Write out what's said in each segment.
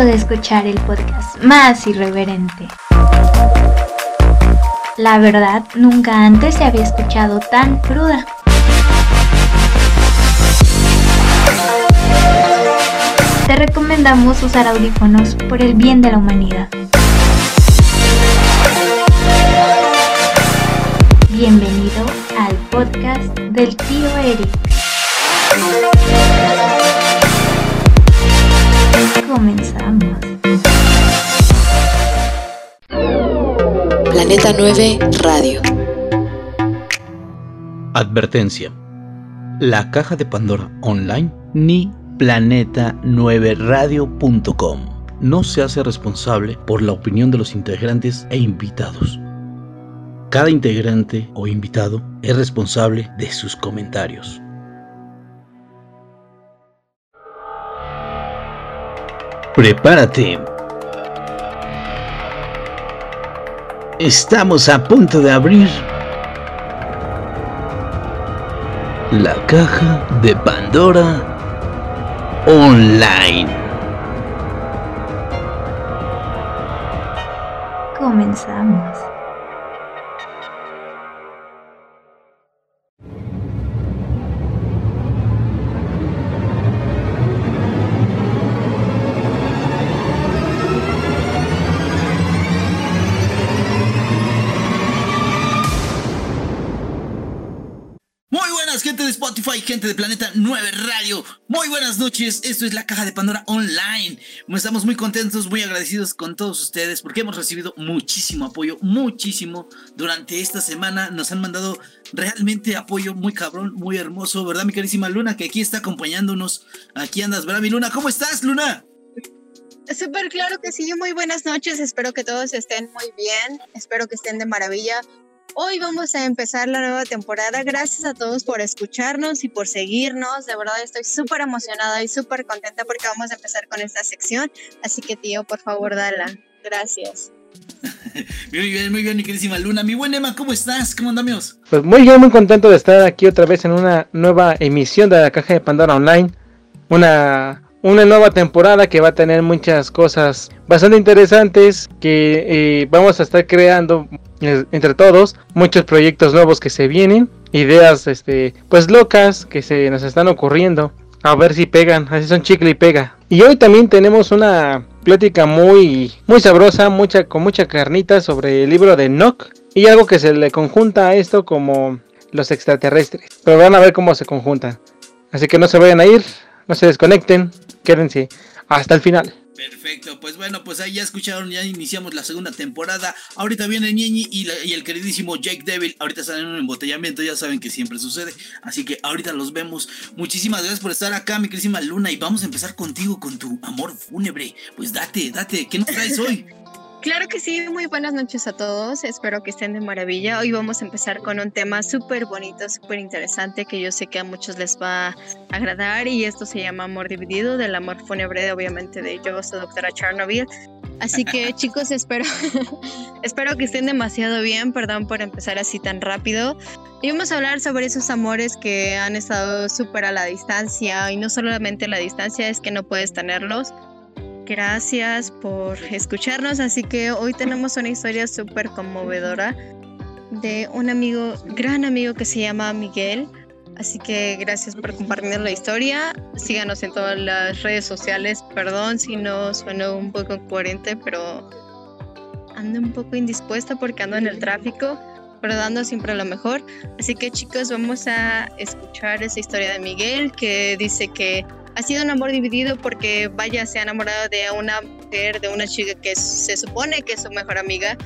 de escuchar el podcast más irreverente. La verdad, nunca antes se había escuchado tan cruda. Te recomendamos usar audífonos por el bien de la humanidad. Bienvenido al podcast del tío Eric. Comenzamos. Planeta 9 Radio. Advertencia. La caja de Pandora online ni planeta9radio.com no se hace responsable por la opinión de los integrantes e invitados. Cada integrante o invitado es responsable de sus comentarios. Prepárate. Estamos a punto de abrir la caja de Pandora online. Comenzamos. Gente de Planeta 9 Radio. Muy buenas noches. Esto es la caja de Pandora Online. Estamos muy contentos, muy agradecidos con todos ustedes porque hemos recibido muchísimo apoyo, muchísimo durante esta semana. Nos han mandado realmente apoyo muy cabrón, muy hermoso, ¿verdad, mi carísima Luna? Que aquí está acompañándonos. Aquí andas, ¿verdad, mi Luna? ¿Cómo estás, Luna? Súper claro que sí, muy buenas noches, espero que todos estén muy bien, espero que estén de maravilla. Hoy vamos a empezar la nueva temporada, gracias a todos por escucharnos y por seguirnos, de verdad estoy súper emocionada y súper contenta porque vamos a empezar con esta sección, así que tío, por favor, dala, gracias. muy bien, muy bien, mi queridísima Luna. Mi buen Emma, ¿cómo estás? ¿Cómo andamos? Pues muy bien, muy contento de estar aquí otra vez en una nueva emisión de la caja de Pandora Online. Una, una nueva temporada que va a tener muchas cosas bastante interesantes que eh, vamos a estar creando entre todos muchos proyectos nuevos que se vienen ideas este pues locas que se nos están ocurriendo. A ver si pegan así son chicle y pega. Y hoy también tenemos una plática muy muy sabrosa mucha con mucha carnita sobre el libro de Nock y algo que se le conjunta a esto como los extraterrestres. Pero van a ver cómo se conjuntan. Así que no se vayan a ir no se desconecten quédense hasta el final Perfecto, pues bueno, pues ahí ya escucharon, ya iniciamos la segunda temporada. Ahorita viene Ñeñi y, y el queridísimo Jake Devil. Ahorita están en un embotellamiento, ya saben que siempre sucede. Así que ahorita los vemos. Muchísimas gracias por estar acá, mi queridísima Luna. Y vamos a empezar contigo con tu amor fúnebre. Pues date, date, ¿qué nos traes hoy? Claro que sí, muy buenas noches a todos, espero que estén de maravilla. Hoy vamos a empezar con un tema súper bonito, súper interesante que yo sé que a muchos les va a agradar y esto se llama Amor Dividido, del amor fúnebre obviamente de yo, soy doctora Chernobyl. Así que chicos, espero, espero que estén demasiado bien, perdón por empezar así tan rápido. Y vamos a hablar sobre esos amores que han estado súper a la distancia y no solamente a la distancia, es que no puedes tenerlos. Gracias por escucharnos, así que hoy tenemos una historia súper conmovedora de un amigo, gran amigo que se llama Miguel. Así que gracias por compartir la historia. Síganos en todas las redes sociales. Perdón si no sueno un poco coherente, pero ando un poco indispuesta porque ando en el tráfico, pero dando siempre lo mejor. Así que chicos, vamos a escuchar esa historia de Miguel que dice que ha sido un amor dividido porque vaya, se ha enamorado de una mujer, de una chica que se supone que es su mejor amiga.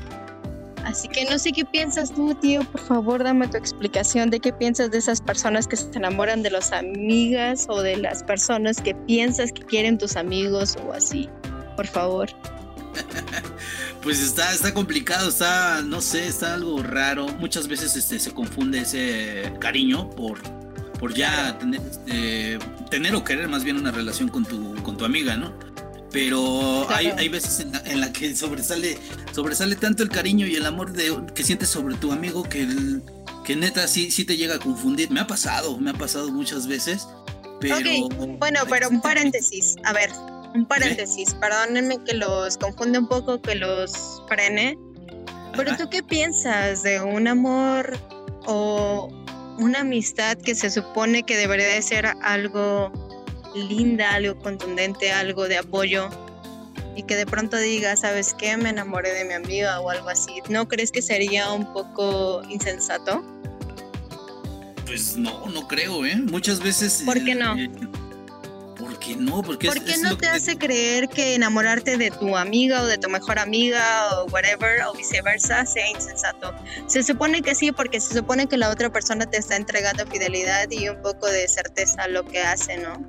Así que no sé qué piensas tú, tío. Por favor, dame tu explicación de qué piensas de esas personas que se enamoran de las amigas o de las personas que piensas que quieren tus amigos o así. Por favor. Pues está, está complicado, está, no sé, está algo raro. Muchas veces este, se confunde ese cariño por, por ya tener, este, tener o querer más bien una relación con tu, con tu amiga, ¿no? Pero hay, hay veces en la, en la que sobresale, sobresale tanto el cariño y el amor de, que sientes sobre tu amigo que, el- que neta sí, sí te llega a confundir. Me ha pasado, me ha pasado muchas veces. Pero. Ok, bueno, pero un paréntesis. A ver, un paréntesis, perdónenme que los confunde un poco, que los frene. Pero Ajá. tú qué piensas de un amor o una amistad que se supone que debería de ser algo linda, algo contundente, algo de apoyo? Y que de pronto diga, ¿sabes qué? Me enamoré de mi amiga o algo así. ¿No crees que sería un poco insensato? Pues no, no creo, ¿eh? Muchas veces. ¿Por qué eh, no? eh, ¿Por qué no? Porque ¿Por qué es no te que- hace creer que enamorarte de tu amiga o de tu mejor amiga o whatever o viceversa sea insensato? Se supone que sí, porque se supone que la otra persona te está entregando fidelidad y un poco de certeza a lo que hace, ¿no?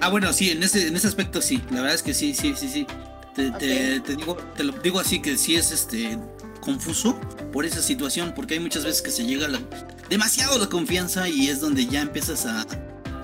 Ah, bueno, sí, en ese, en ese aspecto sí. La verdad es que sí, sí, sí, sí. Te, te- te digo, te lo digo así que sí es este confuso por esa situación, porque hay muchas veces que se llega a la, demasiado la confianza y es donde ya empiezas a,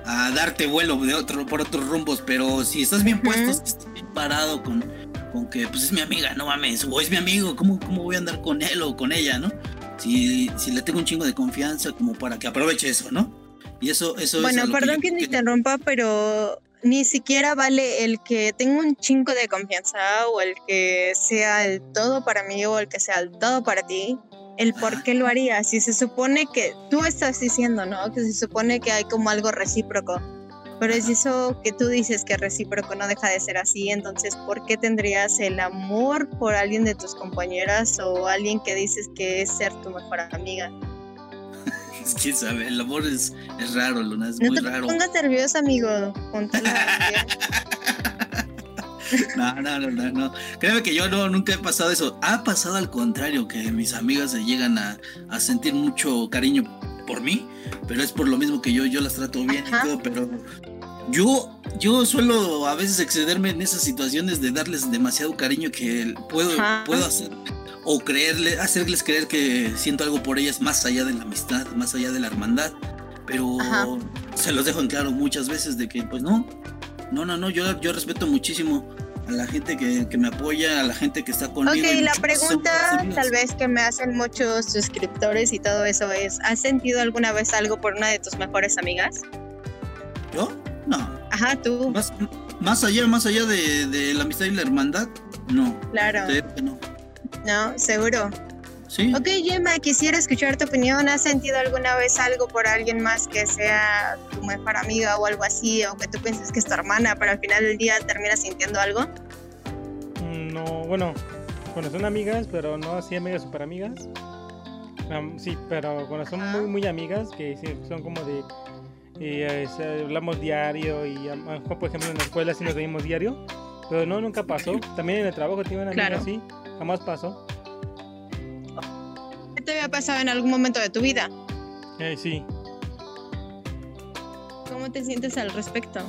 a darte vuelo de otro, por otros rumbos. Pero si estás bien Ujú. puesto, si estás bien parado con, con que pues es mi amiga, no mames, o es mi amigo, ¿cómo, cómo voy a andar con él o con ella, no? Si, si le tengo un chingo de confianza como para que aproveche eso, ¿no? Y eso, eso es Bueno, lo perdón yo- que te interrumpa, pero ni siquiera vale el que tenga un chingo de confianza o el que sea el todo para mí o el que sea el todo para ti. El por qué lo harías. Si se supone que tú estás diciendo, ¿no? Que se supone que hay como algo recíproco. Pero es eso que tú dices que recíproco no deja de ser así. Entonces, ¿por qué tendrías el amor por alguien de tus compañeras o alguien que dices que es ser tu mejor amiga? Es que sabe, el amor es, es raro, Luna, es No muy te raro. pongas nervioso, amigo. No, no, no, no, no. Créeme que yo no, nunca he pasado eso. Ha pasado al contrario, que mis amigas se llegan a, a sentir mucho cariño por mí, pero es por lo mismo que yo, yo las trato bien Ajá. y todo, pero yo, yo suelo a veces excederme en esas situaciones de darles demasiado cariño que puedo, Ajá. puedo hacer o creerle, hacerles creer que siento algo por ellas más allá de la amistad, más allá de la hermandad, pero Ajá. se los dejo en claro muchas veces de que pues no, no, no, no, yo, yo respeto muchísimo a la gente que, que me apoya, a la gente que está conmigo. Ok, y la pregunta tal vez que me hacen muchos suscriptores y todo eso es, ¿has sentido alguna vez algo por una de tus mejores amigas? ¿Yo? No. Ajá, tú, Más, más allá, más allá de, de la amistad y la hermandad, no. claro, no. no, seguro. Sí. Ok, Gemma, quisiera escuchar tu opinión. ¿Has sentido alguna vez algo por alguien más que sea tu mejor amiga o algo así, o que tú pienses que es tu hermana, pero al final del día terminas sintiendo algo? Mm, No, bueno, bueno, son amigas, pero no así amigas super amigas. Am, sí, pero cuando son muy, muy amigas, que sí, son como de. eh, hablamos diario y por ejemplo, en la escuela sí nos veíamos diario. Pero no, nunca pasó. También en el trabajo tiene una amiga Claro. así, jamás pasó. ¿Qué te había pasado en algún momento de tu vida? Eh, sí, ¿Cómo te sientes al respecto?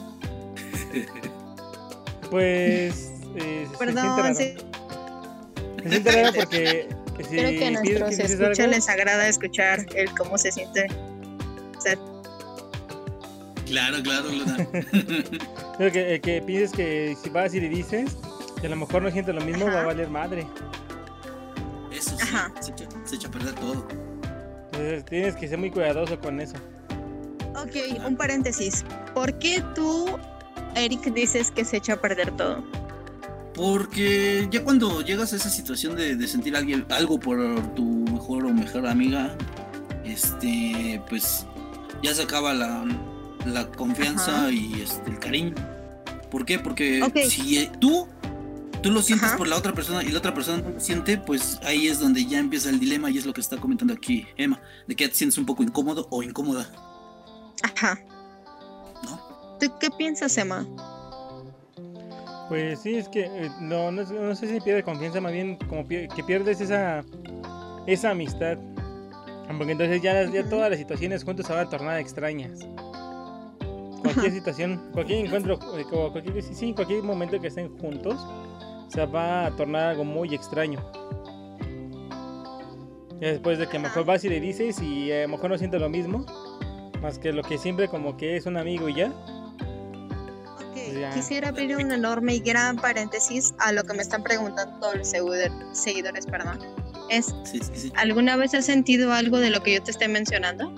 pues. eh, se siente Perdón, raro. sí, Se siente raro porque. Si creo que a nuestros escuchas algo, les agrada escuchar el cómo se siente. Claro, claro, Luna. Creo que, que pienses que si vas y le dices, que a lo mejor no siente lo mismo, Ajá. va a valer madre. Eso sí, se echa, se echa a perder todo. Entonces tienes que ser muy cuidadoso con eso. Ok, un paréntesis. ¿Por qué tú, Eric, dices que se echa a perder todo? Porque ya cuando llegas a esa situación de, de sentir alguien, algo por tu mejor o mejor amiga, este, pues ya se acaba la, la confianza Ajá. y este, el cariño. ¿Por qué? Porque si eh, tú, tú lo sientes Ajá. por la otra persona y la otra persona no lo siente, pues ahí es donde ya empieza el dilema y es lo que está comentando aquí Emma, de que ya te sientes un poco incómodo o incómoda, Ajá. ¿no? ¿Tú qué piensas, Emma? Pues sí, es que eh, no, no, no sé si pierde confianza, más bien como que pierdes esa, esa amistad. Porque entonces ya, todas las situaciones juntos se van a tornar extrañas. Cualquier situación, cualquier encuentro, eh, cualquier, sí, cualquier momento que estén juntos, se va a tornar algo muy extraño. Ya después de que a lo mejor vas y le dices y a lo mejor no siente lo mismo, más que lo que siempre como que es un amigo y ya. Ok, Ya. quisiera abrir un enorme y gran paréntesis a lo que me están preguntando todos los seguidor- seguidores, perdón. Es, Sí, sí, sí. ¿alguna vez has sentido algo de lo que yo te estoy mencionando?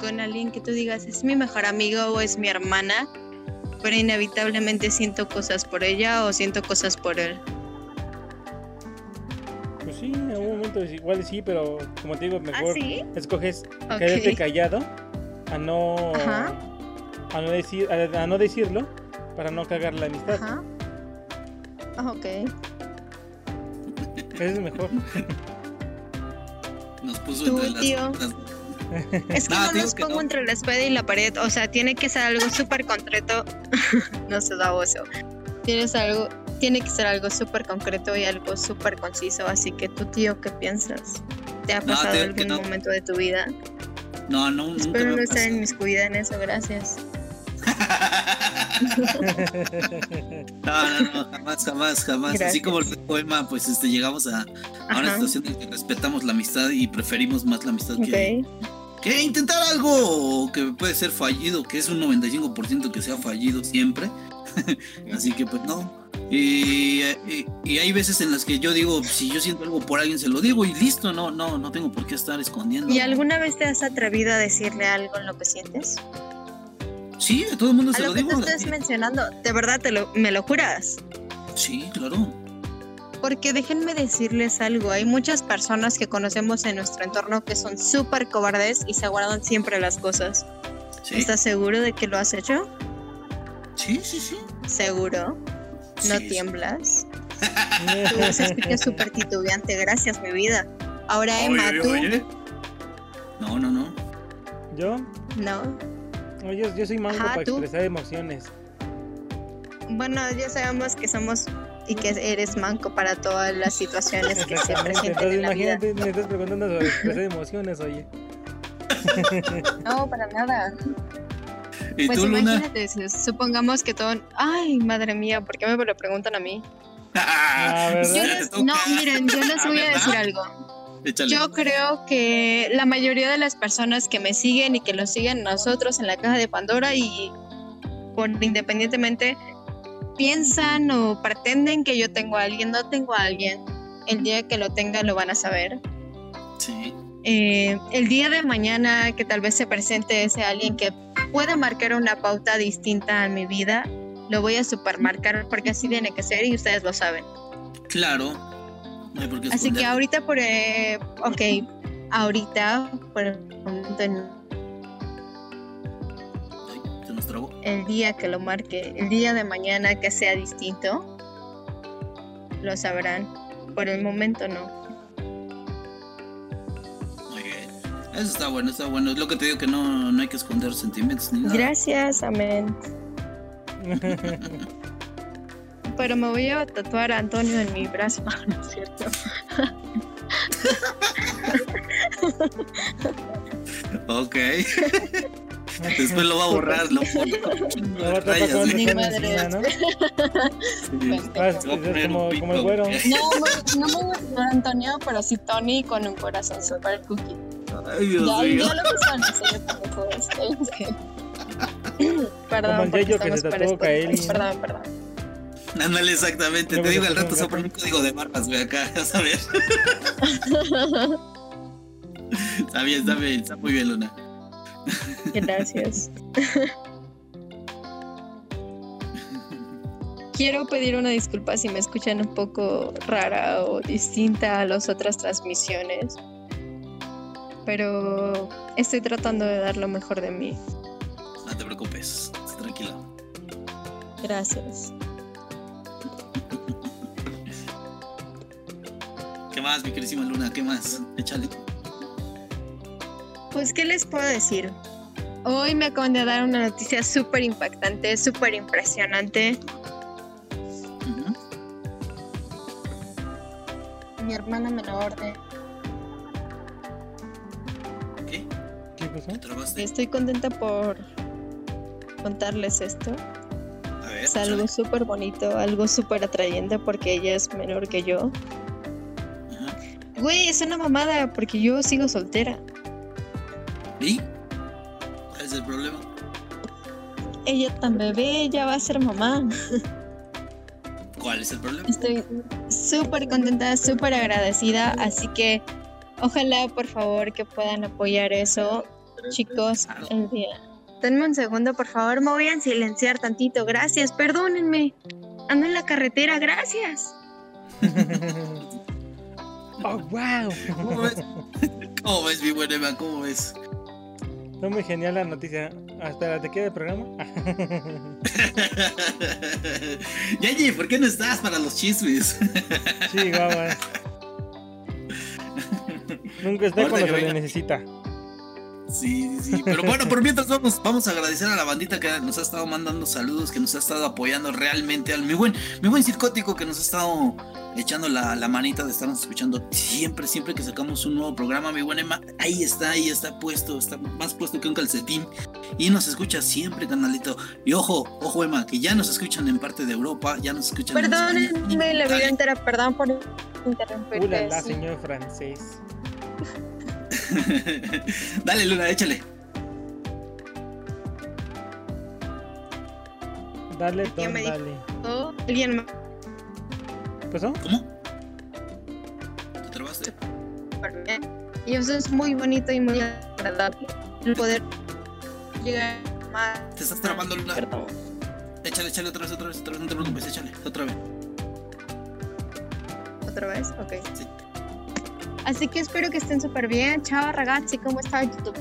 Con alguien que tú digas, es mi mejor amigo o es mi hermana, pero inevitablemente siento cosas por ella o siento cosas por él. Pues sí, en algún momento es igual sí, pero como te digo, ¿Ah, mejor sí? escoges Ok. quedarte callado a no Ajá. a no decir a, a no decirlo para no cagar la amistad. Ajá. Ah, Ok. Eso es mejor. Nos puso entre las tío. las- Es que No, no, que pongo no. entre la espada y la pared. O sea, tiene que ser algo súper concreto. no se da oso. Tienes algo, tiene que ser algo súper concreto y algo súper conciso. Así que tú, tío, ¿qué piensas? ¿Te ha No, pasado que algún no. momento de tu vida? No, no, nunca Espero me no estar inmiscuida en eso, gracias. No, no, no, jamás, jamás, jamás. Así como el poema, pues este, llegamos a, a una situación en la que respetamos la amistad y preferimos más la amistad que, Ok. Que intentar algo que puede ser fallido, que es un 95% que sea fallido siempre. Así que pues no. Y, y- y hay veces en las que yo digo, si yo siento algo por alguien, se lo digo y listo, no, no, no tengo por qué estar escondiendo. ¿Y alguna vez te has atrevido a decirle algo en lo que sientes? Sí, a todo el mundo A se lo lo que digo. te estás mencionando, ¿de verdad te lo, me lo juras? Sí, claro. Porque déjenme decirles algo, hay muchas personas que conocemos en nuestro entorno que son súper cobardes y se guardan siempre las cosas. Sí, ¿Estás seguro de que lo has hecho? sí, sí. sí. ¿Seguro? ¿No Sí, sí. tiemblas? Tú se escucha súper titubeante, gracias mi vida. Ahora Emma, Oye, tú, oye. No, no, no. Yo, ¿no? no, yo, yo soy manco Ajá, para tú. expresar emociones. Bueno, ya sabemos que somos y que eres manco para todas las situaciones que se Entonces en la vida. imagínate, me estás preguntando sobre expresar emociones, oye. No, para nada. ¿Y Pues tú, imagínate, supongamos que todo... Ay, madre mía, ¿por qué me lo preguntan a mí? Ah. Yo te les- no, miren, yo les Ah, voy a decir algo. Échale. Yo creo que la mayoría de las personas que me siguen y que nos siguen nosotros en la caja de Pandora y por independientemente piensan o pretenden que yo tengo a alguien, no tengo a alguien. El día que lo tenga lo van a saber. Sí. Eh, el día de mañana que tal vez se presente ese alguien que pueda marcar una pauta distinta en mi vida, lo voy a supermarcar porque así tiene que ser y ustedes lo saben. Claro. No hay por qué Así que ahorita por... eh, ok, ahorita por el momento en El día que lo marque, el día de mañana que sea distinto, lo sabrán. Por el momento no. Muy bien. Eso está bueno, está bueno. Es lo que te digo que no, no hay que esconder sentimientos ni nada. Gracias, amén. Pero me voy a tatuar a Antonio en mi brazo, ¿no es cierto? Ok. Después lo va a borrar, lo Lo va a rayas, con madre. encima, ¿no? Sí. Vas- Se va a es poner como, como el güero. No, me- no me voy a tatuar a Antonio, pero sí Tony con un corazón super cookie. Ay, Dios Ya, mío. ya lo cállense. Perdón, Como el Yayo que se tatuó. Kaeli. Perdón, perdón. Ándale, exactamente. Te digo, al rato se un código de barras, güey, acá, vas a ver. Está bien, está bien, está muy bien, Luna. Gracias. Quiero pedir una disculpa si me escuchan un poco rara o distinta a las otras transmisiones. Pero estoy tratando de dar lo mejor de mí. No te preocupes, tranquila. Gracias. ¿Qué más, mi queridísima Luna? ¿Qué más? Échale. Pues, ¿qué les puedo decir? Hoy me acaban de dar una noticia súper impactante, súper impresionante. Mi hermana menor de... ¿Qué? ¿Qué pasó? ¿Te trabaste? Estoy contenta por contarles esto. A ver, Es algo súper bonito, algo súper atrayente porque ella es menor que yo. Ajá. Güey, es una mamada porque yo sigo soltera. ¿Y? ¿Cuál es el problema? Ella tan bebé, ella va a ser mamá. ¿Cuál es el problema? Estoy súper contenta, súper agradecida, así que ojalá por favor que puedan apoyar eso. Chicos, el día. denme un segundo, por favor, me voy a silenciar tantito. Gracias, perdónenme. Ando en la carretera, gracias. oh, wow. ¿Cómo ves? ¿Cómo ves, mi buena Emma? ¿Cómo ves? Está muy genial la noticia. Espera, ¿te queda el programa? Yayi, ¿por qué no estás para los chismes? sí, guau, Nunca está cuando se le necesita. Sí, sí, sí. Pero bueno, por mientras vamos, vamos a agradecer a la bandita que nos ha estado mandando saludos, que nos ha estado apoyando realmente, al mi buen, mi buen circótico que nos ha estado echando la, la manita de estarnos escuchando siempre, siempre que sacamos un nuevo programa, mi buen Emma. Ahí está, ahí está puesto, está más puesto que un calcetín. Y nos escucha siempre, canalito. Y ojo, ojo, Emma, que ya nos escuchan en parte de Europa, ya nos escuchan Perdónenme la vida entera, perdón por interrumpirte. Hola, la señor francés. dale, Luna, échale. Dale, Tom, dale. ¿Alguien más? ¿Pasó? ¿Cómo? ¿Te trabaste? Y eso es muy bonito y muy agradable. El poder llegar más. Te estás trabando, Luna. Perdón. Échale, échale otra vez, otra vez, otra vez, no te preocupes, échale, otra vez. ¿Otra vez? Ok. Sí. Así que espero que estén súper bien. Chao ragazzi, ¿cómo está YouTube?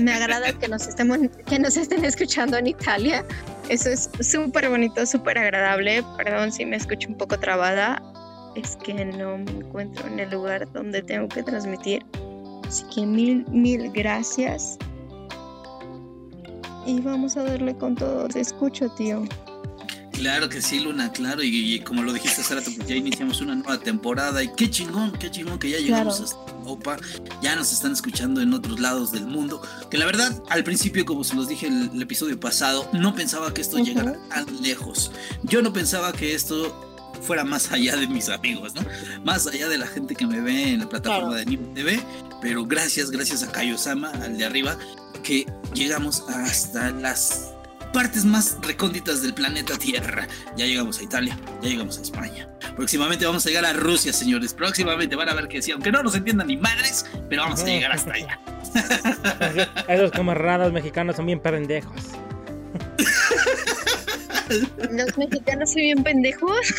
Me agrada que nos, estemos, que nos estén escuchando en Italia. Eso es súper bonito, súper agradable. Perdón si me escucho un poco trabada. Es que no me encuentro en el lugar donde tengo que transmitir. Así que mil, mil gracias. Y vamos a darle con todo. Te escucho, tío. Claro que sí, Luna, claro. Y, como lo dijiste hace rato, pues ya iniciamos una nueva temporada. Y qué chingón, qué chingón que ya llegamos a Europa. Ya nos están escuchando en otros lados del mundo. Que la verdad, al principio, como se los dije el, el episodio pasado, no pensaba que esto llegara tan lejos. Yo no pensaba que esto fuera más allá de mis amigos, ¿no? Más allá de la gente que me ve en la plataforma de Anime TV. Pero gracias, gracias a Kaiosama, al de arriba, que llegamos hasta las partes más recónditas del planeta Tierra. Ya llegamos a Italia, ya llegamos a España. Próximamente vamos a llegar a Rusia, señores. Próximamente van a ver que sí, aunque no nos entiendan ni madres, pero vamos a llegar hasta allá. Esos camaradas mexicanos son bien pendejos. ¿Los mexicanos son bien pendejos?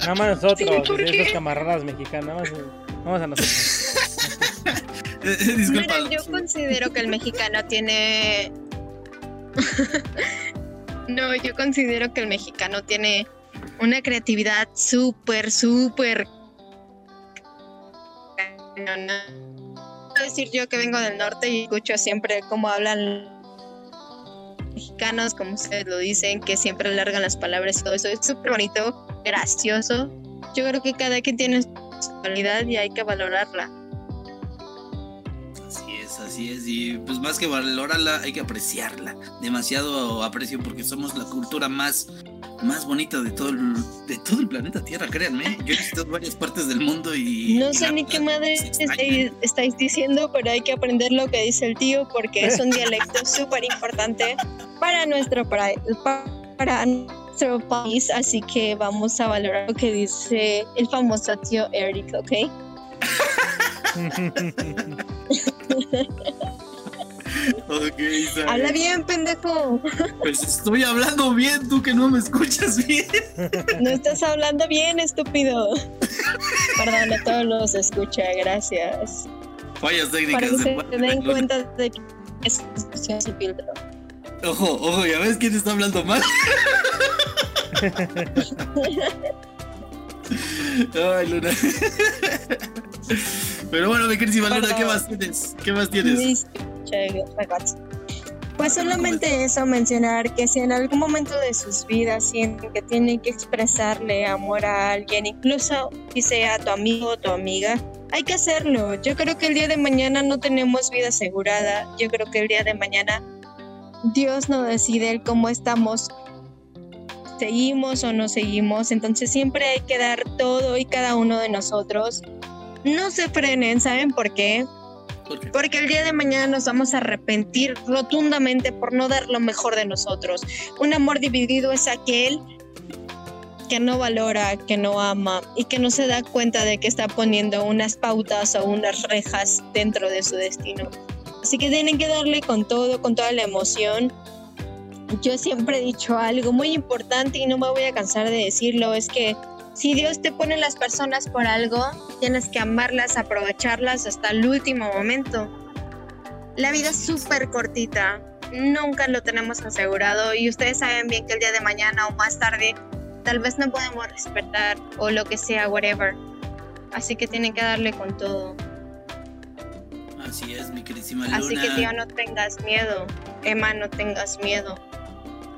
Nada más nosotros, esos camaradas mexicanos, nada más, más a nosotros. Disculpa. Mira, yo considero que el mexicano tiene no, yo considero que el mexicano tiene una creatividad súper, súper... No decir yo que vengo del norte y escucho siempre cómo hablan mexicanos, como ustedes lo dicen, que siempre alargan las palabras y todo eso. Es súper bonito, gracioso. Yo creo que cada quien tiene su cualidad y hay que valorarla así es. Y pues más que valorarla, hay que apreciarla. Demasiado aprecio porque somos la cultura más, más bonita de todo, el, de todo el planeta Tierra, créanme. Yo he visitado varias partes del mundo y... No sé ni qué madre estáis, diciendo, pero hay que aprender lo que dice el tío porque es un dialecto súper importante para nuestro, para, para nuestro país. Así que vamos a valorar lo que dice el famoso tío Eric, ¿ok? okay, Habla bien, pendejo. Pues estoy hablando bien, tú que no me escuchas bien. No estás hablando bien, estúpido. Perdón, a todos los escucha, gracias. Fallas técnicas. Para que se den cuenta de que es sin filtro. Ojo, ojo, ¿ya ves quién está hablando mal? Ay, Luna. Pero bueno, mi querida Luna, ¿qué más tienes? ¿Qué más tienes? Pues solamente eso, mencionar que si en algún momento de sus vidas sienten que tienen que expresarle amor a alguien, incluso si sea tu amigo o tu amiga, hay que hacerlo. Yo creo que el día de mañana no tenemos vida asegurada. Yo creo que el día de mañana Dios no decide cómo estamos seguimos o no seguimos. Entonces siempre hay que dar todo y cada uno de nosotros. No se frenen, ¿saben por qué? Porque el día de mañana nos vamos a arrepentir rotundamente por no dar lo mejor de nosotros. Un amor dividido es aquel que no valora, que no ama y que no se da cuenta de que está poniendo unas pautas o unas rejas dentro de su destino. Así que tienen que darle con todo, con toda la emoción. Yo siempre he dicho algo muy importante y no me voy a cansar de decirlo, es que si Dios te pone las personas por algo, tienes que amarlas, aprovecharlas hasta el último momento. La vida es súper cortita, nunca lo tenemos asegurado y ustedes saben bien que el día de mañana o más tarde tal vez no podemos respetar o lo que sea, whatever. Así que tienen que darle con todo. Así es, mi queridísima Luna. Así que tío, no tengas miedo. Emma, no tengas miedo.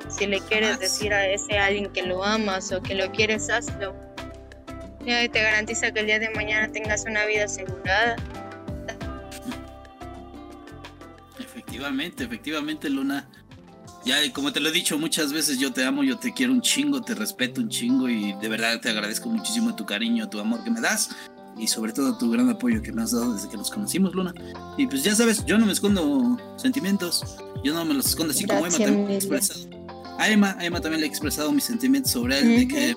Si le quieres decir a ese alguien que lo amas o que lo quieres, hazlo. Y te garantiza que el día de mañana tengas una vida asegurada. Efectivamente, efectivamente, Luna. Ya, como te lo he dicho muchas veces, yo te amo, yo te quiero un chingo, te respeto un chingo y de verdad te agradezco muchísimo tu cariño, tu amor que me das y sobre todo tu gran apoyo que me has dado desde que nos conocimos, Luna. Y pues ya sabes, yo no me escondo sentimientos, yo no me los escondo así como Emma también he expresado. A Emma, a Emma también le he expresado mis sentimientos sobre él, de que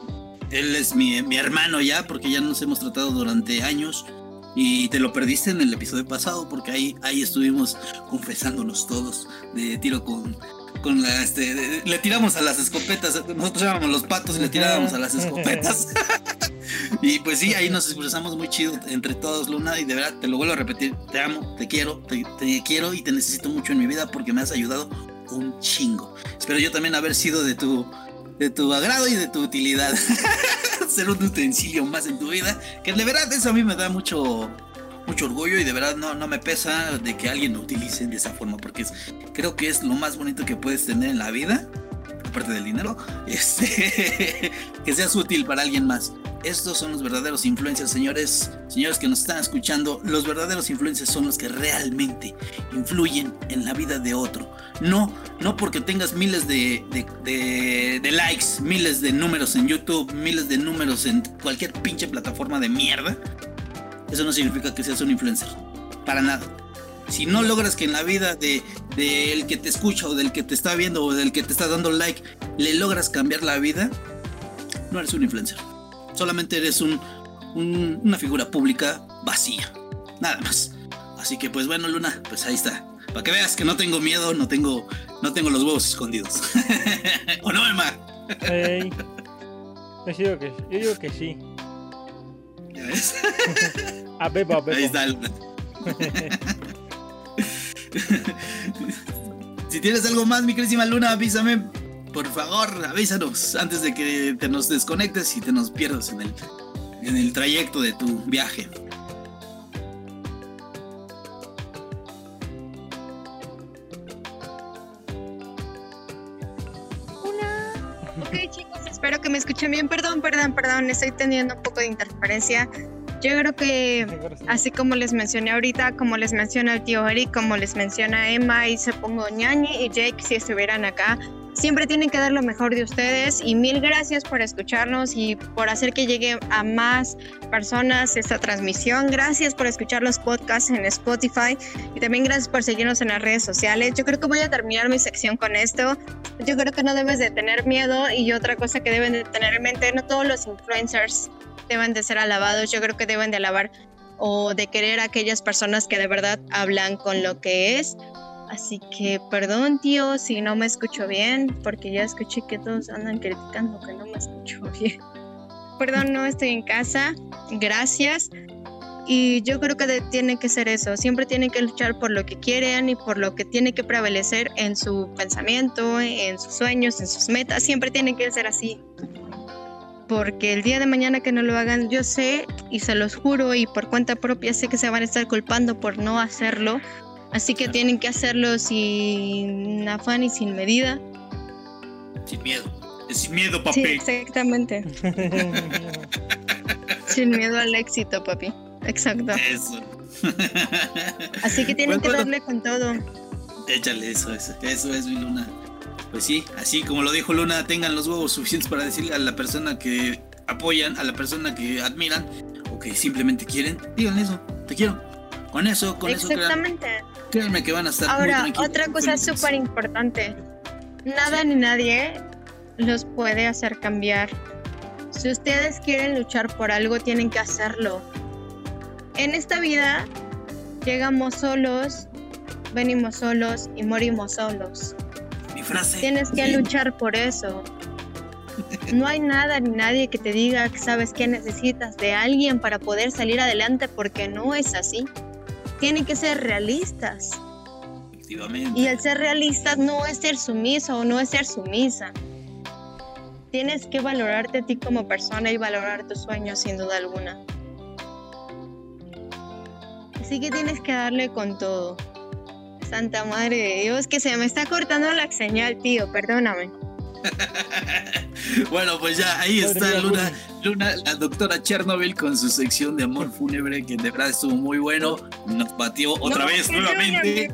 él es mi, mi hermano ya, porque ya nos hemos tratado durante años. Y te lo perdiste en el episodio pasado, porque ahí, ahí estuvimos confesándonos todos de tiro con, con la este le tiramos a las escopetas nosotros llamamos los patos y le tirábamos a las escopetas y pues sí ahí nos expresamos muy chido entre todos Luna y de verdad te lo vuelvo a repetir te amo te quiero te, te quiero y te necesito mucho en mi vida porque me has ayudado un chingo espero yo también haber sido de tu de tu agrado y de tu utilidad ser un utensilio más en tu vida que de verdad eso a mí me da mucho mucho orgullo y de verdad no, no me pesa de que alguien lo utilice de esa forma, porque creo que es lo más bonito que puedes tener en la vida, aparte del dinero, este, que seas útil para alguien más. Estos son los verdaderos influencers, señores, señores que nos están escuchando. Los verdaderos influencers son los que realmente influyen en la vida de otro. No, no porque tengas miles de, de, de, de likes, miles de números en YouTube, miles de números en cualquier pinche plataforma de mierda eso no significa que seas un influencer. Para nada. Si no logras que en la vida de del que te escucha o del que te está viendo o del que te está dando like le logras cambiar la vida, no eres un influencer. Solamente eres un, un, una figura pública vacía. Nada más. Así que pues bueno, Luna, pues ahí está. Para que veas que no tengo miedo, no tengo, no tengo los huevos escondidos. ¿O no, Emma? Hey. Yo digo que, yo digo que sí. ¿Ya ves? A Bebo, a Bebo. Ahí está. Si tienes algo más, mi queridísima Luna, avísame. Por favor, avísanos antes de que te nos desconectes y te nos pierdas en el, en el trayecto de tu viaje. Espero que me escuchen bien. Perdón, perdón, perdón, estoy teniendo un poco de interferencia. Yo creo que, así como les mencioné ahorita, como les menciona el tío Eric, como les menciona Emma, y se pongo Ñañi y Jake si estuvieran acá, siempre tienen que dar lo mejor de ustedes. Y mil gracias por escucharnos y por hacer que llegue a más personas esta transmisión. Gracias por escuchar los podcasts en Spotify y también gracias por seguirnos en las redes sociales. Yo creo que voy a terminar mi sección con esto. Yo creo que no debes de tener miedo y otra cosa que deben de tener en mente, no todos los influencers deben de ser alabados, yo creo que deben de alabar o de querer a aquellas personas que de verdad hablan con lo que es. Así que perdón tío si no me escucho bien, porque ya escuché que todos andan criticando que no me escucho bien. Perdón, no estoy en casa, gracias. Y yo creo que tiene que ser eso, siempre tienen que luchar por lo que quieren y por lo que tiene que prevalecer en su pensamiento, en sus sueños, en sus metas, siempre tiene que ser así. Porque el día de mañana que no lo hagan, yo sé y se los juro y por cuenta propia sé que se van a estar culpando por no hacerlo. Así que tienen que hacerlo sin afán y sin medida. Sin miedo. Sin miedo, Sí, papi. exactamente. sin miedo al éxito, papi. Exacto. Eso. Así que tienen que bueno. darle con todo. Échale eso, eso, eso es mi Luna. Pues sí, así como lo dijo Luna, tengan los huevos suficientes para decirle a la persona que apoyan, a la persona que admiran o que simplemente quieren, díganle eso, te quiero. Con eso, con eso, créanme, Exactamente. Créanme que van a estar muy Ahora, tranquilos. otra muy cosa súper importante. Nada ni nadie los puede hacer cambiar. Si ustedes quieren luchar por algo, tienen que hacerlo. En esta vida llegamos solos venimos solos y morimos solos. Mi frase. Tienes que luchar por eso. No hay nada ni nadie que te diga que sabes que necesitas de alguien para poder salir adelante porque no es así. Tienen que ser realistas. Y el ser realistas no es ser sumiso o no es ser sumisa. Tienes que valorarte a ti como persona y valorar tus sueños sin duda alguna. Así que tienes que darle con todo. Santa Madre de Dios, que se me está cortando la señal, tío, perdóname. bueno, pues ya ahí está Luna, Luna, la doctora Chernobyl con su sección de amor fúnebre, que de verdad estuvo muy bueno. Nos batió otra No, vez perdóname, nuevamente.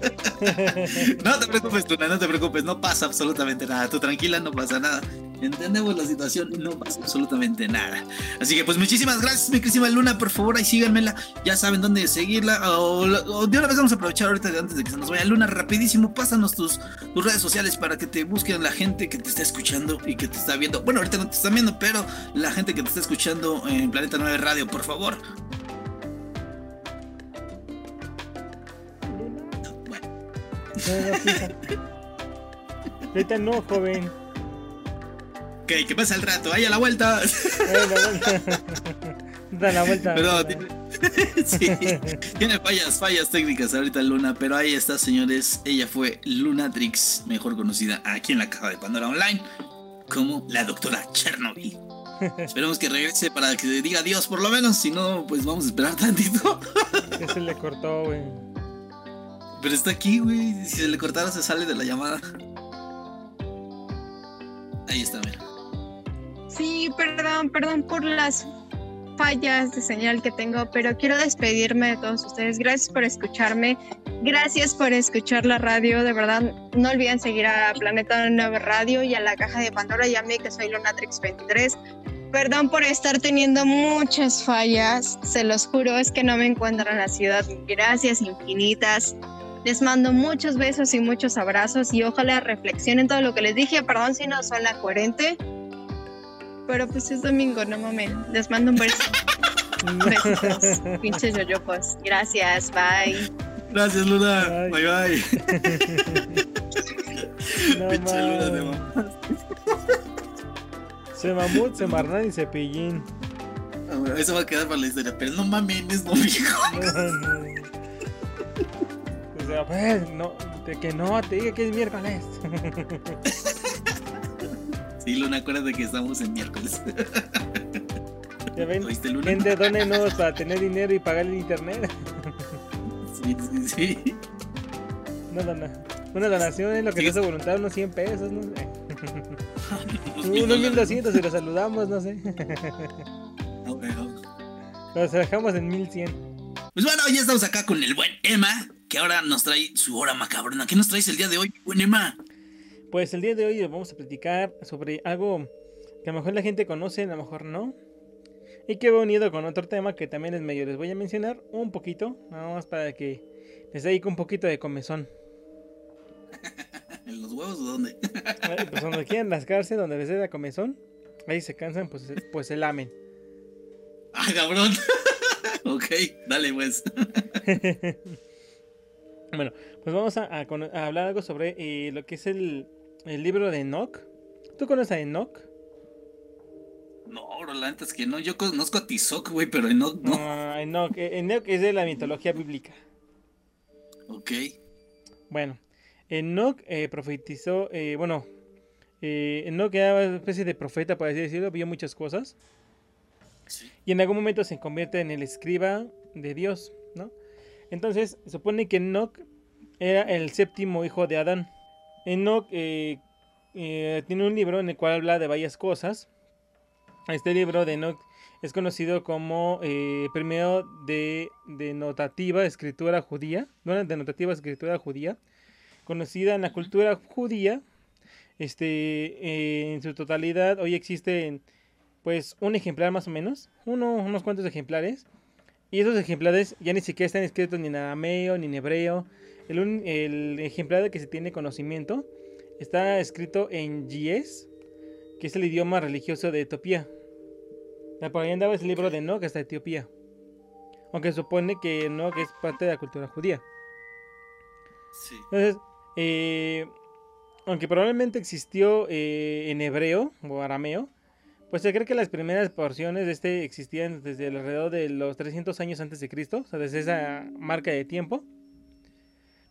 No te preocupes, Luna, no te preocupes, no pasa absolutamente nada. Tú tranquila, no pasa nada. Entendemos la situación, no pasa absolutamente nada. Así que pues muchísimas gracias, mi querísima Luna, por favor, ahí síganmela. Ya saben dónde seguirla. O, o de una vez vamos a aprovechar ahorita antes de que se nos vaya Luna, rapidísimo, pásanos tus, tus redes sociales para que te busquen la gente que te está escuchando y que te está viendo. Bueno, ahorita no te están viendo, pero la gente que te está escuchando en Planeta 9 Radio, por favor. Ahorita no, joven. ok, que pasa el rato, ahí a la vuelta. Dale la vuelta. Da la vuelta. Perdón, tiene, sí, tiene fallas, fallas técnicas ahorita Luna, pero ahí está, señores. Ella fue Lunatrix, mejor conocida aquí en la caja de Pandora Online como la doctora Chernobyl. Esperemos que regrese para que diga adiós, por lo menos. Si no, pues vamos a esperar tantito. Que se le cortó, güey. Pero está aquí, güey. Si se le cortara, se sale de la llamada. Ahí está, mira. Sí, perdón, perdón por las fallas de señal que tengo, pero quiero despedirme de todos ustedes. Gracias por escucharme. Gracias por escuchar la radio. De verdad, no olviden seguir a Planeta 9 Radio y a la caja de Pandora. Ya que soy Lunatrix 23. Perdón por estar teniendo muchas fallas. Se los juro, es que no me encuentro en la ciudad. Gracias infinitas. Les mando muchos besos y muchos abrazos y ojalá reflexionen todo lo que les dije. Perdón si no suena coherente. Pero pues es domingo, no mames. Les mando un beso. Besitos, pinches yoyopos. Gracias, bye. Gracias, Luna. Bye, bye. No Pinche Luna de mames. mamá. Se mamut, se marrán y cepillín. Ah, Eso va a quedar para la historia, pero no mames, no viejo. No, no. Sea, pues, no, de que no, te diga que es miércoles. Sí, Luna, acuérdate que estamos en miércoles. Ya ven, ¿Oíste, Luna? gente, dónenos para tener dinero y pagar el internet. Sí, sí, sí. Una, dona- una donación es lo que Sí. se hace voluntad, unos 100 pesos, no sé. Unos mil Unos dólares. 1200 y los saludamos, no sé. No, pero- Los dejamos en 1100. Pues bueno, ya estamos acá con el buen Emma, que ahora nos trae su hora macabrona. ¿Qué nos traes el día de hoy, buen Emma? Pues el día de hoy vamos a platicar sobre algo que a lo mejor la gente conoce, a lo mejor no. Y que va unido con otro tema que también es medio les voy a mencionar un poquito, nada más para que les dé un poquito de comezón. ¿En los huevos o dónde? Pues donde quieran rascarse, donde les dé la comezón, ahí se cansan, pues, pues se lamen. Ah, cabrón. ok, dale pues. Bueno, pues vamos a, a hablar algo sobre eh, lo que es el, el libro de Enoch. ¿Tú conoces a Enoch? No, bro, la neta es que no. Yo conozco a Tizoc, güey, pero no, no. No, Enoch, eh, Enoch es de la mitología bíblica. Ok. Bueno, Enoch eh, profetizó, eh, bueno, eh, Enoch era una especie de profeta, por así decirlo, vio muchas cosas. Sí. Y en algún momento se convierte en el escriba de Dios. Entonces, se supone que Enoch era el séptimo hijo de Adán. Enoch eh, eh, tiene un libro en el cual habla de varias cosas. Este libro de Enoch es conocido como eh, primero de denotativa escritura judía, no denotativa escritura judía, conocida en la cultura judía. Este, eh, en su totalidad, hoy existen pues un ejemplar más o menos, uno, unos cuantos ejemplares. Y esos ejemplares ya ni siquiera están escritos ni en arameo ni en hebreo. El, un- el ejemplar del que se tiene conocimiento está escrito en Gies, que es el idioma religioso de Etiopía. Ah, Por ahí andaba ese libro de Enoch hasta Etiopía. aunque supone que no, que es parte de la cultura judía. Sí. Entonces, eh, aunque probablemente existió eh, en hebreo o arameo, pues se cree que las primeras porciones de este existían desde alrededor de los 300 años antes de Cristo, o sea, desde esa marca de tiempo.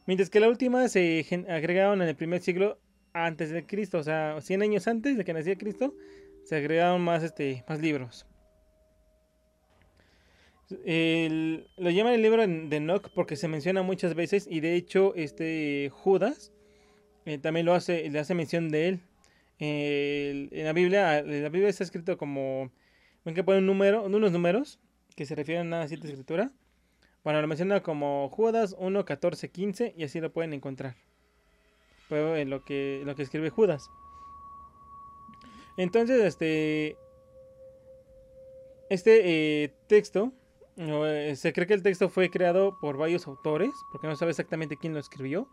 Mientras que la última se agregaron en el primer siglo antes de Cristo, o sea, 100 años antes de que naciera Cristo, se agregaron más, este, más libros. El- lo llaman el libro de Enoch porque se menciona muchas veces y de hecho este Judas eh, también lo hace, le hace mención de él. En la Biblia, en la Biblia está escrito como, ven que pone un número, unos números que se refieren a cierta escritura. Bueno, lo menciona como Judas 1, 14, 15 y así lo pueden encontrar. Pero en lo que, lo que escribe Judas. Entonces, este, este eh, texto, eh, se cree que el texto fue creado por varios autores, porque no sabe exactamente quién lo escribió.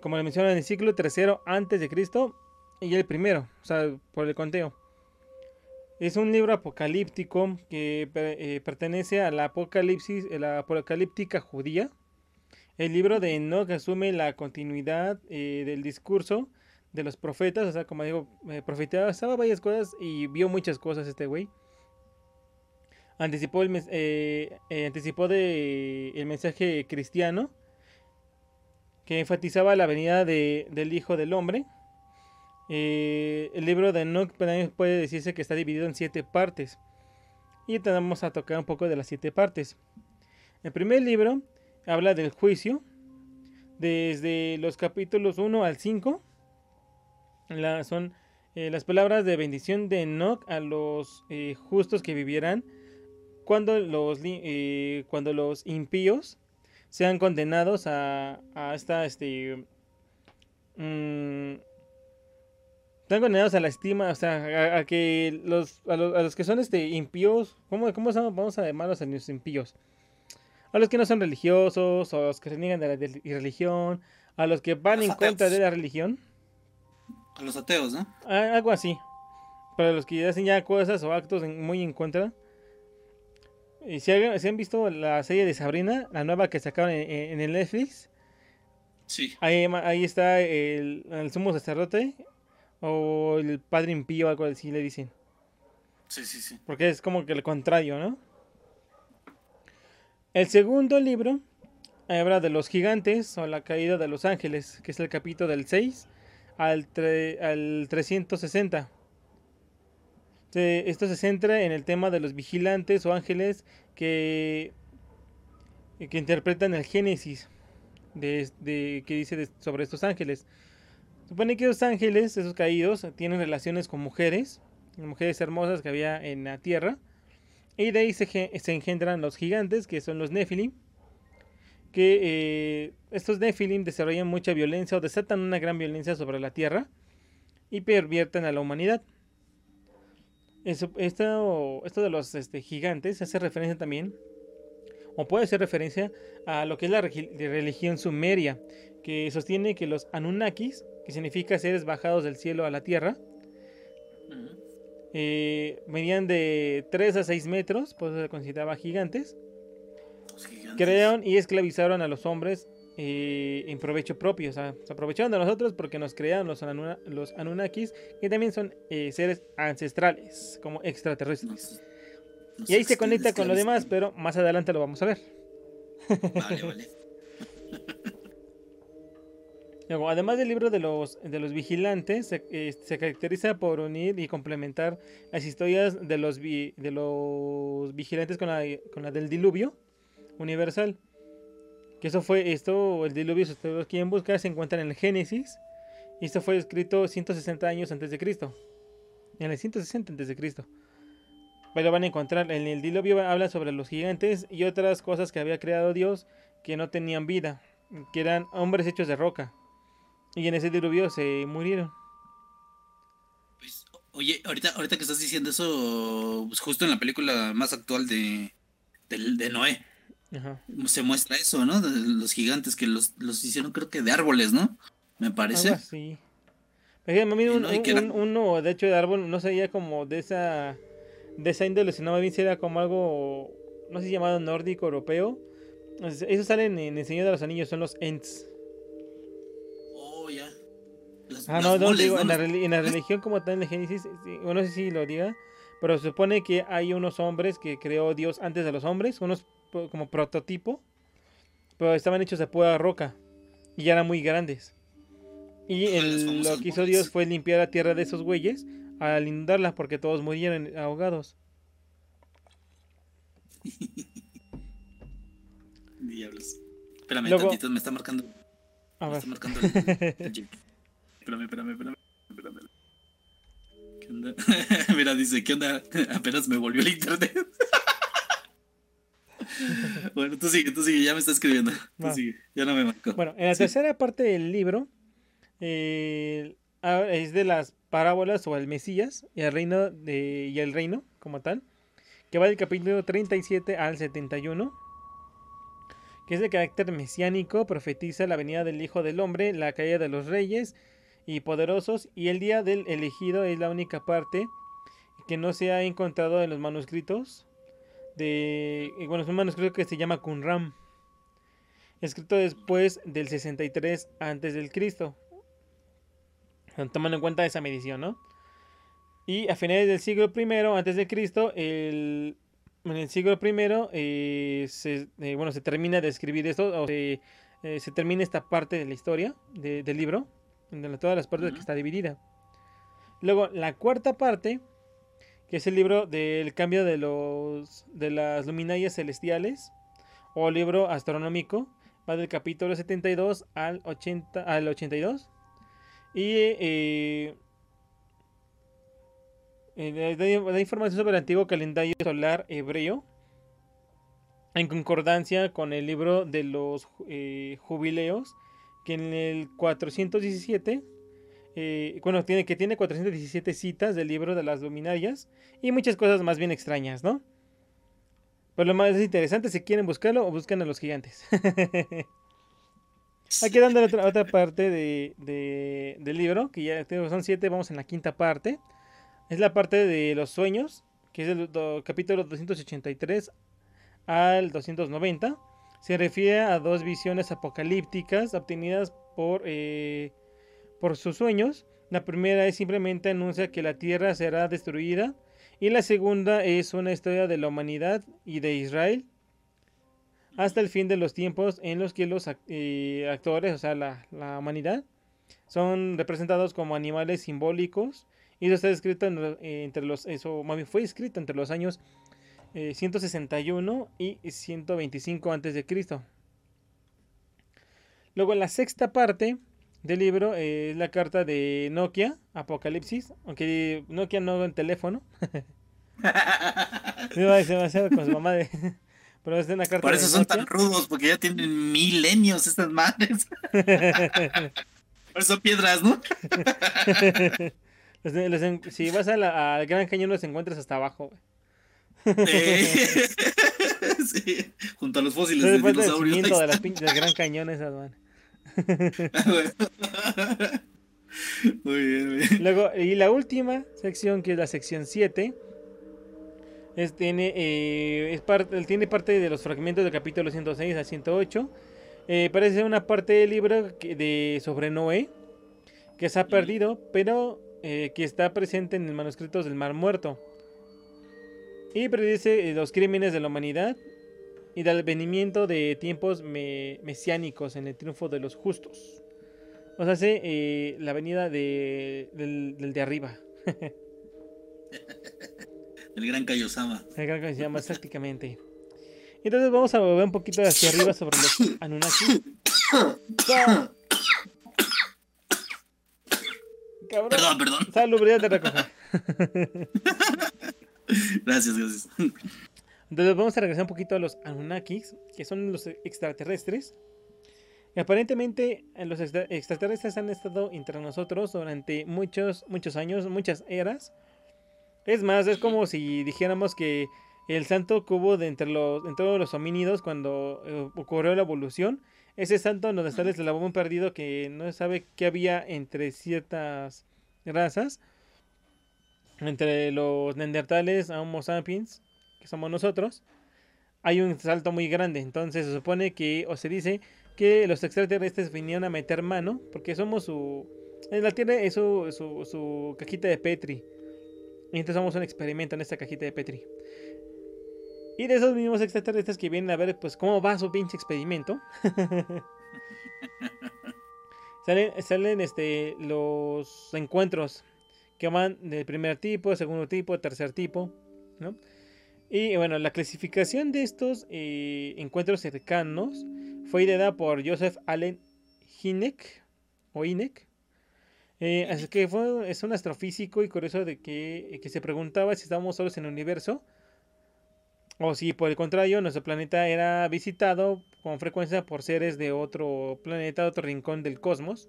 Como le mencionan, en el siglo III antes de Cristo y el primero, o sea, por el conteo. Es un libro apocalíptico que per- eh, pertenece a la apocalipsis, eh, la apocalíptica judía. El libro de Enoch asume la continuidad eh, del discurso de los profetas, o sea, como digo, eh, profetizaba varias cosas y vio muchas cosas este güey. Anticipó el, eh, eh, anticipó de, el mensaje cristiano que enfatizaba la venida de- del Hijo del Hombre. Eh, el libro de Enoch puede decirse que está dividido en siete partes. Y vamos a tocar un poco de las siete partes. El primer libro habla del juicio, desde los capítulos 1 al 5. La- son eh, las palabras de bendición de Enoch a los eh, justos que vivieran cuando los, cuando los impíos sean condenados a, a esta este mm, están condenados a la estima o sea a, a que los a, los a los que son este impíos cómo cómo vamos a llamarlos a los impíos a los que no son religiosos o a los que se niegan de la de- religión a los que van Los en ateos. contra de la religión A los ateos, ¿no? Algo así. Para los que hacen ya cosas o actos en- muy en contra. Y si, han visto la serie de Sabrina, la nueva que sacaron en, en el Netflix, Sí. ahí, está el, el sumo sacerdote o el padre impío, algo así le dicen. Sí, sí, sí. Porque es como que el contrario, ¿no? El segundo libro habla de los gigantes o la caída de los ángeles, que es el capítulo del 6 al, tre- al 360. Se- Esto se centra en el tema de los vigilantes o ángeles que, que interpretan el Génesis de, que dice sobre estos ángeles. Supone que los ángeles, esos caídos, tienen relaciones con mujeres, mujeres hermosas que había en la tierra. Y de ahí se, se engendran los gigantes, que son los Nephilim. Que eh, estos Nephilim desarrollan mucha violencia o desatan una gran violencia sobre la tierra y pervierten a la humanidad. Esto, esto de los este, gigantes hace referencia también, o puede hacer referencia a lo que es la religión sumeria, que sostiene que los Anunnakis, que significa seres bajados del cielo a la tierra, eh, medían de 3 a 6 metros, por eso se consideraba gigantes. Crearon y esclavizaron a los hombres eh, en provecho propio. O sea, se aprovecharon de nosotros porque nos crearon los, Anuna- los Anunnakis, que también son eh, seres ancestrales, como extraterrestres. Nos- nos Y ahí se conecta con lo demás, pero más adelante lo vamos a ver. Vale, vale. Luego, además del libro de los, de los vigilantes, se, eh, se caracteriza por unir y complementar las historias de los, vi- de los vigilantes con la, con la del diluvio universal. Que eso fue esto, el diluvio, si ustedes lo quieren buscar, se encuentra en el Génesis. Y esto fue escrito 160 años antes de Cristo. En el 160 antes de Cristo. Pero van a encontrar, en el diluvio habla sobre los gigantes y otras cosas que había creado Dios que no tenían vida, que eran hombres hechos de roca. Y en ese diluvio se murieron. Pues, oye, ahorita, ahorita que estás diciendo eso, pues justo en la película más actual de, del- de Noé, Ajá. se muestra eso, ¿no? Los gigantes que los, los hicieron creo que de árboles, ¿no? Me parece. Uno, de hecho, de árbol no sería como de esa, de esa índole, sino más bien sería como algo no sé si llamado nórdico europeo. Esos salen en El Señor de los Anillos, son los Ents. Oh, ya. Las- Ah, no, no, moles, digo, en la, en religión como tal, en el Génesis, bueno, no sé si lo diga, pero se supone que hay unos hombres que creó Dios antes de los hombres, unos como prototipo, pero estaban hechos de pura roca y ya eran muy grandes. Y el- lo que hizo. Dios fue limpiar la tierra de esos güeyes al inundarla porque todos murieron ahogados. Diablos. Espérame Luego- tantito, me está marcando. A Me ver. está marcando el, el. Espérame, espérame, espérame. espérame. ¿Qué onda? Mira, dice, ¿qué onda? Apenas me volvió el internet. bueno, tú sigue, tú sigue, ya me está escribiendo. Tú sigue, ya no me marcó. Bueno, en la tercera parte del libro eh, ah, es de las parábolas o el Mesías y el reino de, y el reino como tal, que va del capítulo 37 al 71, que es de carácter mesiánico, profetiza la venida del Hijo del Hombre, la caída de los reyes y poderosos y el día del elegido es la única parte que no se ha encontrado en los manuscritos de eh, bueno es un manuscrito que se llama Qumran escrito después del 63 antes del Cristo. Tomando en cuenta esa medición, ¿no? Y a finales del siglo I antes de Cristo, el, en el siglo I eh, se, eh, bueno, se termina de escribir esto, o se, eh, se termina esta parte de la historia de- del libro, la- todas las partes que está dividida. Luego, la cuarta parte, es el libro del cambio de, los, de las luminarias celestiales, o libro astronómico, va del capítulo 72 al, 80, al 82. Y eh, eh, da, da información sobre el antiguo calendario solar hebreo, en concordancia con el libro de los eh, jubileos, que en el 417, eh, bueno, tiene, que tiene 417 citas del libro de las luminarias y muchas cosas más bien extrañas, ¿no? Pero lo más interesante, si quieren buscarlo, o buscan a los gigantes. Aquí dando otra, parte de, de- del libro, que ya son siete, vamos en la quinta parte. Es la parte de los sueños, que es el do- capítulo 283 al 290. Se refiere a dos visiones apocalípticas obtenidas por, eh, por sus sueños. La primera es simplemente anuncia que la tierra será destruida. Y la segunda es una historia de la humanidad y de Israel hasta el fin de los tiempos en los que los ac- eh, actores, o sea, la, la humanidad, son representados como animales simbólicos. Y eso está escrito eh, entre los, eso fue escrito entre los años eh, 161 y 125 antes de Cristo. Luego en la sexta parte del libro eh, es la carta de Nokia, Apocalipsis, aunque Nokia no en teléfono. Hacer con su mamá de... Pero es una carta Por de eso son Nokia. tan rudos, porque ya tienen milenios estas madres. Por eso son piedras, ¿no? Los- los en- si vas a la- al Gran Cañón los encuentras hasta abajo. Eh, sí, junto a los fósiles del dinosaurios. cimiento de las del Gran Cañón esas, man. Muy bien, muy bien. Luego, y la última sección, que es la sección 7, es, tiene, eh, es parte, tiene parte de los fragmentos del capítulo 106 a 108. Eh, parece una parte del libro que- de, sobre Noé, que se ha perdido, pero eh, que está presente en el manuscrito del Mar Muerto. Y predice los crímenes de la humanidad y del venimiento de tiempos me- mesiánicos en el triunfo de los justos. O sea, hace eh, la venida de, del, del de arriba. El gran Kaiosama. El gran llama prácticamente. Entonces vamos a volver un poquito hacia arriba sobre los Anunnaki. ¡Sa- Cabrón. Perdón, perdón. Salubridad de recoger. Gracias, gracias. Entonces vamos a regresar un poquito a los Anunnakis, que son los extraterrestres. Y aparentemente los extra- extraterrestres han estado entre nosotros durante muchos, muchos años, muchas eras. Es más, es como si dijéramos que el santo cubo de entre los, entre los homínidos cuando eh, ocurrió la evolución, ese santo donde está el eslabón perdido que no sabe qué había entre ciertas razas, entre los neandertales, Homo sapiens, que somos nosotros, hay un salto muy grande. Entonces se supone que, o se dice que los extraterrestres vinieron a meter mano, porque somos su... La Tierra es su, su, cajita de Petri. Y entonces somos un experimento en esta cajita de Petri. Y de esos mismos extraterrestres que vienen a ver, pues, cómo va su pinche experimento. salen, salen este, los encuentros que van del primer tipo, segundo tipo, tercer tipo. Y bueno, la clasificación de estos eh, encuentros cercanos fue ideada por Joseph Allen Hynek, o Hynek. Eh, así que fue, es un astrofísico y curioso de que, que se preguntaba si estábamos solos en el universo o si por el contrario nuestro planeta era visitado con frecuencia por seres de otro planeta, otro rincón del cosmos.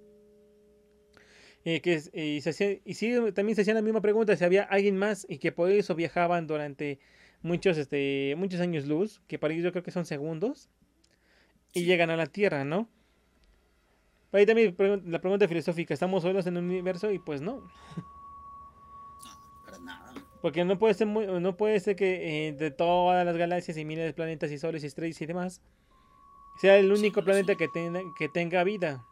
Eh, que y, se y sí, también se hacía la misma pregunta si había alguien más y que por eso viajaban durante muchos, este, muchos años luz, que para ellos yo creo que son segundos, y llegan a la Tierra, ¿no? Ahí también la pregunta filosófica, ¿estamos solos en el universo? Y pues no. Porque no puede ser, muy, no puede ser que eh, de todas las galaxias y miles de planetas y soles y estrellas y demás, sea el único planeta que, tenga, que tenga vida.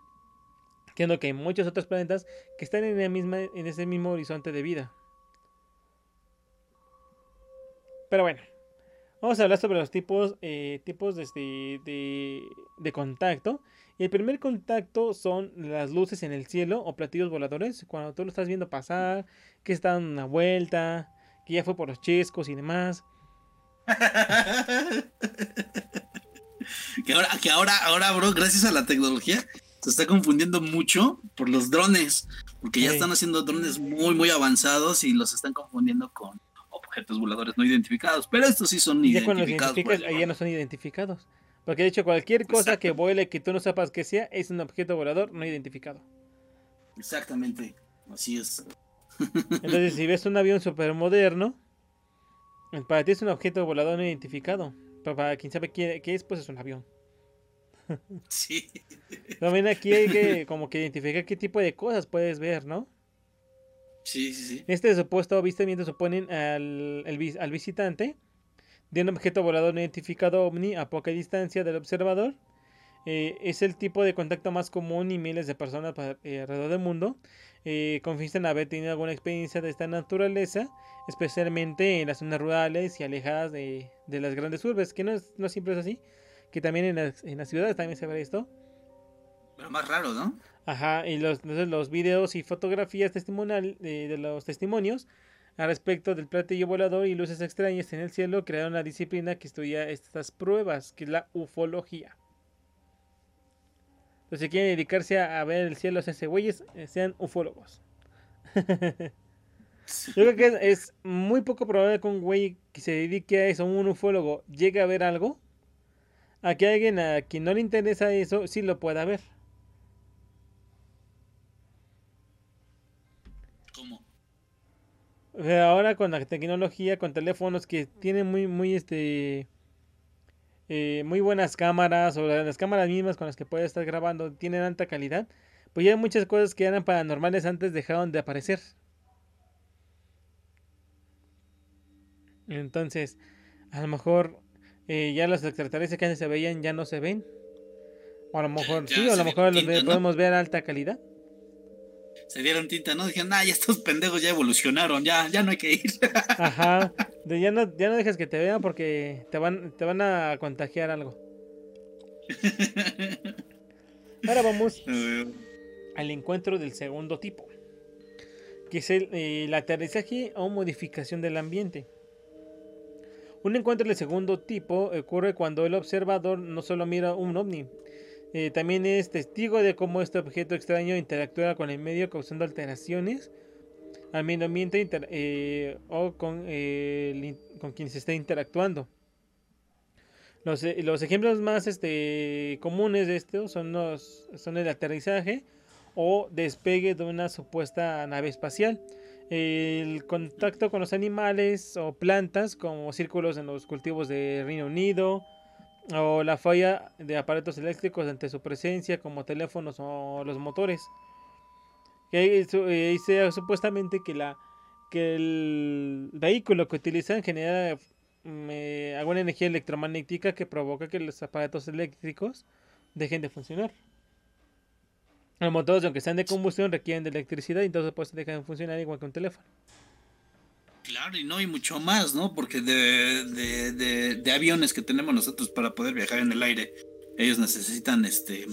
Entiendo que hay muchos otros planetas que están en, la misma, en ese mismo horizonte de vida. Pero bueno, vamos a hablar sobre los tipos, eh, tipos de, de, de contacto. Y el primer contacto son las luces en el cielo o platillos voladores. Cuando tú lo estás viendo pasar, que está dando una vuelta, que ya fue por los chescos y demás. que ahora, que ahora, ahora, bro, gracias a la tecnología, se está confundiendo mucho por los drones, porque ya están haciendo drones muy, muy avanzados y los están confundiendo con objetos voladores no identificados. Pero estos sí son ya identificados. Cuando ahí ya no son identificados. Porque de hecho cualquier cosa que vuele que tú no sepas que sea es un objeto volador no identificado. Exactamente, así es. Entonces, si ves un avión super moderno, para ti es un objeto volador no identificado. Pero para quien sabe qué, es, pues es un avión. Sí. También aquí hay que como que identificar qué tipo de cosas puedes ver, ¿no? Sí, sí, sí. Este supuesto avistamiento suponen al, al visitante de un objeto volador no identificado ovni a poca distancia del observador. Eh, es el tipo de contacto más común y miles de personas eh, alrededor del mundo eh, confiesan haber tenido alguna experiencia de esta naturaleza, especialmente en las zonas rurales y alejadas de, las grandes urbes, que no, es, no siempre es así, que también en las, en las ciudades también se ve esto. Pero más raro, ¿no? Ajá, y los, los videos y fotografías testimonial de, de los testimonios al respecto del platillo volador y luces extrañas en el cielo crearon una disciplina que estudia estas pruebas, que es la ufología. Los que quieren dedicarse a, ver el cielo, hacerse güeyes, eh, sean ufólogos. Yo creo que es, muy poco probable que un güey que se dedique a eso, un ufólogo, llegue a ver algo. A que alguien a quien no le interesa eso, sí lo pueda ver. ¿Cómo? Ahora con la tecnología, con teléfonos que tienen muy, muy este eh, muy buenas cámaras o las cámaras mismas con las que puedes estar grabando tienen alta calidad, pues ya muchas cosas que eran paranormales antes dejaron de aparecer. Entonces, a lo mejor eh, ya los extraterrestres que antes se veían ya no se ven. O a lo mejor sí, o a lo mejor los podemos ver alta calidad se dieron tinta, ¿no? Dijeron, ah, ya estos pendejos ya evolucionaron, ya, ya no hay que ir. Ajá. ya, no, ya no dejes que te vean porque te van, te van a contagiar algo. Ahora vamos al encuentro del segundo tipo, que es el, el aterrizaje o modificación del ambiente. Un encuentro del segundo tipo ocurre cuando el observador no solo mira un ovni, eh, también es testigo de cómo este objeto extraño interactúa con el medio causando alteraciones al medio ambiente eh, o con, eh, con quien se está interactuando. Los, los, ejemplos más este, comunes de esto son, los, son el aterrizaje o despegue de una supuesta nave espacial. El contacto con los animales o plantas como círculos en los cultivos de Reino Unido, o la falla de aparatos eléctricos ante su presencia como teléfonos o los motores. Que dice supuestamente que la que el vehículo que utilizan genera mm, eh, alguna energía electromagnética que provoca que los aparatos eléctricos dejen de funcionar. Los motores, aunque sean de combustión, requieren de electricidad y entonces pues dejan de funcionar igual que un teléfono. Claro, y no, y mucho más, ¿no? Porque de, de, de, de aviones que tenemos nosotros para poder viajar en el aire, ellos necesitan este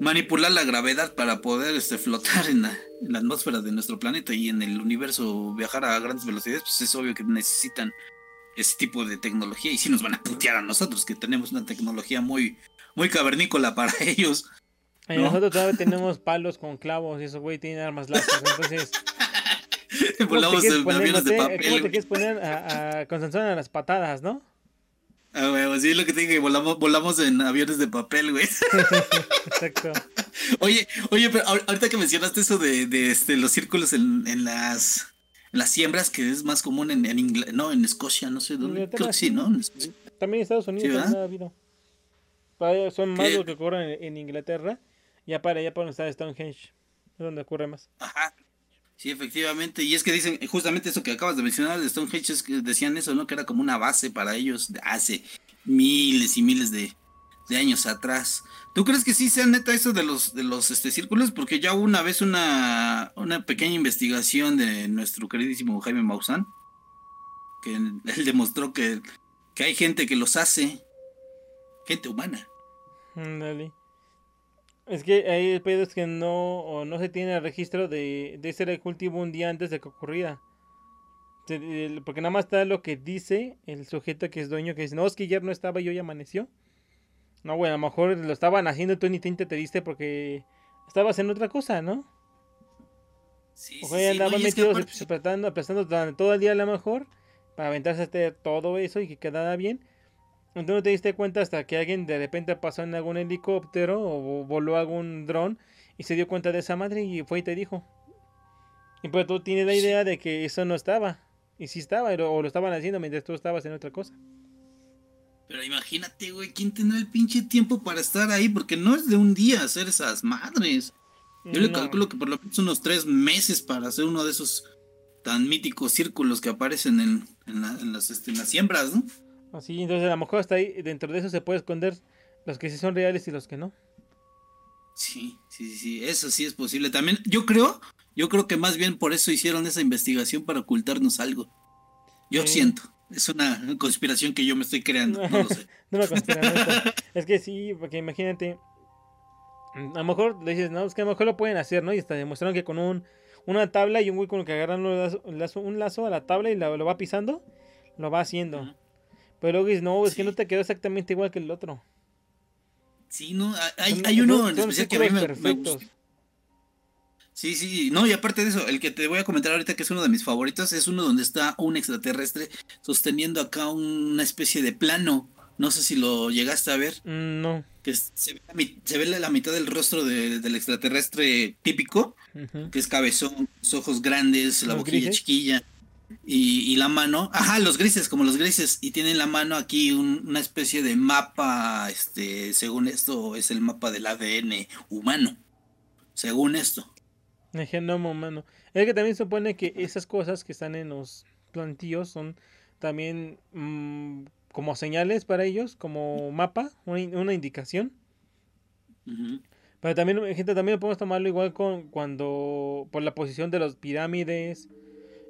manipular la gravedad para poder este, flotar en la, en la, atmósfera de nuestro planeta y en el universo viajar a grandes velocidades, pues es obvio que necesitan ese tipo de tecnología y si nos van a putear a nosotros que tenemos una tecnología muy, muy cavernícola para ellos. ¿no? Nosotros todavía tenemos palos con clavos y esos güey tienen armas láser, entonces... Volamos en aviones de papel. ¿Cómo te quieres poner a, a a las patadas, no? Ah, güey, sí, es lo que te dije, volamos, volamos en aviones de papel, güey. Exacto. Oye, oye, pero ahorita que mencionaste eso de, de este, los círculos en, en las en las siembras, que es más común en, en Ingl no, en Escocia, no sé dónde. Creo que sí, ¿no? También en Estados Unidos ¿Sí, ha habido. Son más ¿Qué? los que ocurren en, en, Inglaterra. Ya para allá para donde está Stonehenge, es donde ocurre más. Ajá. Sí, efectivamente. Y es que dicen, justamente eso que acabas de mencionar de Stonehenge, es que decían eso, ¿no? Que era como una base para ellos hace miles y miles de, años atrás. ¿Tú crees que sí sea neta eso de los de los este, círculos? Porque ya hubo una vez una, una pequeña investigación de nuestro queridísimo Jaime Maussan, que él demostró que, que hay gente que los hace, gente humana. Dale. Es que ahí el pedo es que no, o no se tiene el registro de, de ese cultivo un día antes de que ocurriera. Porque nada más está lo que dice el sujeto que es dueño, que dice, no, es que ayer no estaba y hoy amaneció. No, güey, a lo mejor lo estaban haciendo tú ni te te diste porque estabas en otra cosa, ¿no? Sí, o sea, sí, andaban sí, metidos que apretando, todo el día a lo mejor para aventarse todo eso y que quedara bien. Entonces no te diste cuenta hasta que alguien de repente pasó en algún helicóptero o voló algún dron y se dio cuenta de esa madre y fue y te dijo. Y pues tú tienes la idea de que eso no estaba. Y sí estaba, o lo estaban haciendo mientras tú estabas en otra cosa. Pero imagínate, güey, ¿quién tendrá el pinche tiempo para estar ahí? Porque no es de un día hacer esas madres. Yo no. le calculo que por lo menos unos tres meses para hacer uno de esos tan míticos círculos que aparecen en, en, la, en las, este, en las siembras, ¿no? Así, entonces a lo mejor hasta ahí, dentro de eso se puede esconder los que sí son reales y los que no. Sí, sí, sí, eso sí es posible. También, yo creo, yo creo que más bien por eso hicieron esa investigación para ocultarnos algo. Yo siento. Es una conspiración que yo me estoy creando, no lo sé. no conspiración. es que sí, porque imagínate, a lo mejor le dices, no, es que a lo mejor lo pueden hacer, ¿no? Y hasta demostraron que con un, una tabla y un güey con el que agarran un lazo, un lazo a la tabla y lo, lo va pisando, lo va haciendo. Uh -huh. Pero luego dices, no, es sí. que no te quedó exactamente igual que el otro. Sí, no, hay, hay uno en especial que a mí me, me gusta. Sí, sí, no, y aparte de eso, el que te voy a comentar ahorita que es uno de mis favoritos es uno donde está un extraterrestre sosteniendo acá una especie de plano. No sé si lo llegaste a ver. Mm, no. Que se ve, se ve la mitad del rostro de, del extraterrestre típico, uh -huh. que es cabezón, los ojos grandes, la boquilla grises? chiquilla. Y, y, la mano, ajá, los grises, como los grises, y tienen la mano aquí un, una especie de mapa, este, según esto es el mapa del ADN humano, según esto. El genoma humano. Es que también supone que esas cosas que están en los plantíos son también mmm, como señales para ellos, como mapa, una, una indicación. Uh -huh. Pero también, gente, también podemos tomarlo igual con cuando, por la posición de las pirámides,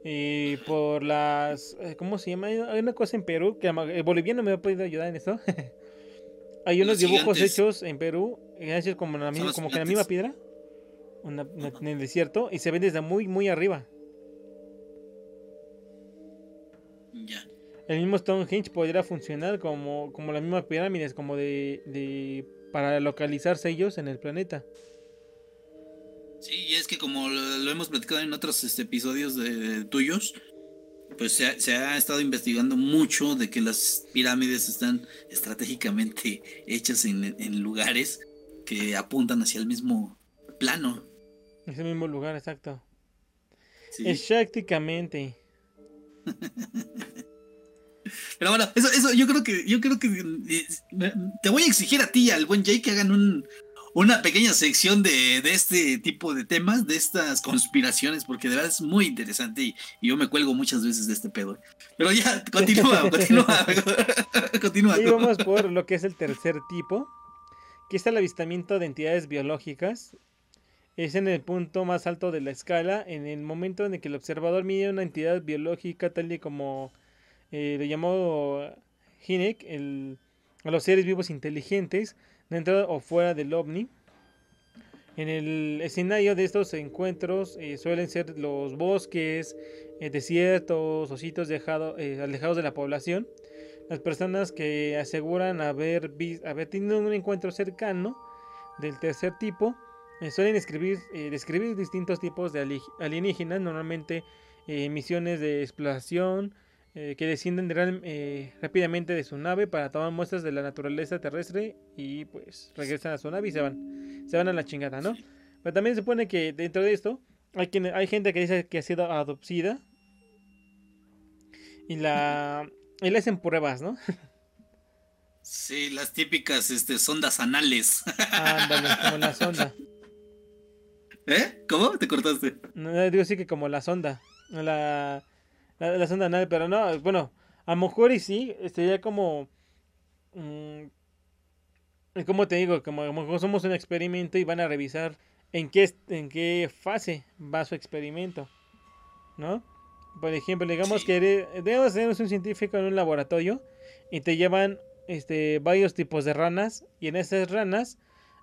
y por las, eh, ¿cómo se llama? Hay una cosa en Perú, que el boliviano me ha podido ayudar en esto. Hay unos los dibujos gigantes. hechos en Perú, hechos como, en la misma, como que la misma piedra una, una, en el desierto y se ven desde muy, muy arriba. Ya. El mismo Stonehenge podría funcionar como, como las mismas pirámides, como de, de para localizarse ellos en el planeta. Sí, y es que como lo, lo hemos platicado en otros este, episodios de, de tuyos, pues se ha, se ha, estado investigando mucho de que las pirámides están estratégicamente hechas en, en lugares que apuntan hacia el mismo plano. Ese mismo lugar, exacto. Sí. Exactamente. Pero bueno, eso, eso yo creo que, yo creo que eh, te voy a exigir a ti y al buen Jay que hagan un, una pequeña sección de, este tipo de temas, de estas conspiraciones, porque de verdad es muy interesante y, yo me cuelgo muchas veces de este pedo. Pero ya, continúa, continúa, continúa. Y vamos por lo que es el tercer tipo, que es el avistamiento de entidades biológicas. Es en el punto más alto de la escala, en el momento en el que el observador mide una entidad biológica tal y como eh, lo llamó Hinek, el, a los seres vivos inteligentes, dentro o fuera del ovni. En el escenario de estos encuentros eh, suelen ser los bosques, eh, desiertos o sitios eh, alejados de la población. Las personas que aseguran haber, haber tenido un encuentro cercano del tercer tipo suelen describir, describir distintos tipos de alienígenas, normalmente misiones de exploración, eh, que descienden eh, rápidamente de su nave para tomar muestras de la naturaleza terrestre y pues regresan a su nave y se van, se van a la chingada, ¿no? Pero también se supone que dentro de esto hay, quien, hay gente que dice que ha sido adopcida y la y le hacen pruebas, ¿no? Sí, las típicas este, sondas anales. Ándale, como la sonda. ¿Eh? ¿Cómo? ¿Te cortaste? No, digo sí que como la sonda. La, la, sonda anal, pero no, bueno, a lo mejor y sí, sería como... Mm, como te digo, como, como somos un experimento y van a revisar en qué, en qué fase va su experimento, ¿no? Por ejemplo, digamos que debes ser un científico en un laboratorio y te llevan este, varios tipos de ranas y en esas ranas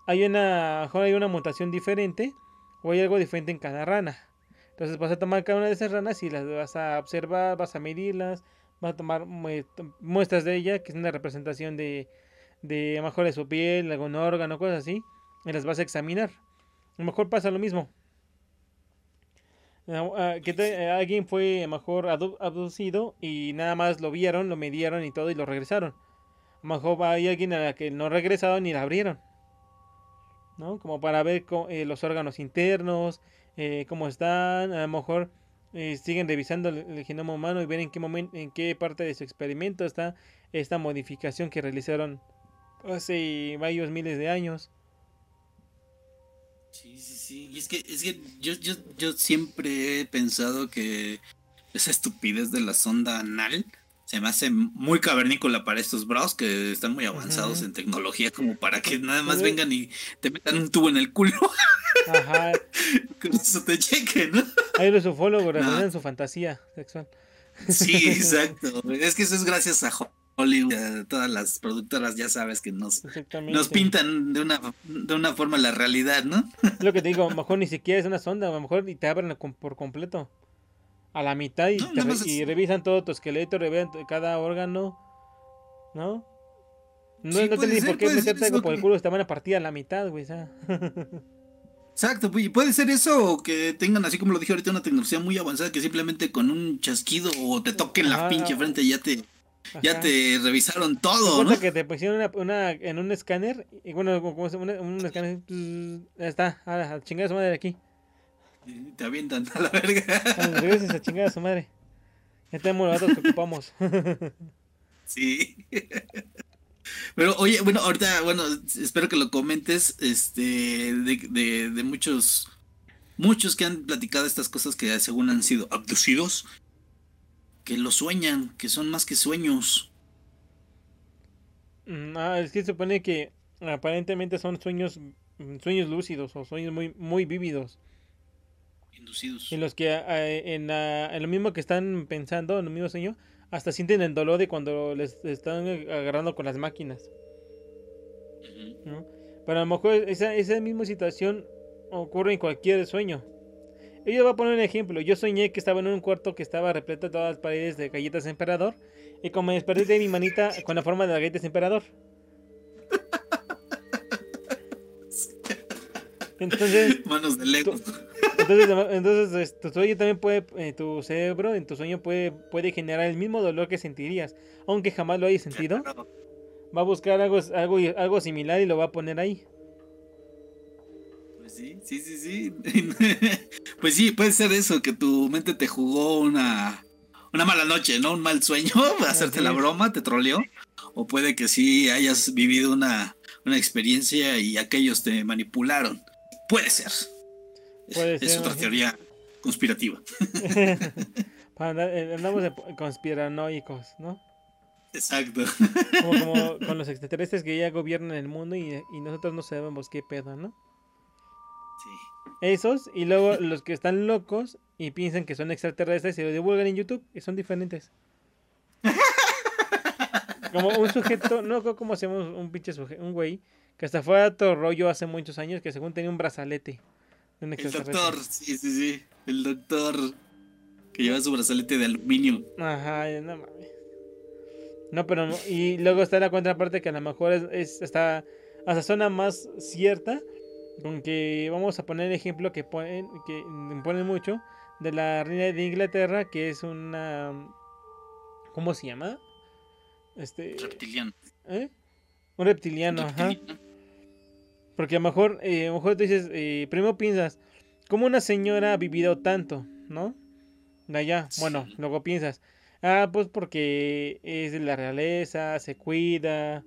hay una, hay una mutación diferente o hay algo diferente en cada rana. Entonces vas a tomar cada una de esas ranas y las vas a observar, vas a medirlas, vas a tomar muestras de ella, que es una representación de, de a lo mejor de su piel, algún órgano, cosas así, y las vas a examinar. A lo mejor pasa lo mismo. Ah, ah, que alguien fue a lo mejor abducido y nada más lo vieron, lo midieron y todo y lo regresaron. A lo mejor hay alguien a la que no regresaron ni la abrieron. ¿No? Como para ver eh, los órganos internos, eh, cómo están, a lo mejor eh, siguen revisando el, genoma humano y ver en qué momento, en qué parte de su experimento está esta modificación que realizaron hace varios miles de años. Sí, sí, sí. Y es que, es que yo, yo, yo siempre he pensado que esa estupidez de la sonda anal se me hace muy cavernícola para estos bros que están muy avanzados en tecnología como para que nada más vengan y te metan un tubo en el culo. Ajá. Con eso te chequen, ¿no? Hay los ufólogos no. su fantasía sexual. Sí, exacto. Es que eso es gracias a Hollywood, todas las productoras ya sabes que nos, nos pintan de una, de una forma la realidad, ¿no? Lo que te digo, a lo mejor ni siquiera es una sonda, a lo mejor y te abren por completo a la mitad y, revisan todo tu esqueleto, revisan cada órgano, ¿no? No, no ni por qué meterte algo por el culo, estaban a partir a la mitad, güey. Exacto, y puede ser eso, o que tengan, así como lo dije ahorita, una tecnología muy avanzada que simplemente con un chasquido o te toquen la pinche frente ya te, ya te revisaron todo, ¿no? que te pusieron una, en un escáner, y bueno, como un escáner, ya está, a chingar su madre de aquí. Te avientan a la verga. Gracias a chingar a su madre. Ya tenemos los datos que ocupamos. Sí. Pero oye, bueno, ahorita, bueno, espero que lo comentes, este, de, de, muchos, muchos que han platicado estas cosas que según han sido abducidos, que lo sueñan, que son más que sueños. Mm, ah, es que se supone que aparentemente son sueños, sueños lúcidos o sueños muy, muy vívidos. En los que eh, en, en, lo mismo que están pensando, en el mismo sueño, hasta sienten el dolor de cuando les están agarrando con las máquinas. Pero a lo mejor esa, esa misma situación ocurre en cualquier sueño. Yo voy a poner un ejemplo. Yo soñé que estaba en un cuarto que estaba repleto de todas las paredes de galletas emperador. Y como me desperté de mi manita con la forma de las galletas emperador. Entonces. Manos de Lego. Entonces, entonces tu sueño también puede, eh, tu cerebro en tu sueño puede, puede generar el mismo dolor que sentirías, aunque jamás lo hayas sentido. Va a buscar algo, algo, algo similar y lo va a poner ahí. Pues sí, sí, sí, sí. pues sí, puede ser eso, que tu mente te jugó una, una mala noche, ¿no? Un mal sueño, hacerte la broma, te troleó. O puede que sí hayas vivido una, una experiencia y aquellos te manipularon. Puede ser. Puede es otra teoría conspirativa. Eh, andamos de conspiranoicos, ¿no? Exacto. Como, como con los extraterrestres que ya gobiernan el mundo y, y nosotros no sabemos qué pedo, ¿no? Sí. Esos, y luego los que están locos y piensan que son extraterrestres y lo divulgan en YouTube y son diferentes. Como un sujeto, no recuerdo cómo llama un pinche sujeto, un güey, que hasta fue a todo rollo hace muchos años que según tenía un brazalete un El doctor, sí, sí, sí. El doctor que lleva su brazalete de aluminio. Ajá, ya no mames. No, pero no. Y luego está la contraparte que a lo mejor es, es hasta, hasta zona más cierta. Con que vamos a poner el ejemplo que ponen, que ponen mucho de la reina de Inglaterra, que es una. ¿Cómo se llama? Este. Reptiliano. ¿eh? Un reptiliano, ajá. Porque a lo mejor, eh, a lo mejor tú dices, eh, primero piensas, ¿cómo una señora ha vivido tanto? ¿No? De allá. Bueno, luego piensas, ah, pues porque es de la realeza, se cuida,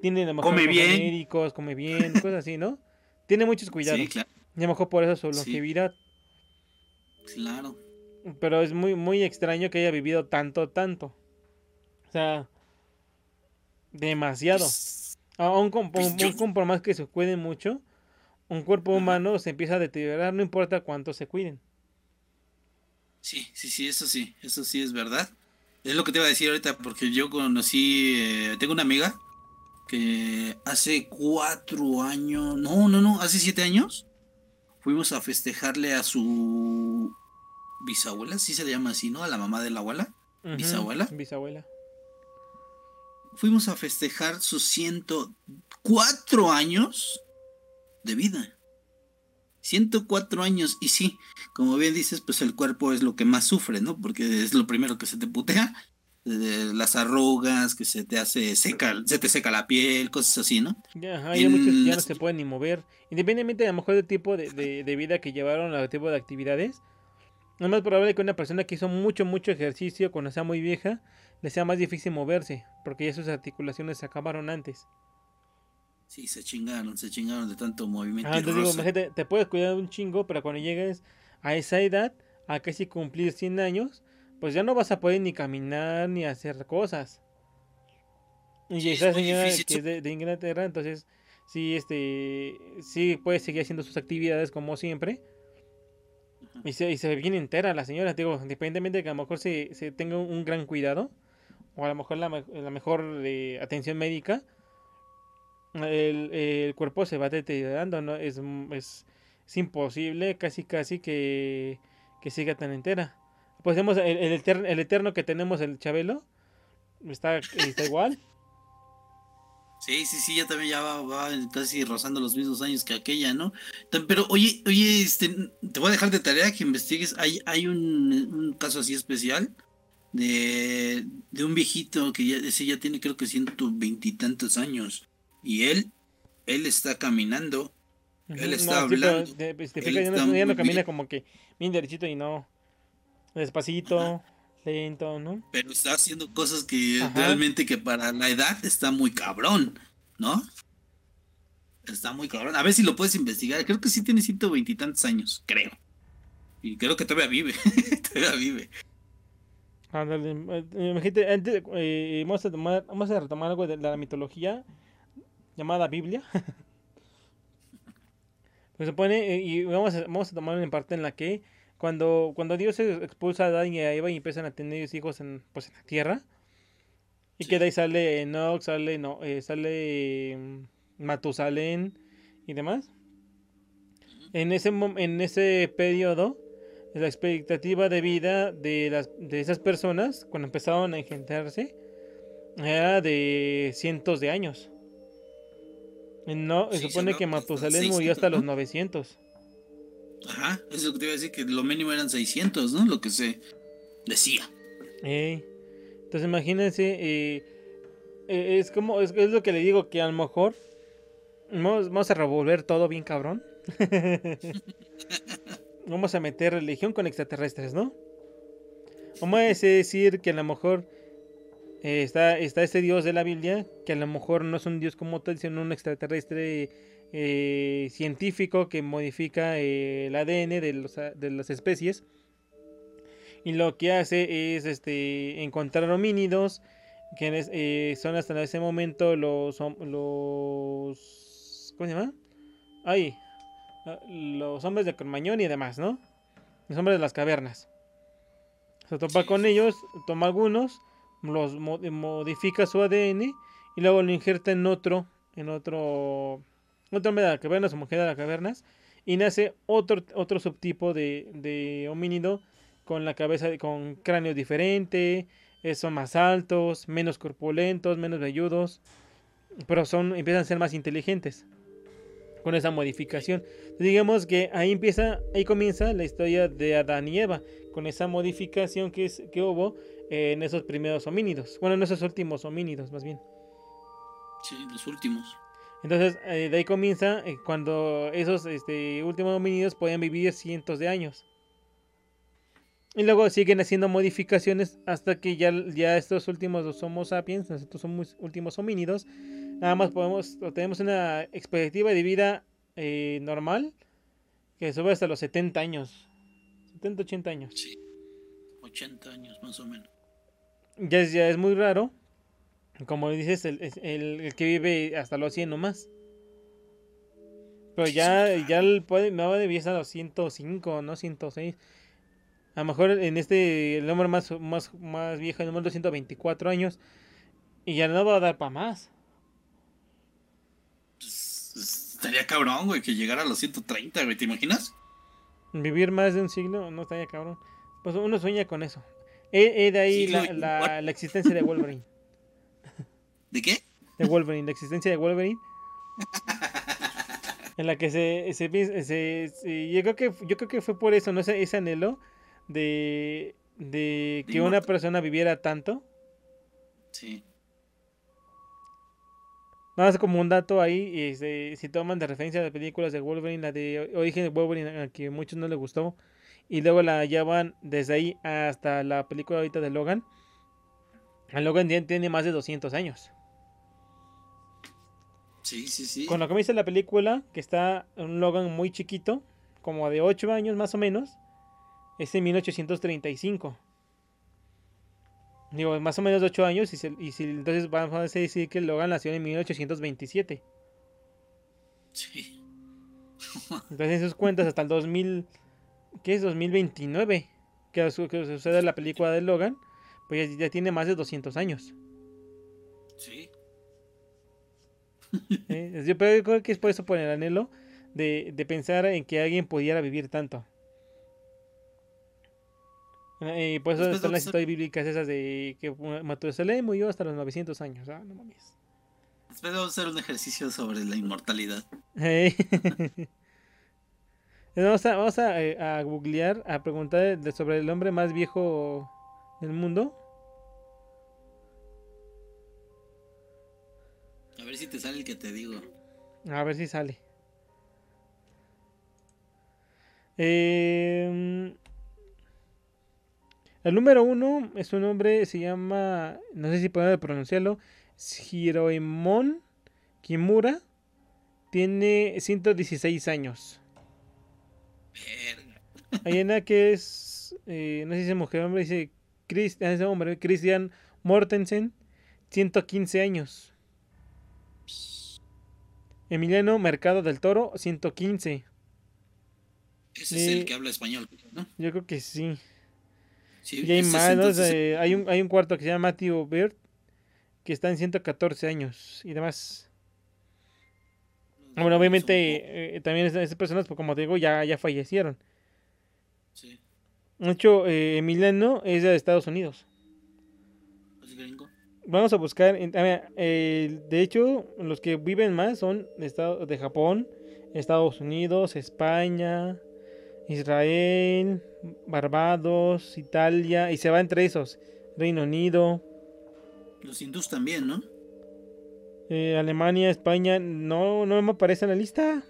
tiene a lo mejor Come bien. médicos, come bien, cosas así, ¿no? Tiene muchos cuidados. Sí, claro. Y a lo mejor por eso su Sí. longevidad. Claro. Pero es muy, muy extraño que haya vivido tanto, tanto. O sea, demasiado. Pues, Aún con, más que se cuiden mucho, un cuerpo humano se empieza a deteriorar, no importa cuánto se cuiden. Sí, sí, sí, eso sí, eso sí es verdad. Es lo que te iba a decir ahorita, porque yo conocí, eh, tengo una amiga que hace cuatro años, no, no, no, hace siete años, fuimos a festejarle a su bisabuela, sí se le llama así, ¿no? A la mamá de la abuela. ¿Bisabuela? Bisabuela. Fuimos a festejar sus 104 años de vida. 104 años, y sí, como bien dices, pues el cuerpo es lo que más sufre, ¿no? Porque es lo primero que se te putea. eh, las arrugas, que se te hace seca, se te seca la piel, cosas así, ¿no? Ya, ajá, ya muchos ya no se pueden ni mover. Independientemente a lo mejor del tipo de, de- de vida que llevaron, al tipo de actividades. Es más probable que una persona que hizo mucho, mucho ejercicio cuando sea muy vieja, le sea más difícil moverse, porque ya sus articulaciones se acabaron antes. Sí, se chingaron, se chingaron de tanto movimiento. Ah, entonces digo, te puedes cuidar un chingo, pero cuando llegues a esa edad, a casi cumplir 100 años, pues ya no vas a poder ni caminar ni hacer cosas. Y Sí, esa señora difícil. que es de, de Inglaterra, entonces sí, este, sí puede seguir haciendo sus actividades como siempre. Y se, y se ve bien entera la señora, digo, independientemente de que a lo mejor se, se tenga un gran cuidado, o a lo mejor la, la mejor eh, atención médica, el, el cuerpo se va deteriorando, ¿no? Es, es, es imposible, casi casi que, que siga tan entera. Pues vemos el, el, eterno, el eterno que tenemos, el Chabelo, está, está igual. Sí, sí, sí, ya también ya va, va casi rozando los mismos años que aquella, ¿no? Pero oye, oye, este, te voy a dejar de tarea que investigues. Hay, hay un, un caso así especial de, de un viejito que ya, ese ya tiene creo que ciento veintitantos años. Y él, él está caminando. Él está sí, pero hablando. pues, te Él no, está ya no camina bien. como que bien derechito y no. Despacito, lento, ¿no? Pero está haciendo cosas que Ajá. realmente que para la edad está muy cabrón, ¿no? Está muy cabrón. A ver si lo puedes investigar. Creo que sí tiene ciento veintitantos años, creo. Y creo que todavía vive. todavía vive. Ándale, eh, imagínate, antes, eh, vamos, a tomar, vamos a retomar algo de la mitología llamada Biblia. pues se pone, eh, y vamos a, vamos a tomar en parte en la que cuando, cuando Dios expulsa a Adán y a Eva y empiezan a tener hijos en, pues, en la tierra, y Sí. que de ahí sale Enoch, sale, no, eh, sale mm, Matusalén y demás. En ese, en ese periodo, la expectativa de vida de, las, de esas personas, cuando empezaron a engendrarse, era de cientos de años. No, se Sí, se supone que Matusalén murió 600, hasta los ¿no? 900. Ajá, eso es lo que te iba a decir, que lo mínimo eran 600, ¿no? Lo que se decía. Entonces imagínense, eh, eh, es como, es, es lo que le digo, que a lo mejor vamos, vamos a revolver todo bien cabrón. vamos a meter religión con extraterrestres, ¿no? Vamos a decir que a lo mejor eh, está, está este dios de la Biblia, que a lo mejor no es un dios como tal, sino un extraterrestre eh, científico que modifica eh, el ADN de, los, de las especies. Y lo que hace es este, encontrar homínidos, que son hasta ese momento los, los... ¿Cómo se llama? Ay, los hombres de Cromañón y demás, ¿no? Los hombres de las cavernas. Se topa con ellos, toma algunos los modifica su ADN y luego lo injerta en otro, en otro, otro hombre de las cavernas o mujer de las cavernas y nace otro, otro subtipo de, de homínido con la cabeza, con cráneo diferente, eh, son más altos, menos corpulentos, menos velludos, pero son, empiezan a ser más inteligentes con esa modificación. Digamos que ahí empieza, ahí comienza la historia de Adán y Eva, con esa modificación que, es, que hubo en esos primeros homínidos. Bueno, en esos últimos homínidos, más bien. Sí, los últimos. Entonces, eh, de ahí comienza eh, cuando esos este, últimos homínidos podían vivir cientos de años. Y luego siguen haciendo modificaciones hasta que ya, ya estos últimos dos Homo sapiens, estos últimos homínidos, nada más podemos, tenemos una expectativa de vida eh, normal que sube hasta los 70 años. 70, 80 años. Sí, 80 años más o menos ya es, ya es muy raro. Como dices, el, el, que vive hasta los 100 nomás. Pero ya, ya puede, no debía estar a los 105, no 106. A lo mejor en este, el número más, más, más viejo, el número 224 años. Y ya no va a dar para más. Estaría cabrón, güey, que llegara a los 130, güey, ¿te imaginas? Vivir más de un siglo, no estaría cabrón. Pues uno sueña con eso. Es de ahí la, existencia de Wolverine. ¿De qué? De Wolverine, la existencia de Wolverine. en la que se, se, yo creo que yo creo que fue por eso, ¿no? Ese, ese anhelo de, de que una persona viviera tanto. Sí. Nada más como un dato ahí, este, si toman de referencia las películas de Wolverine, la de Origen de Wolverine, a que a muchos no les gustó, y luego la llevan desde ahí hasta la película ahorita de Logan. Logan tiene más de 200 años. Sí, sí, sí. Con lo que me dice la película, que está un Logan muy chiquito, como de 8 años más o menos, es en 1835. Digo, más o menos de 8 años, y, si entonces vamos a decir que Logan nació en 1827. Sí. entonces en sus cuentas hasta el 2000 ¿Qué es 2029? Que, que sucede la película de Logan, pues ya, tiene más de 200 años. Sí. ¿Eh? Yo creo que es por eso por el anhelo de, pensar en que alguien pudiera vivir tanto. Y por eso están las historias bíblicas esas de que Matusalén murió hasta los 900 años. Ah, no mames. Después vamos a hacer un ejercicio sobre la inmortalidad. Vamos a, vamos eh, a, googlear, a preguntar sobre el hombre más viejo del mundo. A ver si te sale el que te digo. A ver si sale. Em, el número uno es un hombre, se llama, no sé si puedo pronunciarlo, Hiroemon Kimura. Tiene 116 años. Hay una que es, eh, no sé si es mujer o hombre, dice Christian, ese hombre, Christian Mortensen, 115 años. Emiliano Mercado del Toro, 115. Ese es el que habla español, ¿no? Yo creo que sí. Y hay más, hay, un, hay un cuarto que se llama Matthew Bird, que está en 114 años y demás. Bueno, obviamente eh, también esas personas, pues, como te digo, ya, ya fallecieron. Sí. De hecho, eh, Emiliano es de Estados Unidos. ¿Es gringo? Vamos a buscar. Eh, de hecho, los que viven más son de, Estado, de Japón, Estados Unidos, España, Israel, Barbados, Italia, y se va entre esos. Reino Unido. Los hindús también, ¿no? Eh, Alemania, España, no, no me aparece en la lista.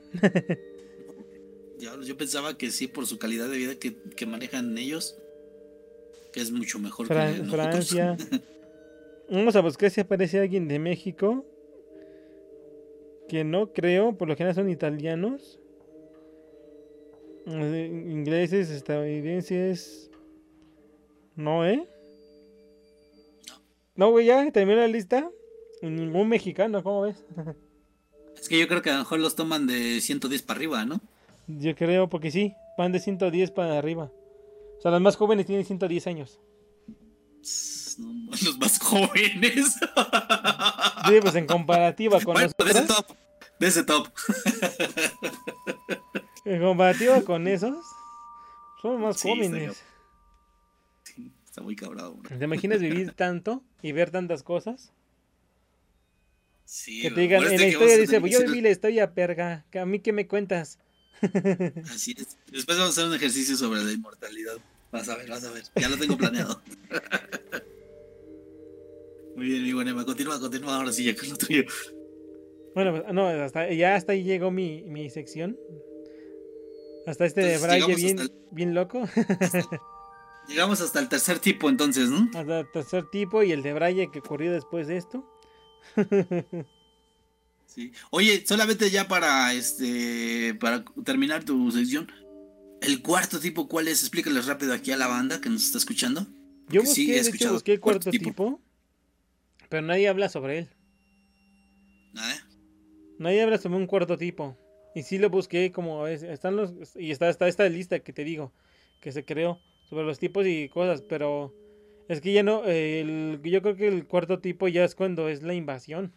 yo pensaba que sí, por su calidad de vida que, manejan ellos, que es mucho mejor que Francia. Vamos a buscar si aparece alguien de México. Que no creo, por lo general son italianos. Ingleses, estadounidenses. No, ¿eh? No, güey, ya terminó la lista. Ningún mexicano, ¿cómo ves? Es que yo creo que a lo mejor los toman de 110 para arriba, ¿no? Yo creo, porque sí, van de 110 para arriba. O sea, los más jóvenes tienen 110 años. No, los más jóvenes. Sí, pues en comparativa con Bueno, de ese top. De ese top. En comparativa con esos, son más Sí, está jóvenes. Sí, está muy cabrón. bro. ¿Te imaginas vivir tanto y ver tantas cosas? Sí, Que te digan, en la historia dice, pues yo viví la historia, perga, que a mí qué me cuentas. Así es. Después vamos a hacer un ejercicio sobre la inmortalidad. Vas a ver, vas a ver. Ya lo tengo planeado. Muy bien, mi buen Emma. Continúa, continúa ahora sí ya con lo tuyo. Bueno, pues, no, hasta, ya hasta ahí llegó mi, mi sección. Hasta este de Braille bien, loco. Llegamos hasta el tercer tipo entonces, ¿no? hasta el tercer tipo y el de Braille que ocurrió después de esto. Sí. Oye, solamente ya para este para terminar tu sección, el cuarto tipo, ¿cuál es? Explícales rápido aquí a la banda que nos está escuchando. Yo Porque sí, busqué, he hecho, escuchado busqué el cuarto cuarto tipo. tipo. pero nadie habla sobre él. ¿Ah? Nadie habla sobre un cuarto tipo. Y sí lo busqué como es, están los y está, está esta lista que te digo que se creó sobre los tipos y cosas, pero es que ya no eh, el- yo creo que el cuarto tipo ya es cuando es la invasión.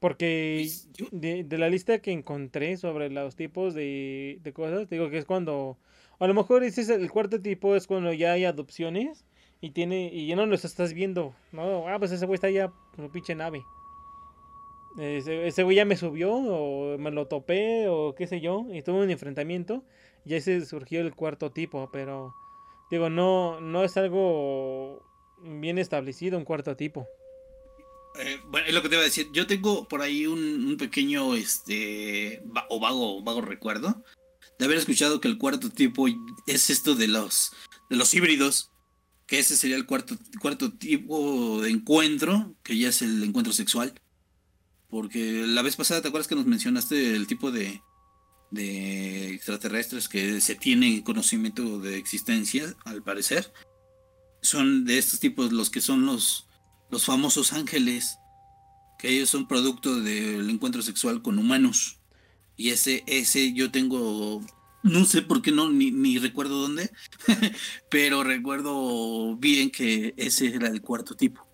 Porque Pues, de, de la lista que encontré sobre los tipos de, de cosas, digo que es cuando a lo mejor ese es el cuarto tipo es cuando ya hay adopciones y tiene y ya no los estás viendo, no, ah, pues ese güey está ya por pinche nave. Ese, güey ya me subió o me lo topé o qué sé yo y tuve un enfrentamiento y ese surgió el cuarto tipo, pero digo, no no es algo bien establecido un cuarto tipo. Eh, bueno, es lo que te iba a decir. Yo tengo por ahí un, pequeño este o vago, vago recuerdo de haber escuchado que el cuarto tipo es esto de los de los híbridos, que ese sería el cuarto cuarto tipo de encuentro, que ya es el encuentro sexual. Porque la vez pasada, ¿te acuerdas que nos mencionaste el tipo de, de extraterrestres que se tiene conocimiento de existencia, al parecer? Son de estos tipos los que son los, los famosos ángeles, que ellos son producto del encuentro sexual con humanos. Y ese, ese yo tengo, no sé por qué no, ni, ni recuerdo dónde, pero recuerdo bien que ese era el cuarto tipo.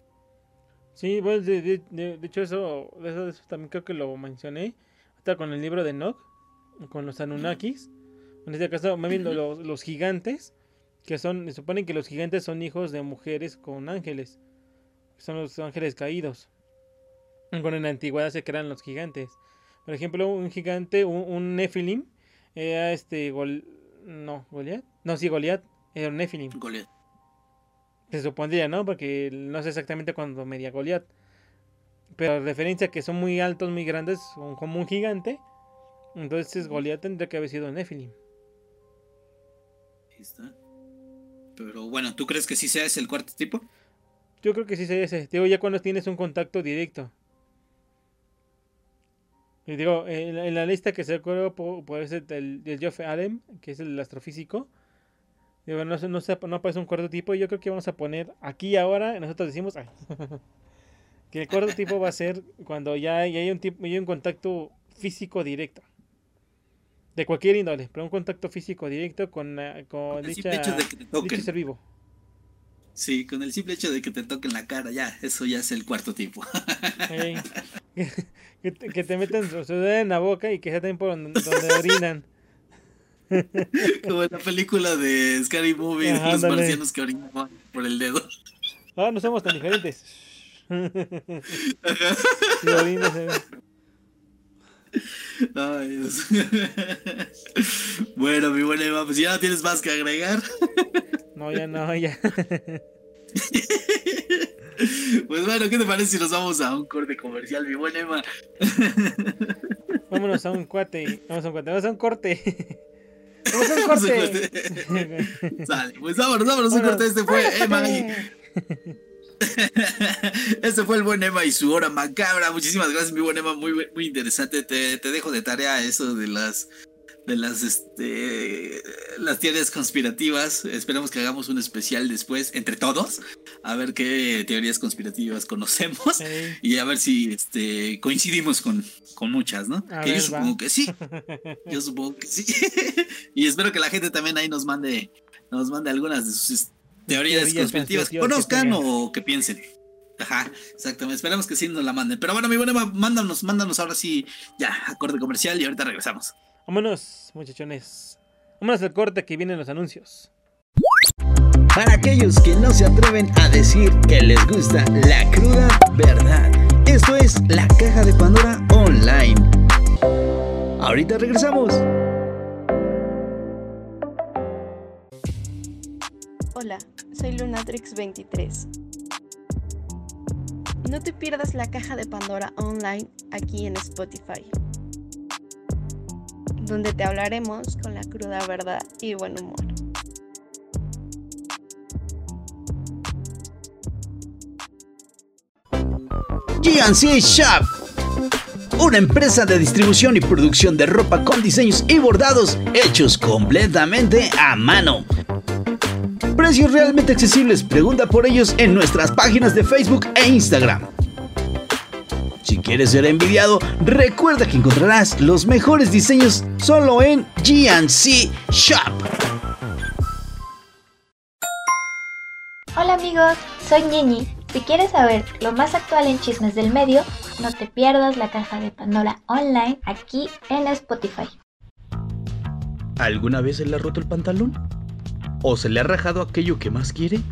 Sí, bueno, de, de- de- de hecho eso, eso, eso también creo que lo mencioné, hasta con el libro de Nock, con los Anunnakis, en este caso, más bien los, los gigantes, que son, se supone que los gigantes son hijos de mujeres con ángeles, son los ángeles caídos. Cuando en la antigüedad se crean los gigantes. Por ejemplo, un gigante, un, un Nephilim, era este, Gol, no, Goliat, no, sí, Goliat, era un Nephilim. Goliat. Se supondría, ¿no? Porque no sé exactamente cuándo medía Goliat. Pero referencia a que son muy altos, muy grandes, son como un gigante. Entonces Goliat tendría que haber sido Nephilim. Ahí está. Pero bueno, ¿tú crees que sí sea ese el cuarto tipo? Yo creo que sí sería ese. Digo, ya cuando tienes un contacto directo. Y digo, en, la- en la lista que se acuerda por ese del, del Geoff Allen, que es el astrofísico. Digo, no, no, aparece un cuarto tipo. Yo creo que vamos a poner aquí y ahora. Nosotros decimos ay, que el cuarto tipo va a ser cuando ya hay, ya hay un tipo, hay un contacto físico directo. De cualquier índole, pero un contacto físico directo con, con el dicha, simple hecho de que te dicho ser vivo. Sí, con el simple hecho de que te toquen la cara, ya, eso ya es el cuarto tipo. Que, que te, metan su en la boca y que se den por donde, donde orinan. Como en la película de Scary Movie, de los ándale. marcianos que orinaban por el dedo. Ah, no somos tan diferentes. Eh. Ay, Dios. bueno, mi buena Eva, pues ya no tienes más que agregar. No, ya no, ya. Pues bueno, ¿qué te parece si nos vamos a un corte comercial, mi buena Eva? Vámonos a un cuate. Vamos a un cuate. Vamos a un corte. Vamos a un Vamos a un corte. Sale, pues vámonos, vámonos, un corte. Este fue Emma y Este fue el buen Emma y su hora macabra. Muchísimas gracias, mi buen Emma. Muy, muy interesante. Te, te dejo de tarea eso de las de las este las teorías conspirativas. Esperamos que hagamos un especial después entre todos a ver qué teorías conspirativas conocemos y a ver si este coincidimos con, con muchas, ¿no? que yo supongo que sí. Yo supongo que sí. y espero que la gente también ahí nos mande nos mande algunas de sus teorías, conspirativas que conozcan o que piensen. Ajá, exactamente. Esperamos que sí nos la manden. Pero bueno, mi buena, mándanos, mándanos ahora sí, ya, acorde comercial y ahorita regresamos. Vámonos, muchachones. Vámonos al corte que vienen los anuncios. Para aquellos que no se atreven a decir que les gusta la cruda verdad, esto es la caja de Pandora Online. Ahorita regresamos. Hola, soy Lunatrix23. No te pierdas la caja de Pandora Online aquí en Spotify donde te hablaremos con la cruda verdad y buen humor. GNC Shop, una empresa de distribución y producción de ropa con diseños y bordados hechos completamente a mano. Precios realmente accesibles, pregunta por ellos en nuestras páginas de Facebook e Instagram. Si quieres ser envidiado, recuerda que encontrarás los mejores diseños solo en GNC Shop. Hola amigos, soy Ñiñi. Si quieres saber lo más actual en chismes del medio, no te pierdas la caja de Pandora online aquí en Spotify. ¿Alguna vez se le ha roto el pantalón? ¿O se le ha rajado aquello que más quiere?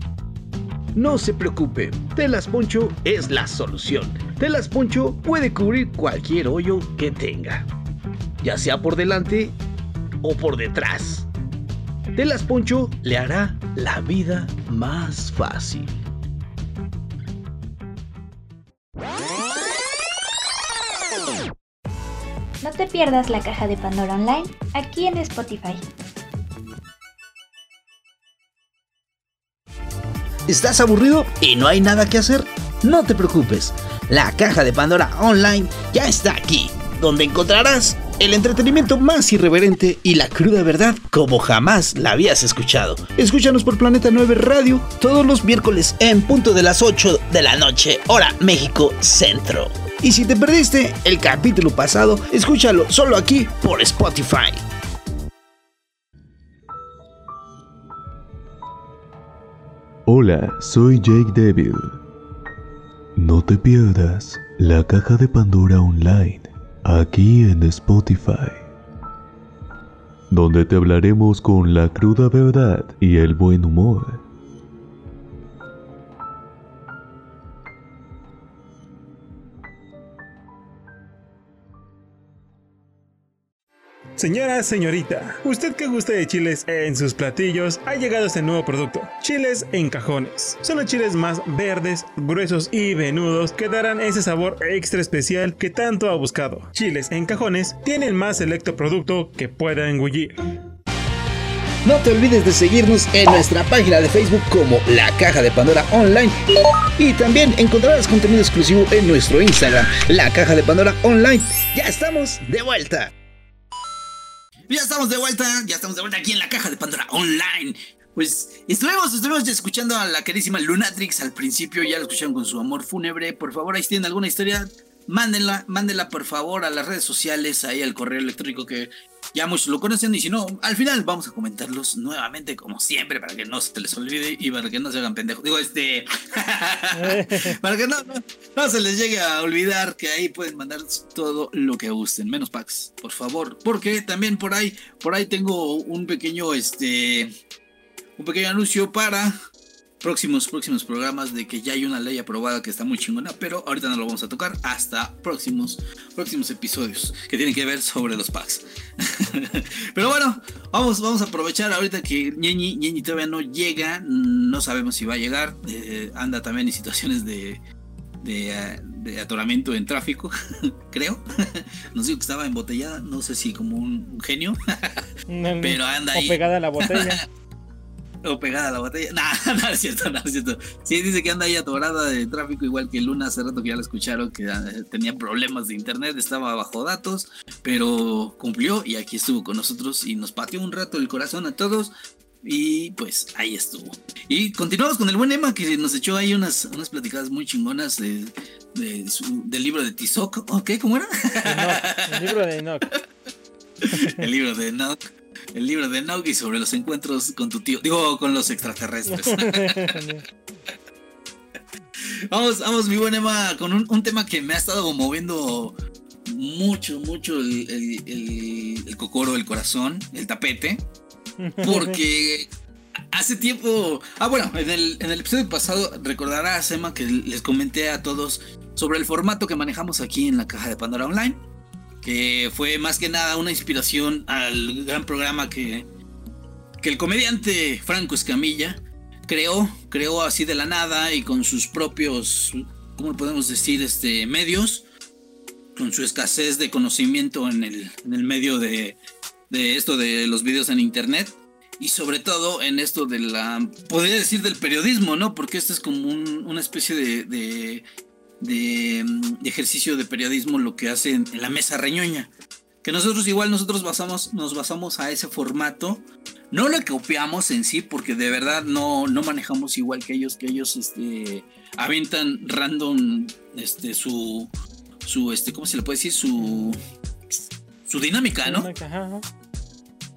No se preocupe, Telas Poncho es la solución. Telas Poncho puede cubrir cualquier hoyo que tenga, ya sea por delante o por detrás. Telas Poncho le hará la vida más fácil. No te pierdas la caja de Pandora Online aquí en Spotify. ¿Estás aburrido y no hay nada que hacer? No te preocupes, la caja de Pandora Online ya está aquí, donde encontrarás el entretenimiento más irreverente y la cruda verdad como jamás la habías escuchado. Escúchanos por Planeta 9 Radio todos los miércoles en punto de las 8 de la noche, hora México Centro. Y si te perdiste el capítulo pasado, escúchalo solo aquí por Spotify. Hola, soy Jake Devil. No te pierdas la caja de Pandora Online aquí en Spotify, donde te hablaremos con la cruda verdad y el buen humor. Señora, señorita, usted que gusta de chiles en sus platillos, ha llegado este nuevo producto, chiles en cajones. Son los chiles más verdes, gruesos y venudos que darán ese sabor extra especial que tanto ha buscado. Chiles en cajones tiene el más selecto producto que pueda engullir. No te olvides de seguirnos en nuestra página de Facebook como La Caja de Pandora Online. Y también encontrarás contenido exclusivo en nuestro Instagram, La Caja de Pandora Online. Ya estamos de vuelta. Ya estamos de vuelta, ya estamos de vuelta aquí en la caja de Pandora Online. Pues estuvimos, estuvimos escuchando a la querísima Lunatrix al principio, ya lo escucharon con su amor fúnebre. Por favor, ahí tienen alguna historia, mándenla, mándenla por favor a las redes sociales, ahí al correo electrónico que ya muchos lo conocen y si no, al final vamos a comentarlos nuevamente como siempre para que no se les olvide y para que no se hagan pendejos. Digo, este, para que no, no, se les llegue a olvidar que ahí pueden mandar todo lo que gusten, menos packs, por favor, porque también por ahí, por ahí tengo un pequeño, este, un pequeño anuncio para próximos, próximos programas de que ya hay una ley aprobada que está muy chingona, pero ahorita no lo vamos a tocar hasta próximos, próximos episodios que tienen que ver sobre los packs. pero bueno, vamos, vamos a aprovechar ahorita que Ñeñi, Ñeñi todavía no llega, no sabemos si va a llegar, eh, anda también en situaciones de, de, de atoramiento en tráfico, creo. no sé que estaba embotellada, no sé si como un, un genio, pero anda o ahí. pegada a la botella. O pegada a la botella. No, no es cierto, no es cierto. Sí, dice que anda ahí atorada de tráfico, igual que Luna hace rato que ya lo escucharon, que eh, tenía problemas de internet, estaba bajo datos, pero cumplió y aquí estuvo con nosotros y nos pateó un rato el corazón a todos. Y pues ahí estuvo. Y continuamos con el buen Emma que nos echó ahí unas, unas platicadas muy chingonas de, del libro de Tizoc. ¿Ok? ¿Cómo era? el libro de Enoch. el libro de Enoch. El libro de y sobre los encuentros con tu tío. Digo, con los extraterrestres. vamos, vamos, mi buen Emma, con un, tema que me ha estado moviendo mucho, mucho el, el, el cocoro, el corazón, el tapete. Porque hace tiempo. Ah, bueno, en el, en el episodio pasado recordarás, Emma, que les comenté a todos sobre el formato que manejamos aquí en la caja de Pandora Online. Que fue más que nada una inspiración al gran programa que, que el comediante Franco Escamilla creó, creó así de la nada y con sus propios, ¿cómo podemos decir? Este, medios, con su escasez de conocimiento en el, en el medio de, de esto de los videos en internet y sobre todo en esto de la, podría decir del periodismo, ¿no? Porque esto es como una especie de, de, de, ejercicio de periodismo lo que hace en, la mesa reñoña. Que nosotros igual nosotros basamos, nos basamos a ese formato. No lo copiamos en sí, porque de verdad no, no manejamos igual que ellos, que ellos este, avientan random este, su, su, este, ¿cómo se le puede decir? Su, su dinámica, ¿no?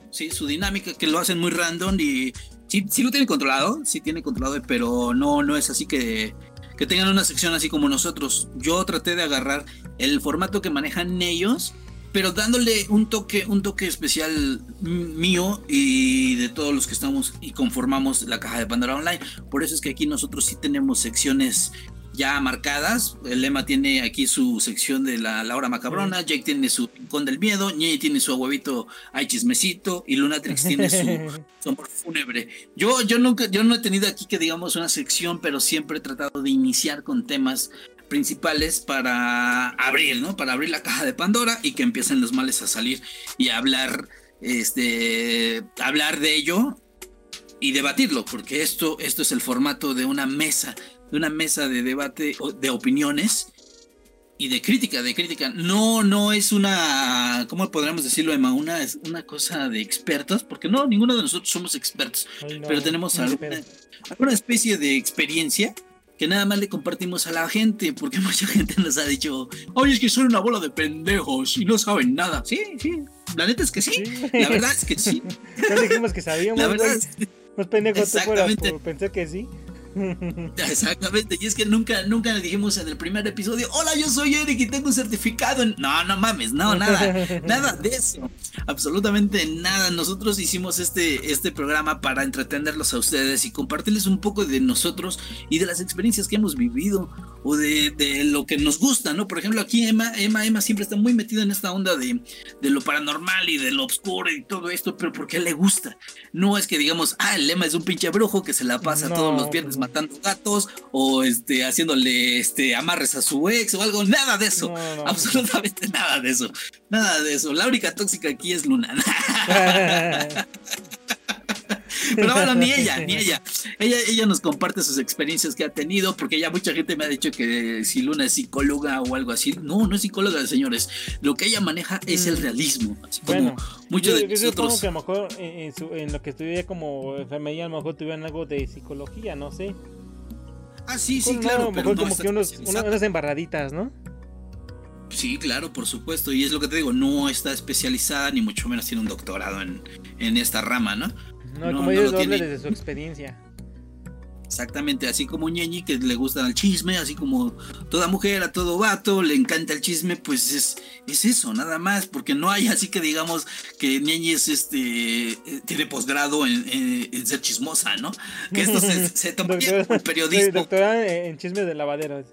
Sí, su dinámica, que lo hacen muy random y sí, sí lo tiene controlado, sí tiene controlado, pero no, no es así que, que tengan una sección así como nosotros. Yo traté de agarrar el formato que manejan ellos, pero dándole un toque, un toque especial mío y de todos los que estamos y conformamos la caja de Pandora Online. Por eso es que aquí nosotros sí tenemos secciones ya marcadas. El lema tiene aquí su sección de la, hora macabrona, Jake tiene su rincón del miedo, Ñe tiene su huevito ay chismecito y Lunatrix tiene su, amor fúnebre. Yo, yo nunca, yo no he tenido aquí que digamos una sección, pero siempre he tratado de iniciar con temas principales para abrir, ¿no? Para abrir la caja de Pandora y que empiecen los males a salir y hablar, este, hablar de ello y debatirlo, porque esto, esto es el formato de una mesa de una mesa de debate de opiniones y de crítica, de crítica. No, no es una, ¿cómo podríamos decirlo, Emma? Una, es una cosa de expertos, porque no, ninguno de nosotros somos expertos, pero tenemos alguna, alguna, especie de experiencia que nada más le compartimos a la gente, porque mucha gente nos ha dicho, oye, es que son una bola de pendejos y no saben nada. Sí, sí, la neta es que sí, la verdad es que sí. Ya dijimos que sabíamos, la verdad es que... Más pendejos por pensar que sí. Exactamente, y es que nunca, nunca le dijimos en el primer episodio, hola, yo soy Eric y tengo un certificado. No, no mames, no, nada, nada de eso, absolutamente nada. Nosotros hicimos este, este programa para entretenerlos a ustedes y compartirles un poco de nosotros y de las experiencias que hemos vivido o de, lo que nos gusta, ¿no? Por ejemplo, aquí Emma, Emma, Emma siempre está muy metida en esta onda de, de lo paranormal y de lo oscuro y todo esto, pero porque le gusta. No es que digamos, ah, el Emma es un pinche brujo que se la pasa todos los viernes matando gatos o este, haciéndole este, amarres a su ex o algo, nada de eso, absolutamente nada de eso, nada de eso. La única tóxica aquí es Luna. Pero bueno, ni ella, ni ella. Ella, ella nos comparte sus experiencias que ha tenido, porque ya mucha gente me ha dicho que si Luna es psicóloga o algo así. No, no es psicóloga, señores. Lo que ella maneja es el mm. realismo. Así como muchos de nosotros. que a lo mejor en, lo que estudié como enfermería, a lo mejor tuvieron algo de psicología, no sé. Ah, sí, sí, claro. mejor como que unos, unas embarraditas, ¿no? Sí, claro, por supuesto. Y es lo que te digo, no está especializada, ni mucho menos tiene un doctorado en, en esta rama, ¿no? No, como ellos no tiene... desde su experiencia. Exactamente, así como Ñeñi que le gusta el chisme, así como toda mujer, a todo vato, le encanta el chisme, pues es, es eso, nada más, porque no hay así que digamos que Ñeñi es este, eh, tiene posgrado en, ser chismosa, ¿no? Que esto se, se toma como periodismo. Doctora en chisme de lavaderos.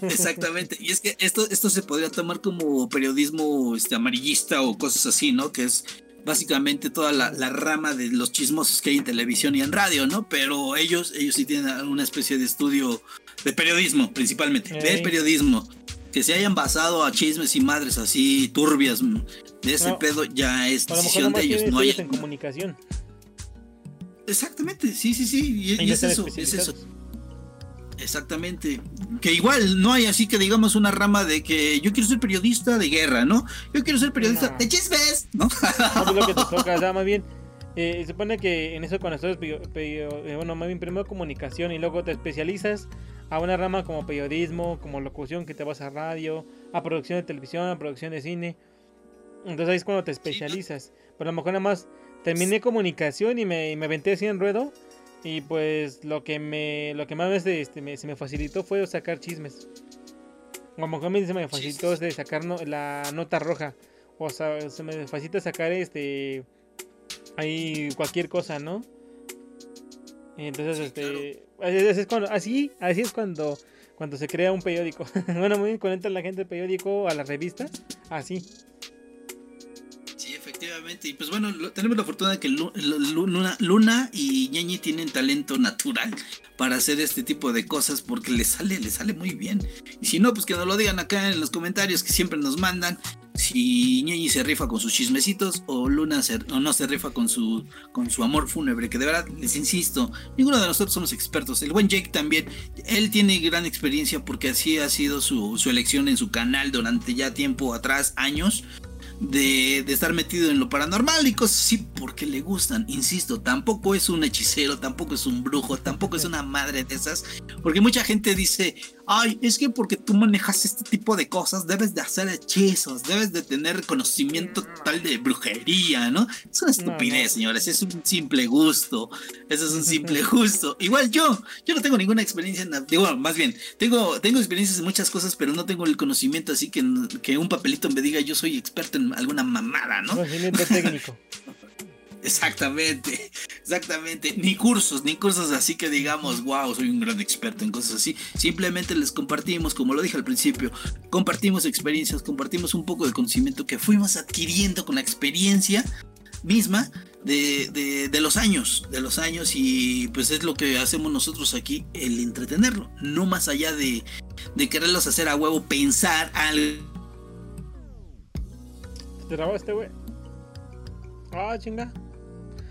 Exactamente, y es que esto, esto se podría tomar como periodismo este, amarillista o cosas así, ¿no? Que es básicamente toda la, rama de los chismosos que hay en televisión y en radio, ¿no? Pero ellos, ellos sí tienen una especie de estudio de periodismo, principalmente, de periodismo. Que se hayan basado a chismes y madres así turbias de ese pedo ya es decisión de ellos, no hay en comunicación. Exactamente, sí, sí, sí. Y, es eso, es eso. Exactamente. Que igual no hay así que digamos una rama de que yo quiero ser periodista de guerra, ¿no? Yo quiero ser periodista de chismes, ¿no? no es lo que te toca, más bien. Eh, se supone que en eso cuando estás, eh, bueno, más bien primero comunicación y luego te especializas a una rama como periodismo, como locución, que te vas a radio, a producción de televisión, a producción de cine. Entonces ahí es cuando te especializas. Pero a lo mejor nada más terminé comunicación y me, me aventé así en ruedo. Y pues lo que me lo que más este, se me facilitó fue sacar chismes. Mejor me, se me facilitó de sacar la nota roja. O sea, se me facilita sacar este ahí cualquier cosa, ¿no? Entonces, este, así, es cuando, así, así es cuando, cuando se crea un periódico. bueno, muy bien, conecta la gente del periódico a la revista, así. Sí, efectivamente. Y pues bueno, tenemos la fortuna de que Luna, Luna y Ñeñi tienen talento natural para hacer este tipo de cosas porque les sale, les sale muy bien. Y si no, pues que nos lo digan acá en los comentarios que siempre nos mandan si Ñeñi se rifa con sus chismecitos o Luna no se rifa con su, con su amor fúnebre, que de verdad les insisto, ninguno de nosotros somos expertos. El buen Jake también, él tiene gran experiencia porque así ha sido su, su elección en su canal durante ya tiempo atrás, años de, estar metido en lo paranormal y cosas así porque le gustan. Insisto, tampoco es un hechicero, tampoco es un brujo, tampoco es una madre de esas. Porque mucha gente dice, ay, es que porque tú manejas este tipo de cosas debes de hacer hechizos, debes de tener conocimiento total de brujería, ¿no? Es una estupidez, señores, es un simple gusto. Eso es un simple gusto. Igual yo, yo no tengo ninguna experiencia en, digo, más bien, tengo, tengo experiencias en muchas cosas, pero no tengo el conocimiento así que, que un papelito me diga yo soy experto en alguna mamada, ¿no? Conocimiento técnico. Exactamente, exactamente. Ni cursos, ni cursos así que digamos, wow, soy un gran experto en cosas así. Simplemente les compartimos, como lo dije al principio, compartimos experiencias, compartimos un poco de conocimiento que fuimos adquiriendo con la experiencia misma de, de, los años, de los años y pues es lo que hacemos nosotros aquí, el entretenerlo, no más allá de, de quererlos hacer a huevo, pensar algo. ¿Te grabaste, güey? Ah, chinga.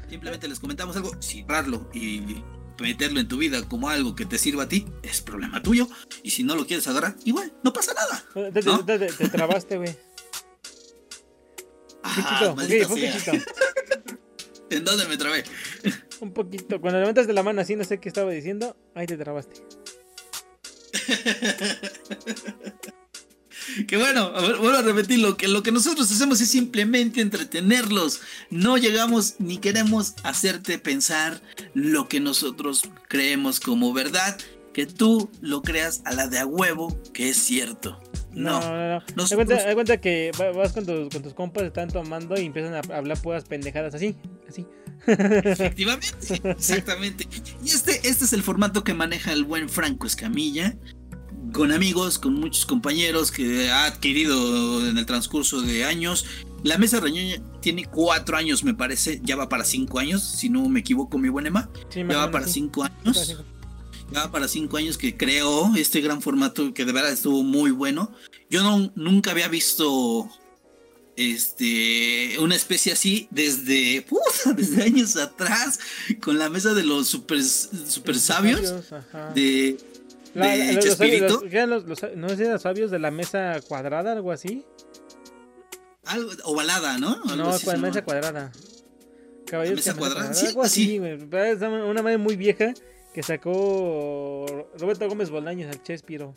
Simplemente les comentamos algo, cerrarlo y meterlo en tu vida como algo que te sirva a ti, es problema tuyo. Y si no lo quieres agarrar, igual, no pasa nada. Te, trabaste, güey. Ah, un poquito, un poquito. ¿En dónde me trabé? un poquito. Cuando levantas de la mano así, no sé qué estaba diciendo, ahí te trabaste. que bueno, vuelvo a repetirlo, que lo que nosotros hacemos es simplemente entretenerlos. No llegamos ni queremos hacerte pensar lo que nosotros creemos como verdad, que tú lo creas a la de a huevo, que es cierto. No, no, no. no. cuenta, que vas con tus, con tus compas, están tomando y empiezan a hablar puras pendejadas así, así. Efectivamente, exactamente. Y este, este es el formato que maneja el buen Franco Escamilla con amigos, con muchos compañeros que ha adquirido en el transcurso de años. La mesa reñoña tiene cuatro años, me parece, ya va para cinco años, si no me equivoco, mi buen Emma. ya va para cinco años. Ya va para cinco años que creó este gran formato que de verdad estuvo muy bueno. Yo no, nunca había visto este una especie así desde desde años atrás con la mesa de los super, super sabios de de los, Chespirito. ¿No eran sabios de la mesa cuadrada, algo así? Algo, ovalada, ¿no? no, mesa cuadrada. Caballeros mesa cuadrada, sí, algo así. Es una madre muy vieja que sacó Roberto Gómez Bolaños al Chespiro.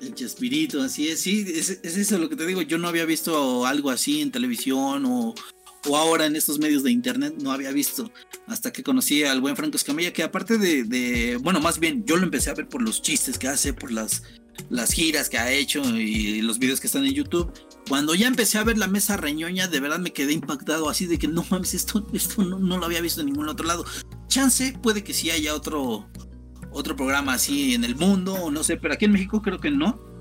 El Chespirito, así es, sí, es, es, eso lo que te digo. Yo no había visto algo así en televisión o, o ahora en estos medios de internet no había visto hasta que conocí al buen Franco Escamilla que aparte de, bueno más bien yo lo empecé a ver por los chistes que hace por las las giras que ha hecho y los videos que están en YouTube. Cuando ya empecé a ver la mesa reñoña de verdad me quedé impactado así de que no mames esto esto no, no lo había visto en ningún otro lado chance puede que sí haya otro otro programa así en el mundo o no sé pero aquí en México creo que no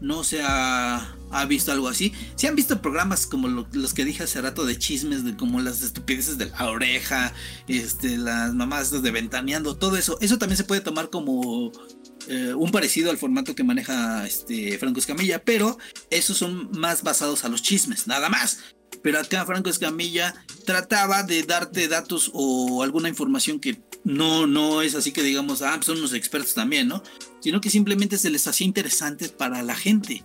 no se ha visto algo así. Si han visto programas como los que dije hace rato de chismes, de como las estupideces de la oreja, este, las mamás de ventaneando, todo eso, eso también se puede tomar como eh, un parecido al formato que maneja este Franco Escamilla, pero esos son más basados a los chismes, nada más. Pero acá Franco Escamilla trataba de darte datos o alguna información que no, no es así que digamos, ah, pues son unos expertos también, ¿no? Sino que simplemente se les hacía interesantes para la gente.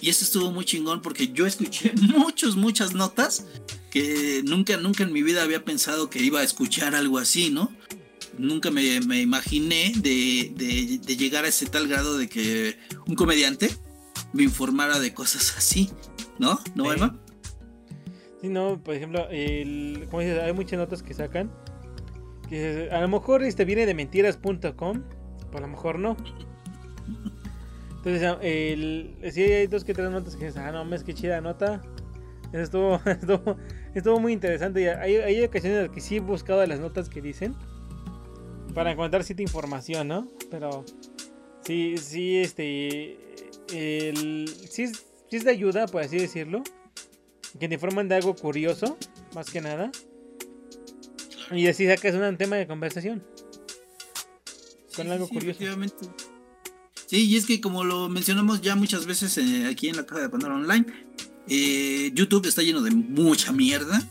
Y eso estuvo muy chingón porque yo escuché muchas, muchas notas que nunca, nunca en mi vida había pensado que iba a escuchar algo así, ¿no? Nunca me, imaginé de, de, llegar a ese tal grado de que un comediante me informara de cosas así, ¿no? ¿No, Emma? Sí, no, por ejemplo, como dices, hay muchas notas que sacan. A lo mejor este viene de mentiras.com, a lo mejor no. Entonces, el, sí hay dos que tres notas que dices, ah, no, es que chida nota. Eso estuvo, estuvo, muy interesante. Hay, hay ocasiones en las que sí he buscado las notas que dicen para encontrar cierta información, ¿no? Pero sí, sí, este, el, sí, sí es de ayuda, por así decirlo que te informan de algo curioso, más que nada. Y así sacas un tema de conversación. Con algo curioso. Sí, y es que como lo mencionamos ya muchas veces eh, aquí en la caja de Pandora Online, eh, YouTube está lleno de mucha mierda.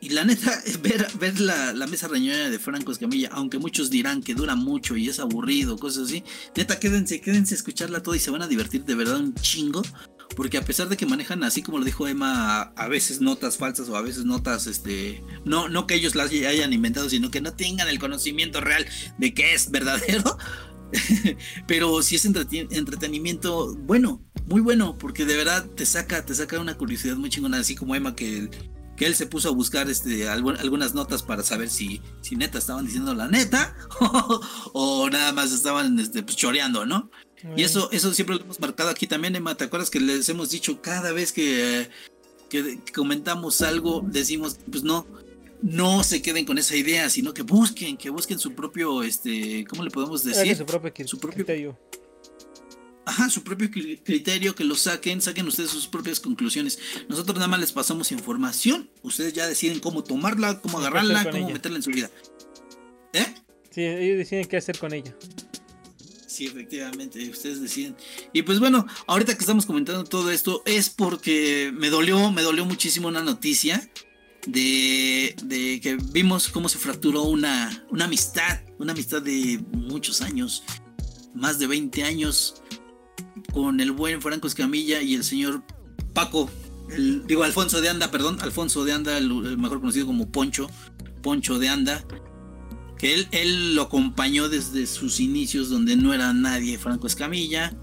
Y la neta, ver, ver la, la mesa reñoña de Franco Escamilla, aunque muchos dirán que dura mucho y es aburrido, cosas así, neta, quédense, quédense a escucharla toda y se van a divertir de verdad un chingo porque a pesar de que manejan así como lo dijo Emma, a, veces notas falsas o a veces notas, este, no, no que ellos las hayan inventado, sino que no tengan el conocimiento real de que es verdadero, pero si es entretenimiento bueno, muy bueno, porque de verdad te saca, te saca una curiosidad muy chingona, así como Emma que que él se puso a buscar este, algunas notas para saber si, si neta estaban diciendo la neta o, nada más estaban este, pues, choreando, ¿no? Y eso, eso siempre lo hemos marcado aquí también, Emma. ¿Te acuerdas que les hemos dicho cada vez que, que, comentamos algo, decimos, pues no, no se queden con esa idea, sino que busquen, que busquen su propio, este, ¿cómo le podemos decir? Su propio, su propio criterio. Ajá, su propio criterio, que lo saquen, saquen ustedes sus propias conclusiones. Nosotros nada más les pasamos información, ustedes ya deciden cómo tomarla, cómo agarrarla, cómo meterla en su vida. ¿Eh? Sí, ellos deciden qué hacer con ella. Sí, efectivamente, ustedes deciden. Y pues bueno, ahorita que estamos comentando todo esto es porque me dolió, me dolió muchísimo una noticia de, de que vimos cómo se fracturó una, una amistad, una amistad de muchos años, más de 20 años, con el buen Franco Escamilla y el señor Paco, digo Alfonso de Anda, perdón, Alfonso de Anda, el mejor conocido como Poncho, Poncho de Anda que él, él lo acompañó desde sus inicios donde no era nadie Franco Escamilla,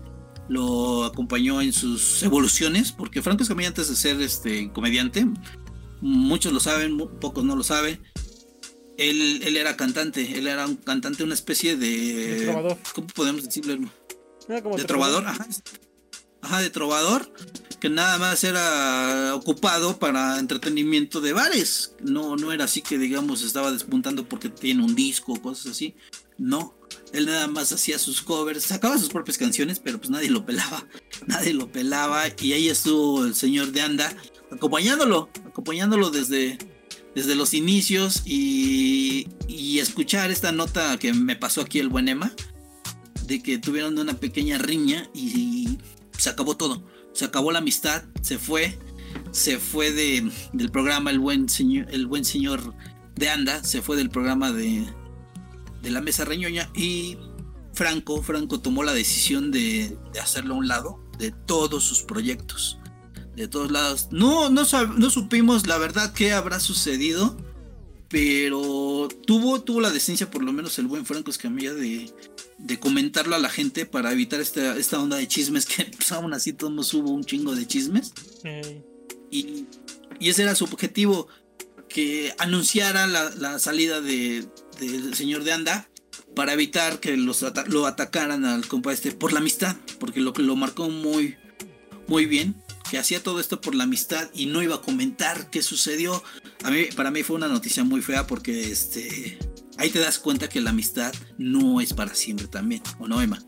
lo acompañó en sus evoluciones, porque Franco Escamilla antes de ser este comediante, muchos lo saben, pocos no lo saben, él, él era cantante, él era un cantante, una especie de... trovador. ¿Cómo podemos decirlo? de trovador, ajá. Ajá, de trovador que nada más era ocupado para entretenimiento de bares. No, no era así que digamos estaba despuntando porque tiene un disco o cosas así. No, él nada más hacía sus covers, sacaba sus propias canciones, pero pues nadie lo pelaba, nadie lo pelaba y ahí estuvo el señor de Anda acompañándolo, acompañándolo desde, desde los inicios y, y escuchar esta nota que me pasó aquí el buen Emma, de que tuvieron una pequeña riña y se acabó todo se acabó la amistad, se fue, se fue de, del programa el buen señor, el buen señor de Anda, se fue del programa de, de la mesa reñoña y Franco, Franco tomó la decisión de, de, hacerlo a un lado de todos sus proyectos, de todos lados. No, no, no supimos la verdad qué habrá sucedido, pero tuvo, tuvo la decencia, por lo menos el buen Franco Escamilla, de, de comentarlo a la gente para evitar esta, esta onda de chismes que pues, aún así todos hubo un chingo de chismes. Y, y, ese era su objetivo, que anunciara la, salida de, del señor de Anda para evitar que los lo atacaran al compa este por la amistad, porque lo que lo marcó muy, muy bien, que hacía todo esto por la amistad y no iba a comentar qué sucedió. A mí, para mí fue una noticia muy fea porque este ahí te das cuenta que la amistad no es para siempre también, ¿o no, Emma?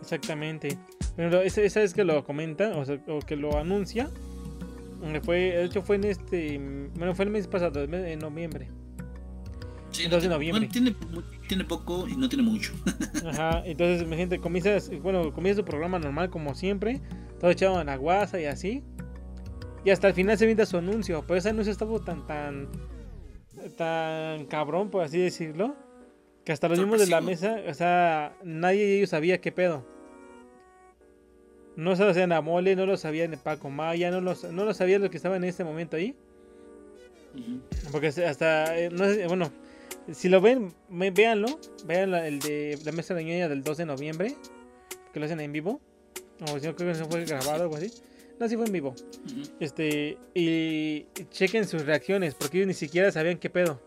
exactamente. Pero esa, vez que lo comenta, o, que lo anuncia, fue, de hecho fue en este, bueno, fue el mes pasado, en noviembre. Sí, entonces noviembre. tiene, tiene, poco y no tiene mucho. Ajá, entonces gente comienza, bueno, comienza su programa normal como siempre, todo echado en la guasa y así. Y hasta el final se viene su anuncio. Pero ese anuncio estaba tan, tan, tan cabrón, por así decirlo. Que hasta los mismos de la mesa, o sea, nadie de ellos sabía qué pedo. No se sabían a Mole, no lo sabían Paco Maya, no, los, no lo sabían los que estaban en este momento ahí. Porque hasta, eh, no sé, bueno, si lo ven, véanlo. Vean el de la mesa de ñoña del 2 de noviembre. Que lo hacen en vivo. O si no, creo que no fue grabado o algo así. No, sí fue en vivo. Este, y chequen sus reacciones, porque ellos ni siquiera sabían qué pedo.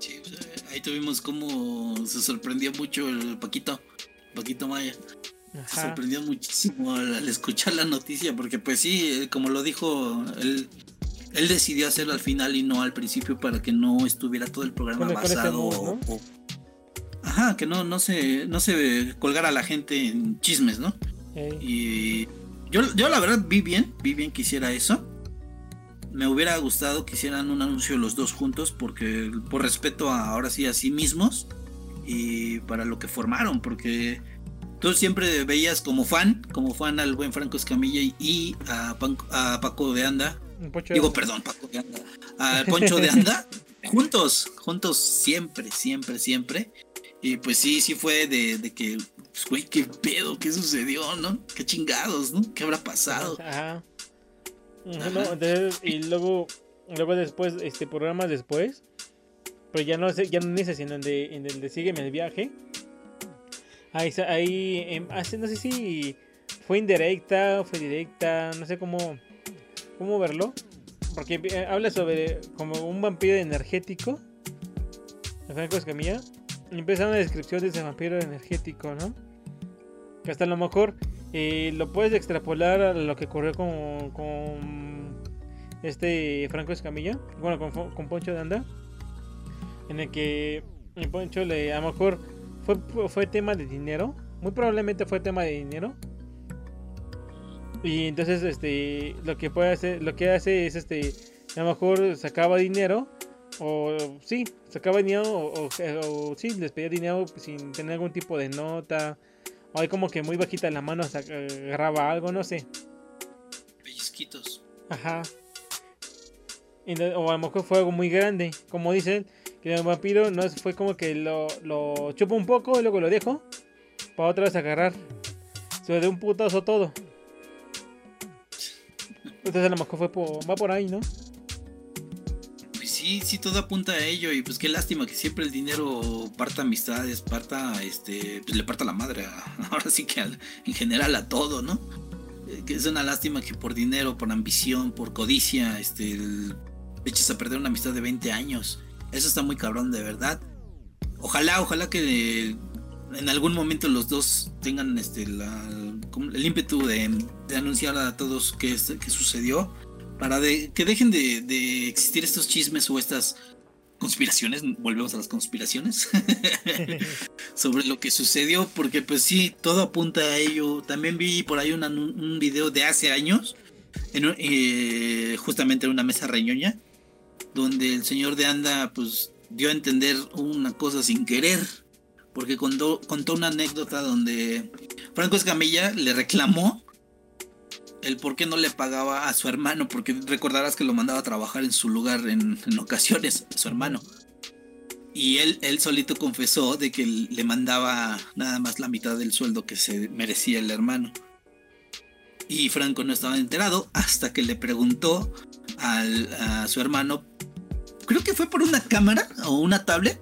Sí, ahí tuvimos como se sorprendió mucho el Paquito, Paquito Maya. Se sorprendió muchísimo al, escuchar la noticia, porque pues sí, como lo dijo, él, él decidió hacerlo al final y no al principio para que no estuviera todo el programa basado Ajá, que no, no se, no se colgara a la gente en chismes, ¿no? Y yo, yo la verdad vi bien, vi bien que hiciera eso. Me hubiera gustado que hicieran un anuncio los dos juntos porque por respeto a, ahora sí a sí mismos y para lo que formaron, porque tú siempre veías como fan, como fan al buen Franco Escamilla y a, a Paco de Anda. Digo, perdón, Paco de Anda. Al Poncho de Anda. juntos, juntos siempre, siempre, siempre. Y pues sí, sí fue de, que, pues, güey, qué pedo, qué sucedió, ¿no? Qué chingados, ¿no? ¿Qué habrá pasado? Ajá. y luego, luego después, este programa después, pero ya no sé, ya no en ese, sino en, de, en el de Sígueme el viaje. Ahí, ahí em, hace, no sé si fue indirecta, fue directa, no sé cómo, cómo verlo. Porque eh, habla sobre como un vampiro energético. De Franco Escamilla empieza una descripción de ese vampiro energético, ¿no? Que hasta a lo mejor eh, lo puedes extrapolar a lo que ocurrió con, con este Franco Escamilla, bueno, con, Poncho de Anda, en el que Poncho le, a lo mejor fue, fue tema de dinero, muy probablemente fue tema de dinero. Y entonces este lo que puede hacer, lo que hace es este a lo mejor sacaba dinero o sí, sacaba dinero o, o, sí, les pedía dinero sin tener algún tipo de nota. O hay como que muy bajita en la mano agarraba algo, no sé. Pellizquitos. Ajá. o a lo mejor fue algo muy grande. Como dicen, que el vampiro no fue como que lo, lo chupa un poco y luego lo dejo. Para otra vez agarrar. Se de un putazo todo. Entonces a lo mejor fue va por ahí, ¿no? Sí, sí, todo apunta a ello. Y pues qué lástima que siempre el dinero parta amistades, parta, este, pues le parta la madre. ahora sí que en general a todo, ¿no? Eh, que es una lástima que por dinero, por ambición, por codicia, este, eches a perder una amistad de 20 años. Eso está muy cabrón, de verdad. Ojalá, ojalá que en algún momento los dos tengan este, el ímpetu de, anunciar a todos qué, qué sucedió para que dejen de, existir estos chismes o estas conspiraciones, volvemos a las conspiraciones, sobre lo que sucedió, porque pues sí, todo apunta a ello. También vi por ahí un video de hace años, en, eh, justamente en una mesa reñoña, donde el señor de Anda pues dio a entender una cosa sin querer, porque contó, contó una anécdota donde Franco Escamilla le reclamó el por qué no le pagaba a su hermano, porque recordarás que lo mandaba a trabajar en su lugar en, ocasiones, su hermano. Y él, él solito confesó de que le mandaba nada más la mitad del sueldo que se merecía el hermano. Y Franco no estaba enterado hasta que le preguntó a su hermano, creo que fue por una cámara o una tablet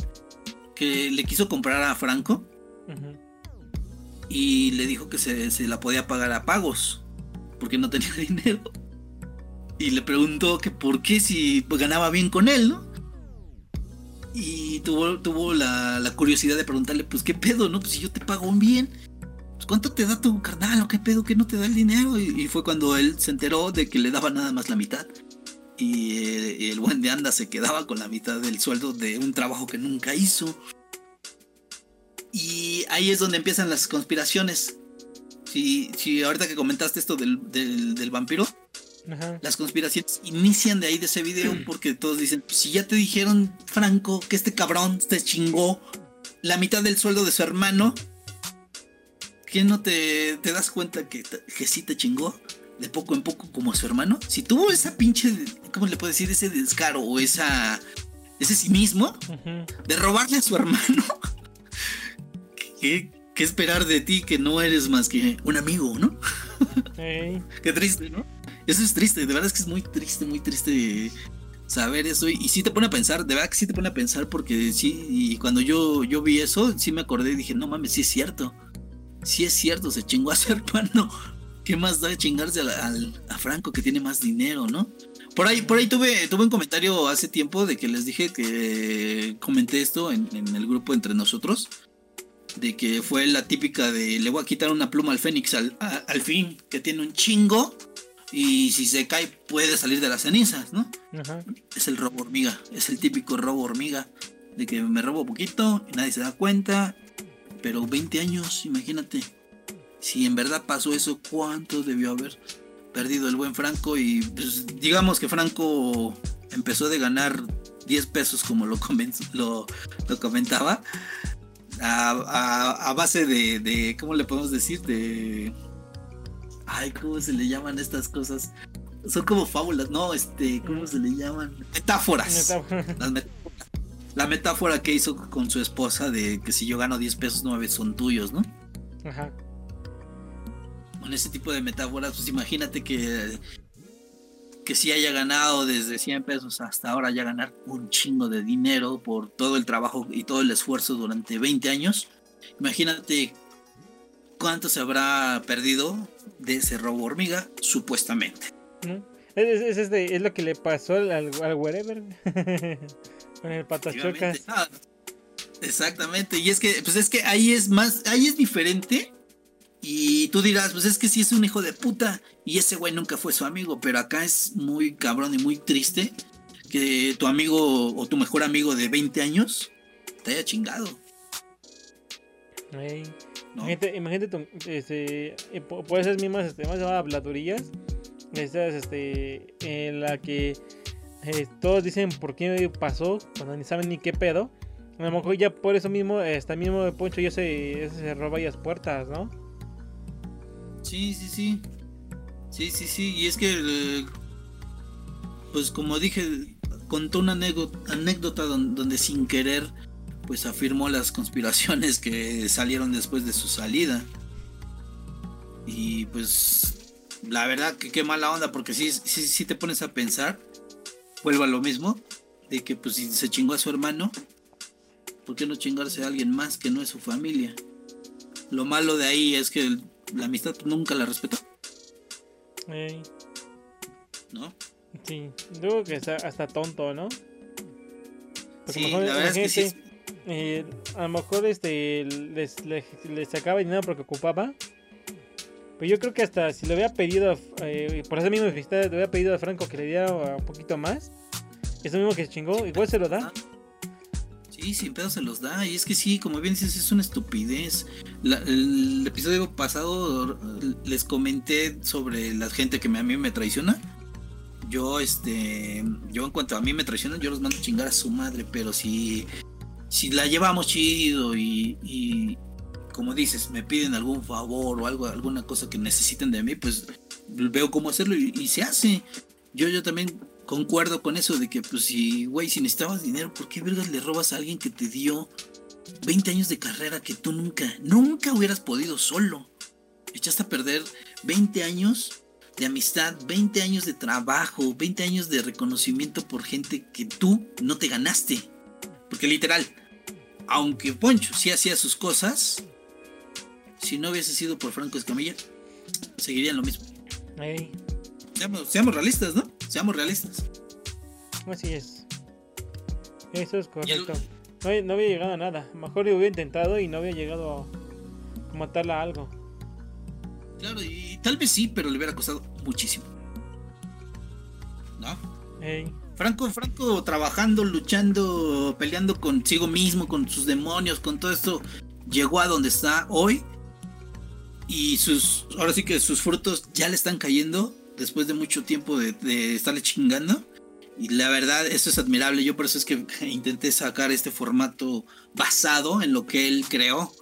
que le quiso comprar a Franco. Y le dijo que se, se la podía pagar a pagos porque no tenía dinero. Y le preguntó que por qué si ganaba bien con él, ¿no? Y tuvo, tuvo la, curiosidad de preguntarle, pues qué pedo, ¿no? Pues si yo te pago bien, pues cuánto te da tu carnal o qué pedo que no te da el dinero. Y, fue cuando él se enteró de que le daba nada más la mitad. Y el, el buen de anda se quedaba con la mitad del sueldo de un trabajo que nunca hizo. Y ahí es donde empiezan las conspiraciones. Si, si ahorita que comentaste esto del, del, vampiro, las conspiraciones inician de ahí de ese video porque todos dicen, si ya te dijeron, Franco, que este cabrón te chingó la mitad del sueldo de su hermano, ¿qué no te, te das cuenta que, que sí te chingó? de poco en poco como su hermano, si tuvo esa pinche, ¿cómo le puedo decir? Ese descaro o esa, ese sí mismo de robarle a su hermano, ¿qué, ¿qué, esperar de ti que no eres más que un amigo, ¿no? Qué triste, ¿no? Eso es triste, de verdad es que es muy triste, muy triste saber eso. Y, sí te pone a pensar, de verdad que sí te pone a pensar porque sí, y cuando yo, yo vi eso, sí me acordé y dije, no mames, sí es cierto. Sí es cierto, se chingó a su hermano. ¿Qué más da de chingarse a, Franco que tiene más dinero, no? Por ahí, por ahí tuve, tuve un comentario hace tiempo de que les dije que comenté esto en, el grupo entre nosotros. De que fue la típica de le voy a quitar una pluma al Fénix al, al fin, que tiene un chingo y si se cae puede salir de las cenizas, ¿no? Es el robo hormiga, es el típico robo hormiga, de que me robo poquito y nadie se da cuenta, pero 20 años, imagínate, si en verdad pasó eso, ¿cuánto debió haber perdido el buen Franco? Y pues, digamos que Franco empezó de ganar 10 pesos como lo, lo, lo comentaba, a, base de, de, ¿cómo le podemos decir? De Ay, ¿cómo se le llaman estas cosas? Son como fábulas, no, este, ¿cómo se le llaman? Metáforas. La metáfora que hizo con su esposa de que si yo gano 10 pesos, 9 son tuyos, ¿no? Ajá. Con ese tipo de metáforas, pues imagínate que que si haya ganado desde 100 pesos hasta ahora ya ganar un chingo de dinero por todo el trabajo y todo el esfuerzo durante 20 años. Imagínate cuánto se habrá perdido de ese robo hormiga, supuestamente. Es, este, es, lo que le pasó al, al Wherever con el patachocas. Ah, exactamente, y es que, pues es que ahí es más, ahí es diferente. Y tú dirás, pues es que sí es un hijo de puta. Y ese güey nunca fue su amigo. Pero acá es muy cabrón y muy triste que tu amigo o tu mejor amigo de 20 años te haya chingado. Imagínate, tú, este, por esas mismas este, más llamadas habladurías, estas, este, en la que eh, todos dicen por qué pasó, cuando ni saben ni qué pedo. A lo mejor ya por eso mismo, hasta mismo de Poncho ya se, se roba las puertas, ¿no? Sí, sí, sí. Sí, sí, sí. Y es que, eh, pues como dije, contó una anécdota, donde sin querer pues afirmó las conspiraciones que salieron después de su salida. Y pues la verdad que qué mala onda, porque si, si, te pones a pensar, vuelvo a lo mismo, de que pues si se chingó a su hermano, ¿por qué no chingarse a alguien más que no es su familia? Lo malo de ahí es que la amistad nunca la respetó. ¿No? Sí, digo que está hasta tonto, ¿no? sí, la verdad es que sí eh, a lo mejor este les, sacaba dinero porque ocupaba. Pero yo creo que hasta si le hubiera pedido, eh, por esa misma fiesta, le hubiera pedido a Franco que le diera un poquito más. Eso mismo que se chingó, igual se lo da. Sí, sin pedo se los da. Y es que sí, como bien dices, es una estupidez. el episodio pasado les comenté sobre la gente que a mí me traiciona. Yo, este, yo en cuanto a mí me traicionan, yo los mando a chingar a su madre. Pero si si la llevamos chido y, como dices, me piden algún favor o algo, alguna cosa que necesiten de mí, pues veo cómo hacerlo y, se hace. Yo, yo también concuerdo con eso de que, pues, si, güey, si necesitabas dinero, ¿por qué vergas le robas a alguien que te dio 20 años de carrera que tú nunca, nunca hubieras podido solo? Echaste a perder 20 años de amistad, 20 años de trabajo, 20 años de reconocimiento por gente que tú no te ganaste. Porque literal, aunque Poncho sí hacía sus cosas, si no hubiese sido por Franco Escamilla, seguirían lo mismo. Seamos, realistas, ¿no? Seamos realistas. Así es. Eso es correcto. No, había llegado a nada. Mejor lo hubiera intentado y no había llegado a matarla a algo. Claro, y tal vez sí, pero le hubiera costado muchísimo. ¿No? Franco, Franco trabajando, luchando, peleando consigo mismo, con sus demonios, con todo esto, llegó a donde está hoy. Y sus, ahora sí que sus frutos ya le están cayendo después de mucho tiempo de, de estarle chingando. Y la verdad, eso es admirable. Yo por eso es que intenté sacar este formato basado en lo que él creó.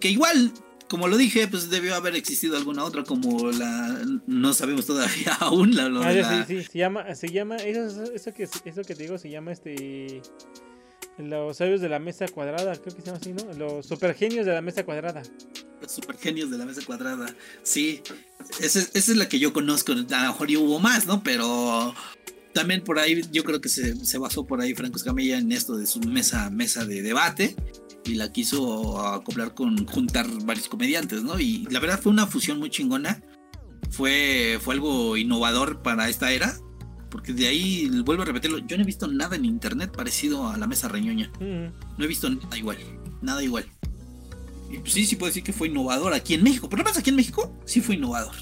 Que igual como lo dije, pues debió haber existido alguna otra como la no sabemos todavía aún la, ah, sí, sí, se llama se llama eso, eso que eso que te digo se llama este los sabios de la mesa cuadrada, creo que se llama así, ¿no? Los supergenios de la mesa cuadrada. Los supergenios de la mesa cuadrada. Sí, esa, es la que yo conozco. A lo mejor hubo más, ¿no? Pero también por ahí yo creo que se, se, basó por ahí Franco Escamilla en esto de su mesa, mesa de debate y la quiso acoplar con juntar varios comediantes, ¿no? Y la verdad fue una fusión muy chingona. Fue, fue algo innovador para esta era. Porque de ahí, vuelvo a repetirlo, yo no he visto nada en internet parecido a la mesa reñoña. No he visto nada igual. Nada igual. Y pues sí, sí puedo decir que fue innovador aquí en México. Pero no pasa aquí en México, sí fue innovador.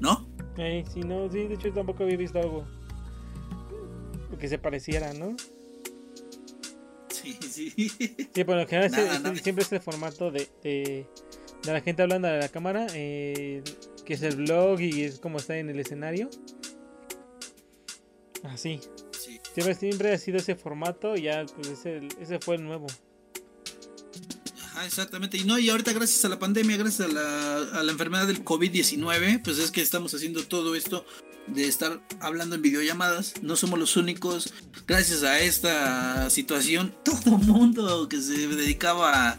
¿No? Eh, sí, no, sí, de hecho tampoco había visto algo que se pareciera, ¿no? Sí, sí. Sí, por lo general siempre es el formato de, de, la gente hablando de la cámara, eh, que es el blog y es como está en el escenario. Así. Sí. Siempre, siempre ha sido ese formato y ya pues ese, ese fue el nuevo. Exactamente. Y no, y ahorita gracias a la pandemia, gracias a la, a la enfermedad del COVID-19, pues es que estamos haciendo todo esto de estar hablando en videollamadas. No somos los únicos. Gracias a esta situación, todo el mundo que se dedicaba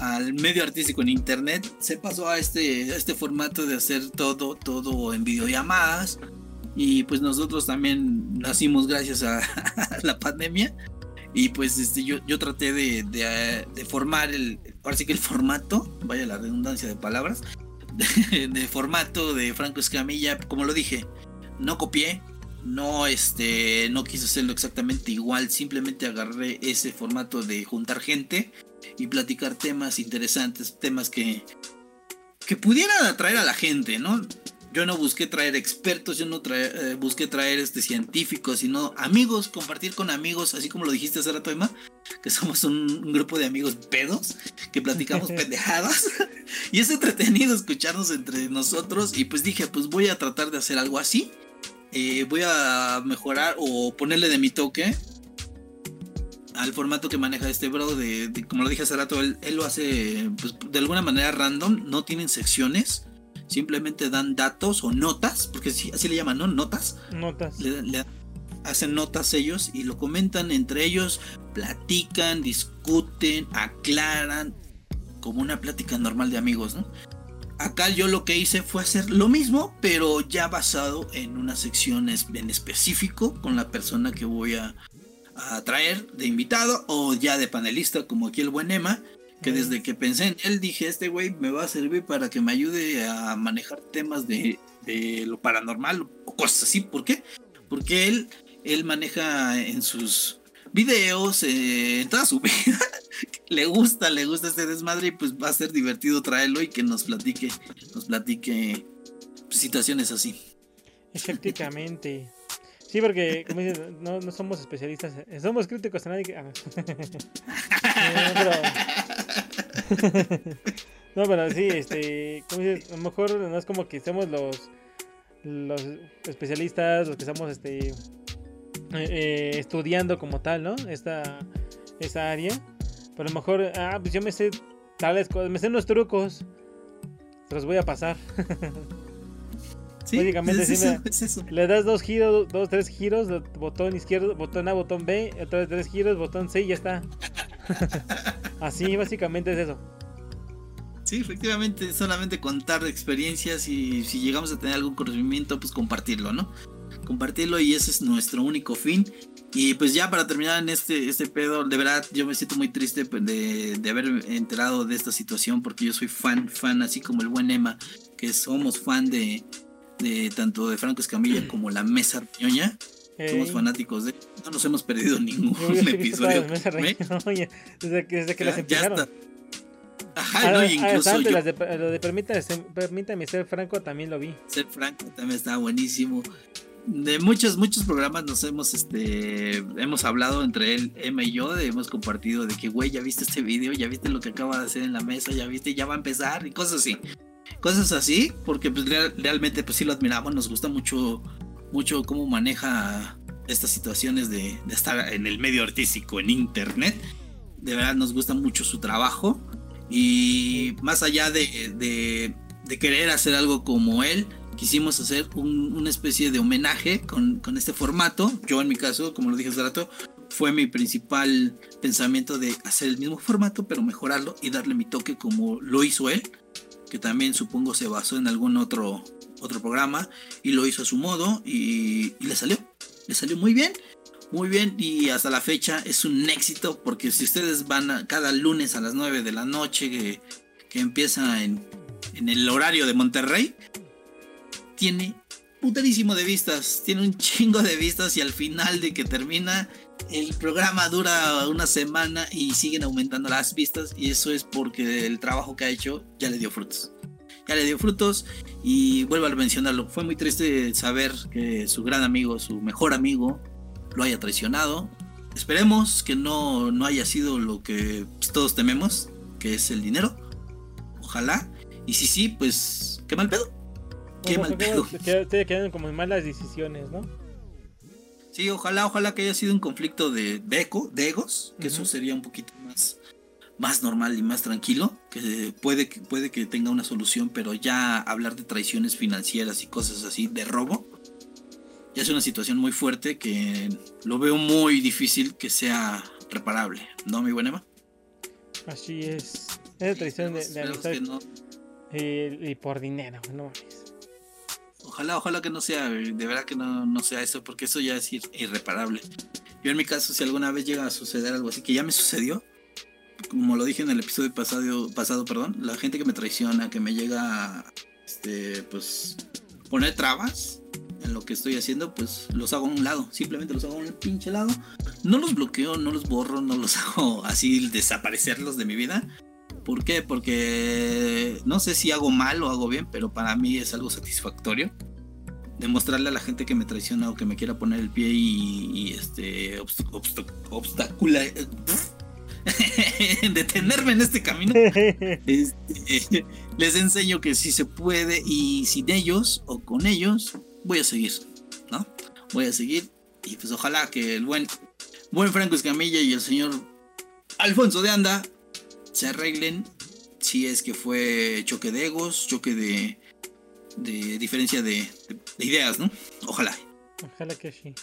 al medio artístico en internet se pasó a este, a este formato de hacer todo, todo en videollamadas. Y pues nosotros también nacimos gracias a, la pandemia. Y pues este, yo, yo traté de, de, formar el, ahora que el formato, vaya la redundancia de palabras, de, formato de Franco Escamilla, como lo dije, no copié, no este no quise hacerlo exactamente igual, simplemente agarré ese formato de juntar gente y platicar temas interesantes, temas que que pudieran atraer a la gente, ¿no? Yo no busqué traer expertos, yo no eh, busqué traer este científicos, sino amigos, compartir con amigos, así como lo dijiste hace rato, Emma, que somos un, grupo de amigos pedos, que platicamos pendejadas. y es entretenido escucharnos entre nosotros. Y pues dije, pues voy a tratar de hacer algo así. Eh, voy a mejorar o ponerle de mi toque al formato que maneja este bro. De, como lo dije hace rato, él, lo hace pues, de alguna manera random, no tienen secciones simplemente dan datos o notas, porque así, le llaman, ¿no? Notas. Notas. Le, hacen notas ellos y lo comentan entre ellos, platican, discuten, aclaran, como una plática normal de amigos, ¿no? Acá yo lo que hice fue hacer lo mismo, pero ya basado en una sección en específico con la persona que voy a, a traer de invitado o ya de panelista, como aquí el buen Emma que desde que pensé en él dije, este güey me va a servir para que me ayude a manejar temas de, lo paranormal o cosas así. ¿Por qué? Porque él, él maneja en sus videos, eh, en toda su vida, le gusta, le gusta este desmadre y pues va a ser divertido traerlo y que nos platique, nos platique situaciones así. Efectivamente. Sí, porque, como dices, no, no somos especialistas, somos críticos a nadie. Que... Ah, no, pero sí, este, dices, a lo mejor no es como que seamos los, los especialistas, los que estamos este, eh, eh, estudiando como tal, ¿no? Esta, esa área. Pero a lo mejor, ah, pues yo me sé tales cosas, me sé unos trucos. Se los voy a pasar. Sí, le das dos giros, dos, tres giros, botón izquierdo, botón A, botón B, otra vez tres giros, botón C y ya está. Así básicamente es eso. Sí, efectivamente, solamente contar experiencias y si llegamos a tener algún conocimiento, pues compartirlo, ¿no? Compartirlo y ese es nuestro único fin. Y pues ya para terminar en este, este pedo, de verdad yo me siento muy triste de, de haber enterado de esta situación porque yo soy fan, fan, así como el buen Emma, que somos fan de, de tanto de Franco Escamilla como la Mesa Ñoña. Somos fanáticos de. No nos hemos perdido ningún episodio. desde que, desde que las empezaron. Ajá, no, incluso. Antes, yo, de, lo de permítame, permítame ser franco también lo vi. Ser franco también estaba buenísimo. De muchos, muchos programas nos hemos, este, hemos hablado entre él, Emma y yo, hemos compartido de que, güey, ya viste este video, ya viste lo que acaba de hacer en la mesa, ya viste, ya va a empezar y cosas así cosas así, porque pues realmente pues sí lo admiramos, nos gusta mucho, mucho cómo maneja estas situaciones de, estar en el medio artístico, en internet. De verdad nos gusta mucho su trabajo. Y más allá de, querer hacer algo como él, quisimos hacer una especie de homenaje con, este formato. Yo en mi caso, como lo dije hace rato, fue mi principal pensamiento de hacer el mismo formato, pero mejorarlo y darle mi toque como lo hizo él, que también supongo se basó en algún otro, otro programa y lo hizo a su modo y, y le salió. Le salió muy bien muy bien y hasta la fecha es un éxito porque si ustedes van cada lunes a las 9 de la noche que, empieza en, el horario de Monterrey, tiene puterísimo de vistas, tiene un chingo de vistas y al final de que termina el programa dura una semana y siguen aumentando las vistas y eso es porque el trabajo que ha hecho ya le dio frutos. Ya le dio frutos y vuelvo a mencionarlo. Fue muy triste saber que su gran amigo, su mejor amigo, lo haya traicionado. Esperemos que no, no haya sido lo que pues, todos tememos, que es el dinero. Ojalá. Y si sí, pues qué mal pedo. Qué mal pedo. Te quedan como malas decisiones, ¿no? Sí, ojalá, ojalá que haya sido un conflicto de, de, de egos, que eso sería un poquito más, normal y más tranquilo, que puede, que puede que tenga una solución, pero ya hablar de traiciones financieras y cosas así, de robo, ya es una situación muy fuerte que lo veo muy difícil que sea reparable, ¿no, mi buen Eva? Así es. Es traición de, de amistad y, por dinero, no Ojalá, ojalá que no sea, de verdad que no, no sea eso, porque eso ya es irreparable. Yo en mi caso, si alguna vez llega a suceder algo así, que ya me sucedió, como lo dije en el episodio pasado, pasado perdón, la gente que me traiciona, que me llega a este, pues, poner trabas, en lo que estoy haciendo, pues los hago a un lado. Simplemente los hago a un pinche lado. No los bloqueo, no los borro, no los hago así desaparecerlos de mi vida. ¿Por qué? Porque no sé si hago mal o hago bien, pero para mí es algo satisfactorio. Demostrarle a la gente que me traiciona o que me quiera poner el pie y, este obstáculo detenerme en este camino. Este, les enseño que si se puede y sin ellos o con ellos voy a seguir, ¿no? Voy a seguir y pues ojalá que el buen, buen Franco Escamilla y el señor Alfonso de Anda se arreglen si es que fue choque de egos, choque de, de diferencia de, de ideas, ¿no? Ojalá. Ojalá que sí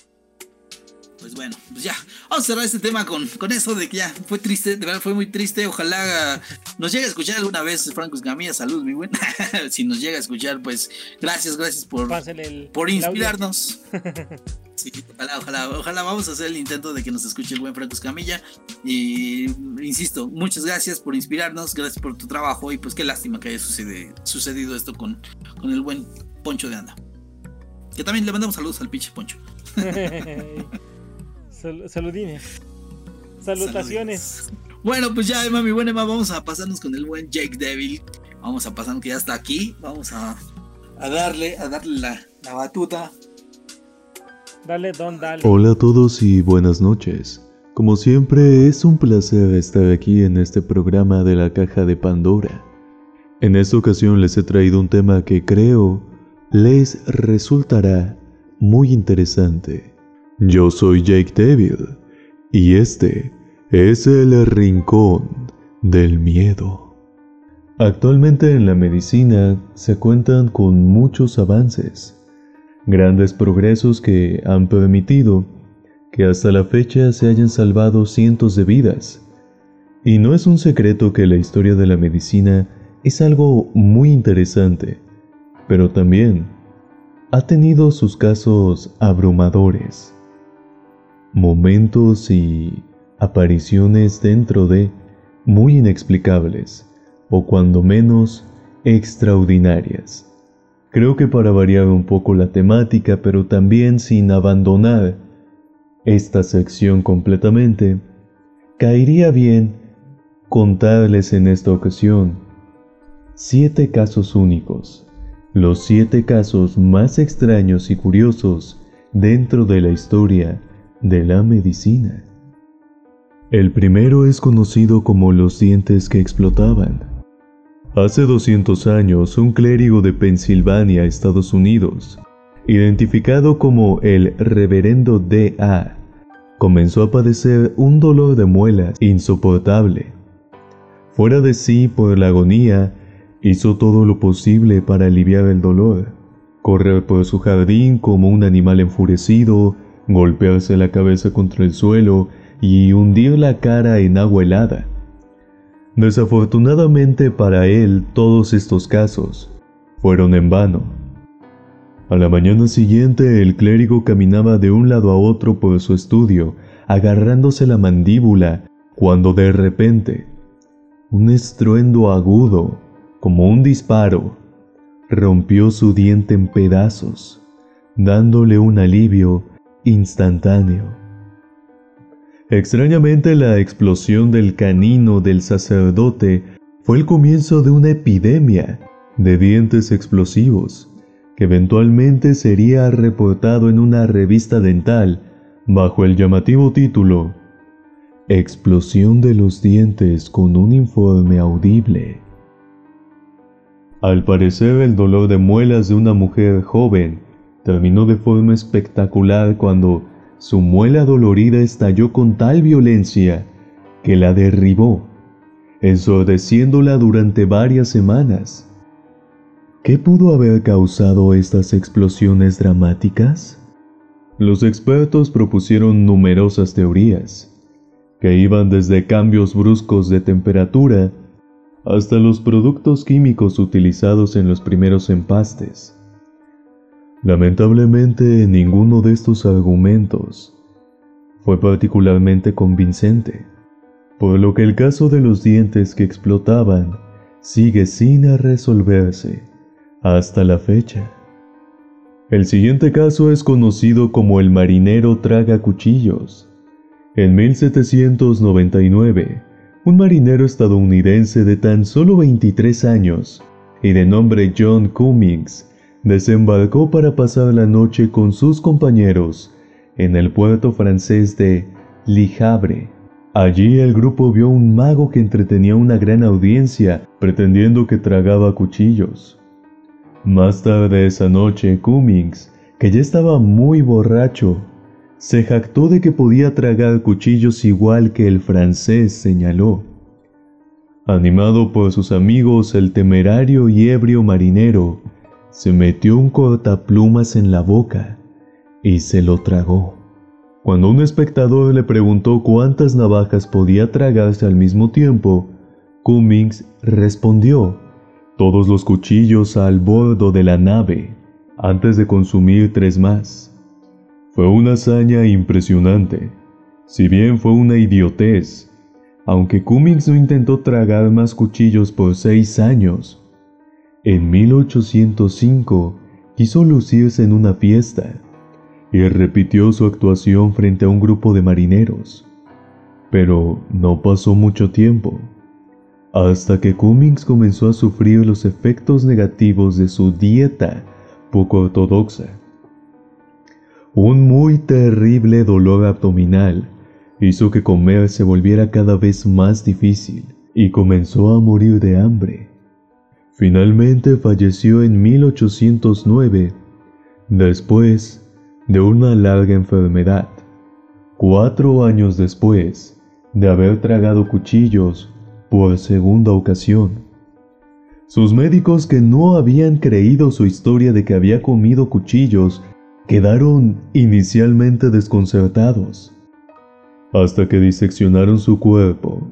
pues bueno, pues ya, vamos a cerrar este tema con, con eso de que ya fue triste, de verdad fue muy triste. Ojalá nos llegue a escuchar alguna vez Franco Escamilla, salud, mi buen. si nos llega a escuchar, pues gracias, gracias por, por inspirarnos. Sí, ojalá, ojalá, ojalá vamos a hacer el intento de que nos escuche el buen Franco Escamilla. Y insisto, muchas gracias por inspirarnos, gracias por tu trabajo y pues qué lástima que haya sucedido esto con, con el buen Poncho de Anda. Que también le mandamos saludos al pinche Poncho. saludines. Salutaciones. Bueno, pues ya, Emma, mi buena Emma, vamos a pasarnos con el buen Jake Devil. Vamos a pasarnos que ya está aquí. Vamos a, a darle, a darle la, la batuta. Dale, don, dale. Hola a todos y buenas noches. Como siempre, es un placer estar aquí en este programa de la caja de Pandora. En esta ocasión les he traído un tema que creo les resultará muy interesante. Yo soy Jake Devil y este es el Rincón del Miedo. Actualmente en la medicina se cuentan con muchos avances, grandes progresos que han permitido que hasta la fecha se hayan salvado cientos de vidas. Y no es un secreto que la historia de la medicina es algo muy interesante, pero también ha tenido sus casos abrumadores momentos y apariciones dentro de muy inexplicables o cuando menos extraordinarias. Creo que para variar un poco la temática, pero también sin abandonar esta sección completamente, caería bien contarles en esta ocasión siete casos únicos, los siete casos más extraños y curiosos dentro de la historia de la medicina. El primero es conocido como los dientes que explotaban. Hace 200 años, un clérigo de Pensilvania, Estados Unidos, identificado como el reverendo D.A., comenzó a padecer un dolor de muelas insoportable. Fuera de sí por la agonía, hizo todo lo posible para aliviar el dolor. Correr por su jardín como un animal enfurecido, golpearse la cabeza contra el suelo y hundir la cara en agua helada. Desafortunadamente para él todos estos casos fueron en vano. A la mañana siguiente el clérigo caminaba de un lado a otro por su estudio, agarrándose la mandíbula, cuando de repente un estruendo agudo, como un disparo, rompió su diente en pedazos, dándole un alivio instantáneo. Extrañamente la explosión del canino del sacerdote fue el comienzo de una epidemia de dientes explosivos que eventualmente sería reportado en una revista dental bajo el llamativo título Explosión de los dientes con un informe audible. Al parecer el dolor de muelas de una mujer joven terminó de forma espectacular cuando su muela dolorida estalló con tal violencia que la derribó, ensordeciéndola durante varias semanas. ¿Qué pudo haber causado estas explosiones dramáticas? Los expertos propusieron numerosas teorías, que iban desde cambios bruscos de temperatura hasta los productos químicos utilizados en los primeros empastes. Lamentablemente, ninguno de estos argumentos fue particularmente convincente, por lo que el caso de los dientes que explotaban sigue sin resolverse hasta la fecha. El siguiente caso es conocido como el marinero traga cuchillos. En 1799, un marinero estadounidense de tan solo 23 años y de nombre John Cummings desembarcó para pasar la noche con sus compañeros en el puerto francés de Le Havre. Allí el grupo vio un mago que entretenía una gran audiencia pretendiendo que tragaba cuchillos. Más tarde esa noche, Cummings, que ya estaba muy borracho, se jactó de que podía tragar cuchillos igual que el francés señaló. Animado por sus amigos, el temerario y ebrio marinero se metió un cortaplumas en la boca y se lo tragó. Cuando un espectador le preguntó cuántas navajas podía tragarse al mismo tiempo, Cummings respondió, todos los cuchillos al bordo de la nave, antes de consumir tres más. Fue una hazaña impresionante, si bien fue una idiotez, aunque Cummings no intentó tragar más cuchillos por seis años, en 1805 quiso lucirse en una fiesta y repitió su actuación frente a un grupo de marineros. Pero no pasó mucho tiempo, hasta que Cummings comenzó a sufrir los efectos negativos de su dieta poco ortodoxa. Un muy terrible dolor abdominal hizo que comer se volviera cada vez más difícil y comenzó a morir de hambre. Finalmente falleció en 1809, después de una larga enfermedad, cuatro años después de haber tragado cuchillos por segunda ocasión. Sus médicos que no habían creído su historia de que había comido cuchillos quedaron inicialmente desconcertados, hasta que diseccionaron su cuerpo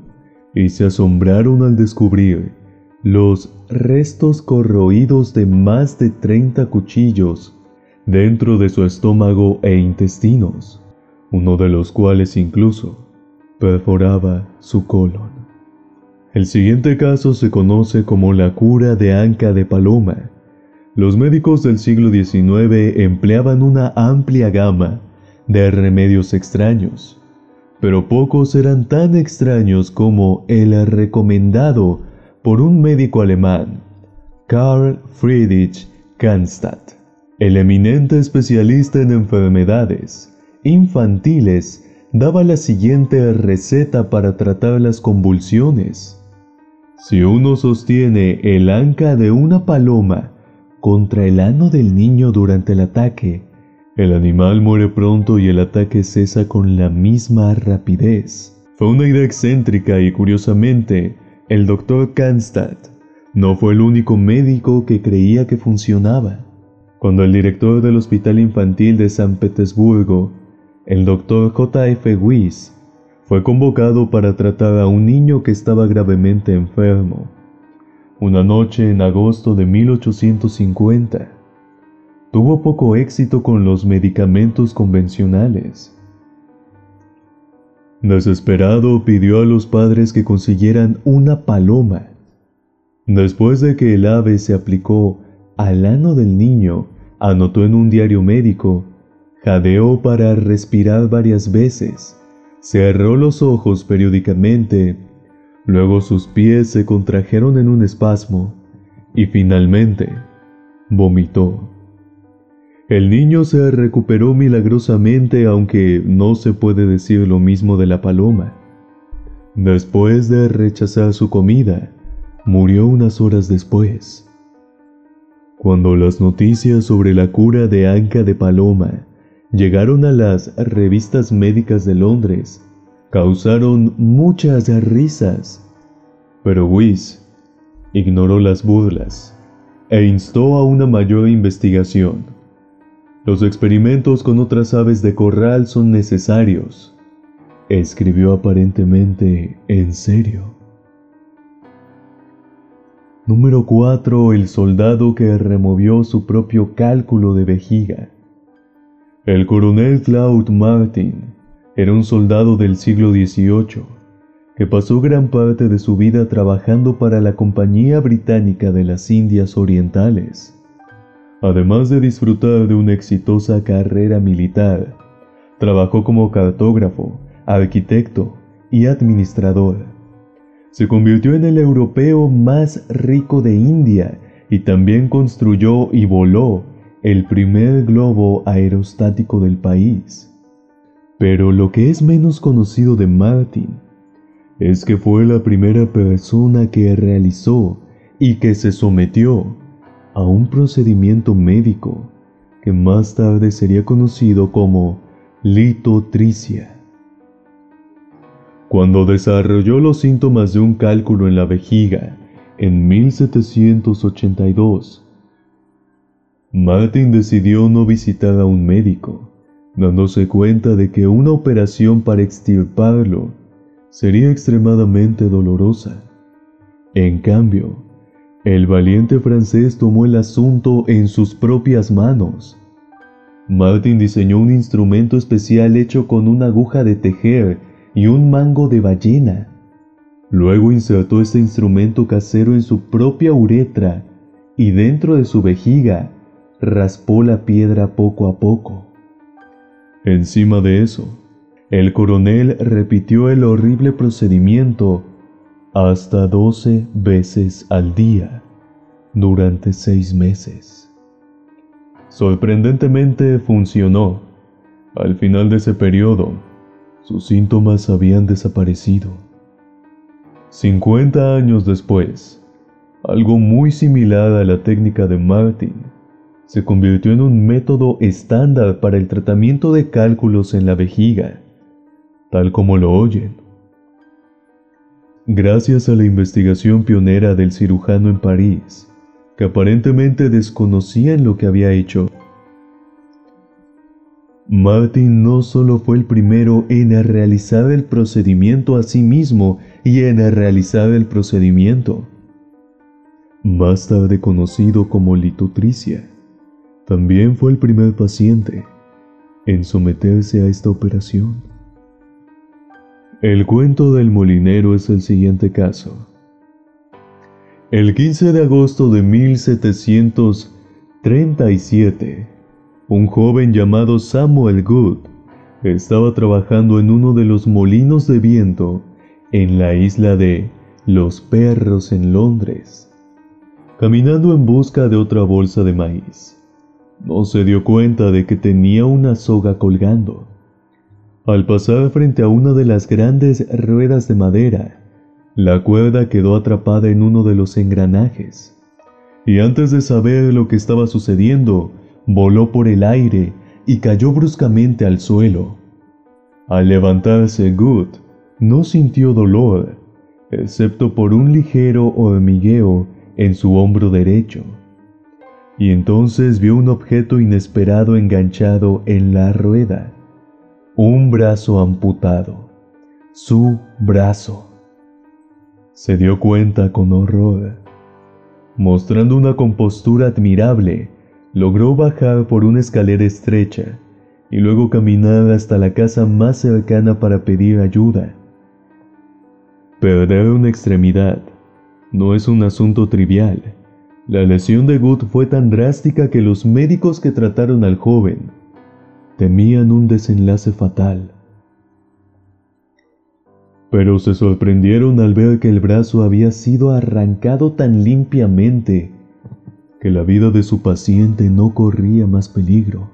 y se asombraron al descubrir los restos corroídos de más de 30 cuchillos dentro de su estómago e intestinos, uno de los cuales incluso perforaba su colon. El siguiente caso se conoce como la cura de anca de paloma. Los médicos del siglo XIX empleaban una amplia gama de remedios extraños, pero pocos eran tan extraños como el recomendado por un médico alemán, Karl Friedrich Cannstatt. El eminente especialista en enfermedades infantiles daba la siguiente receta para tratar las convulsiones. Si uno sostiene el anca de una paloma contra el ano del niño durante el ataque, el animal muere pronto y el ataque cesa con la misma rapidez. Fue una idea excéntrica y curiosamente el doctor Kanstad no fue el único médico que creía que funcionaba. Cuando el director del Hospital Infantil de San Petersburgo, el doctor J.F. Weiss, fue convocado para tratar a un niño que estaba gravemente enfermo. Una noche en agosto de 1850, tuvo poco éxito con los medicamentos convencionales. Desesperado pidió a los padres que consiguieran una paloma. Después de que el ave se aplicó al ano del niño, anotó en un diario médico, jadeó para respirar varias veces, cerró los ojos periódicamente, luego sus pies se contrajeron en un espasmo y finalmente vomitó. El niño se recuperó milagrosamente aunque no se puede decir lo mismo de la paloma. Después de rechazar su comida, murió unas horas después. Cuando las noticias sobre la cura de Anca de Paloma llegaron a las revistas médicas de Londres, causaron muchas risas. Pero Wyss ignoró las burlas e instó a una mayor investigación. Los experimentos con otras aves de corral son necesarios, escribió aparentemente en serio. Número 4. El soldado que removió su propio cálculo de vejiga. El coronel Claude Martin era un soldado del siglo XVIII que pasó gran parte de su vida trabajando para la Compañía Británica de las Indias Orientales. Además de disfrutar de una exitosa carrera militar, trabajó como cartógrafo, arquitecto y administrador. Se convirtió en el europeo más rico de India y también construyó y voló el primer globo aerostático del país. Pero lo que es menos conocido de Martin es que fue la primera persona que realizó y que se sometió a un procedimiento médico que más tarde sería conocido como litotricia. Cuando desarrolló los síntomas de un cálculo en la vejiga en 1782, Martin decidió no visitar a un médico, dándose cuenta de que una operación para extirparlo sería extremadamente dolorosa. En cambio, el valiente francés tomó el asunto en sus propias manos. Martin diseñó un instrumento especial hecho con una aguja de tejer y un mango de ballena. Luego insertó este instrumento casero en su propia uretra y dentro de su vejiga raspó la piedra poco a poco. Encima de eso, el coronel repitió el horrible procedimiento hasta 12 veces al día durante seis meses. Sorprendentemente funcionó. Al final de ese periodo, sus síntomas habían desaparecido. 50 años después, algo muy similar a la técnica de Martin se convirtió en un método estándar para el tratamiento de cálculos en la vejiga, tal como lo oyen. Gracias a la investigación pionera del cirujano en París, que aparentemente desconocían lo que había hecho, Martin no solo fue el primero en realizar el procedimiento a sí mismo y en realizar el procedimiento, más tarde conocido como litotricia, también fue el primer paciente en someterse a esta operación. El cuento del molinero es el siguiente caso. El 15 de agosto de 1737, un joven llamado Samuel Good estaba trabajando en uno de los molinos de viento en la isla de Los Perros en Londres, caminando en busca de otra bolsa de maíz. No se dio cuenta de que tenía una soga colgando. Al pasar frente a una de las grandes ruedas de madera, la cuerda quedó atrapada en uno de los engranajes, y antes de saber lo que estaba sucediendo, voló por el aire y cayó bruscamente al suelo. Al levantarse Good, no sintió dolor excepto por un ligero hormigueo en su hombro derecho. Y entonces vio un objeto inesperado enganchado en la rueda. Un brazo amputado. Su brazo. Se dio cuenta con horror. Mostrando una compostura admirable, logró bajar por una escalera estrecha y luego caminar hasta la casa más cercana para pedir ayuda. Perder una extremidad no es un asunto trivial. La lesión de Good fue tan drástica que los médicos que trataron al joven temían un desenlace fatal. Pero se sorprendieron al ver que el brazo había sido arrancado tan limpiamente que la vida de su paciente no corría más peligro.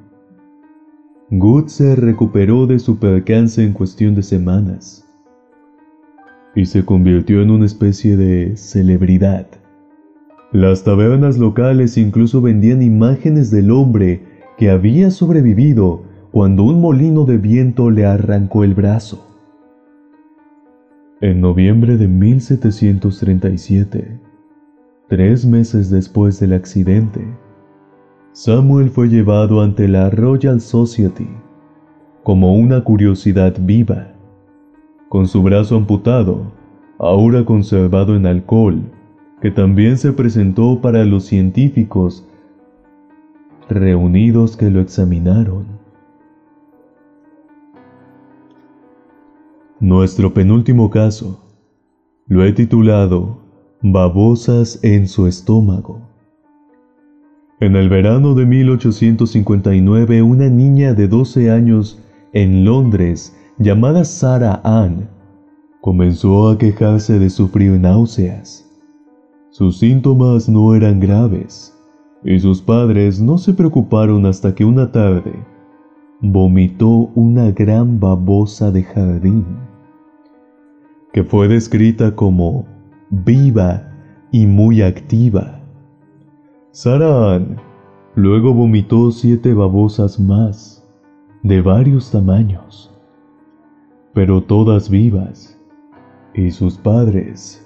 Good se recuperó de su percance en cuestión de semanas y se convirtió en una especie de celebridad. Las tabernas locales incluso vendían imágenes del hombre que había sobrevivido cuando un molino de viento le arrancó el brazo. En noviembre de 1737, tres meses después del accidente, Samuel fue llevado ante la Royal Society como una curiosidad viva, con su brazo amputado, ahora conservado en alcohol, que también se presentó para los científicos reunidos que lo examinaron. Nuestro penúltimo caso lo he titulado Babosas en su estómago. En el verano de 1859, una niña de 12 años en Londres, llamada Sarah Ann, comenzó a quejarse de sufrir náuseas. Sus síntomas no eran graves, y sus padres no se preocuparon hasta que una tarde vomitó una gran babosa de jardín, que fue descrita como viva y muy activa. Sarah luego vomitó siete babosas más, de varios tamaños, pero todas vivas, y sus padres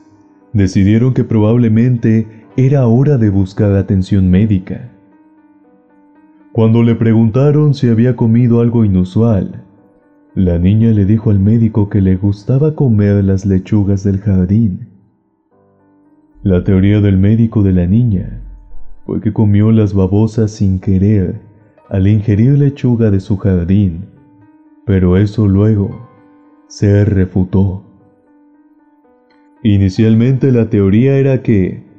decidieron que probablemente era hora de buscar atención médica. Cuando le preguntaron si había comido algo inusual, la niña le dijo al médico que le gustaba comer las lechugas del jardín. La teoría del médico de la niña fue que comió las babosas sin querer al ingerir lechuga de su jardín, pero eso luego se refutó. Inicialmente la teoría era que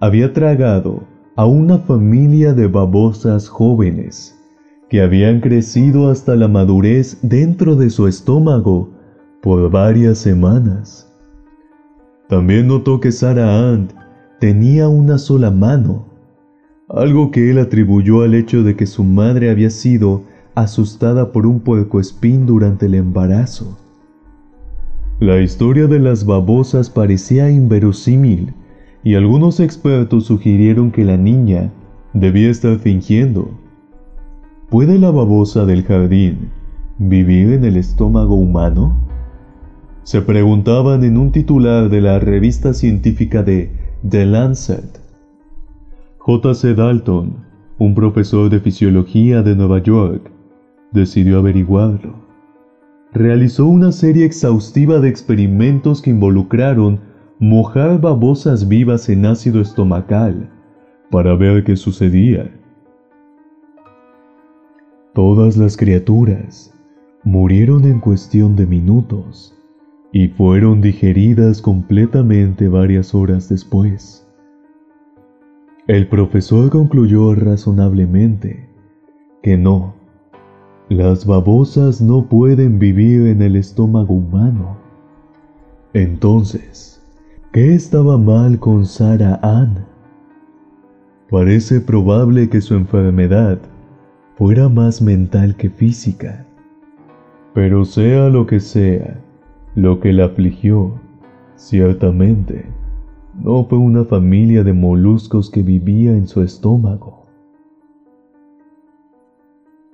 había tragado a una familia de babosas jóvenes que habían crecido hasta la madurez dentro de su estómago por varias semanas. También notó que Sarah Ant tenía una sola mano algo que él atribuyó al hecho de que su madre había sido asustada por un puercoespín durante el embarazo. La historia de las babosas parecía inverosímil y algunos expertos sugirieron que la niña debía estar fingiendo. ¿Puede la babosa del jardín vivir en el estómago humano? Se preguntaban en un titular de la revista científica de The Lancet. J.C. Dalton, un profesor de fisiología de Nueva York, decidió averiguarlo. Realizó una serie exhaustiva de experimentos que involucraron mojar babosas vivas en ácido estomacal para ver qué sucedía. Todas las criaturas murieron en cuestión de minutos y fueron digeridas completamente varias horas después. El profesor concluyó razonablemente que no, las babosas no pueden vivir en el estómago humano. Entonces, ¿qué estaba mal con Sarah Ann? Parece probable que su enfermedad fuera más mental que física. Pero sea lo que sea, lo que la afligió, ciertamente, no fue una familia de moluscos que vivía en su estómago.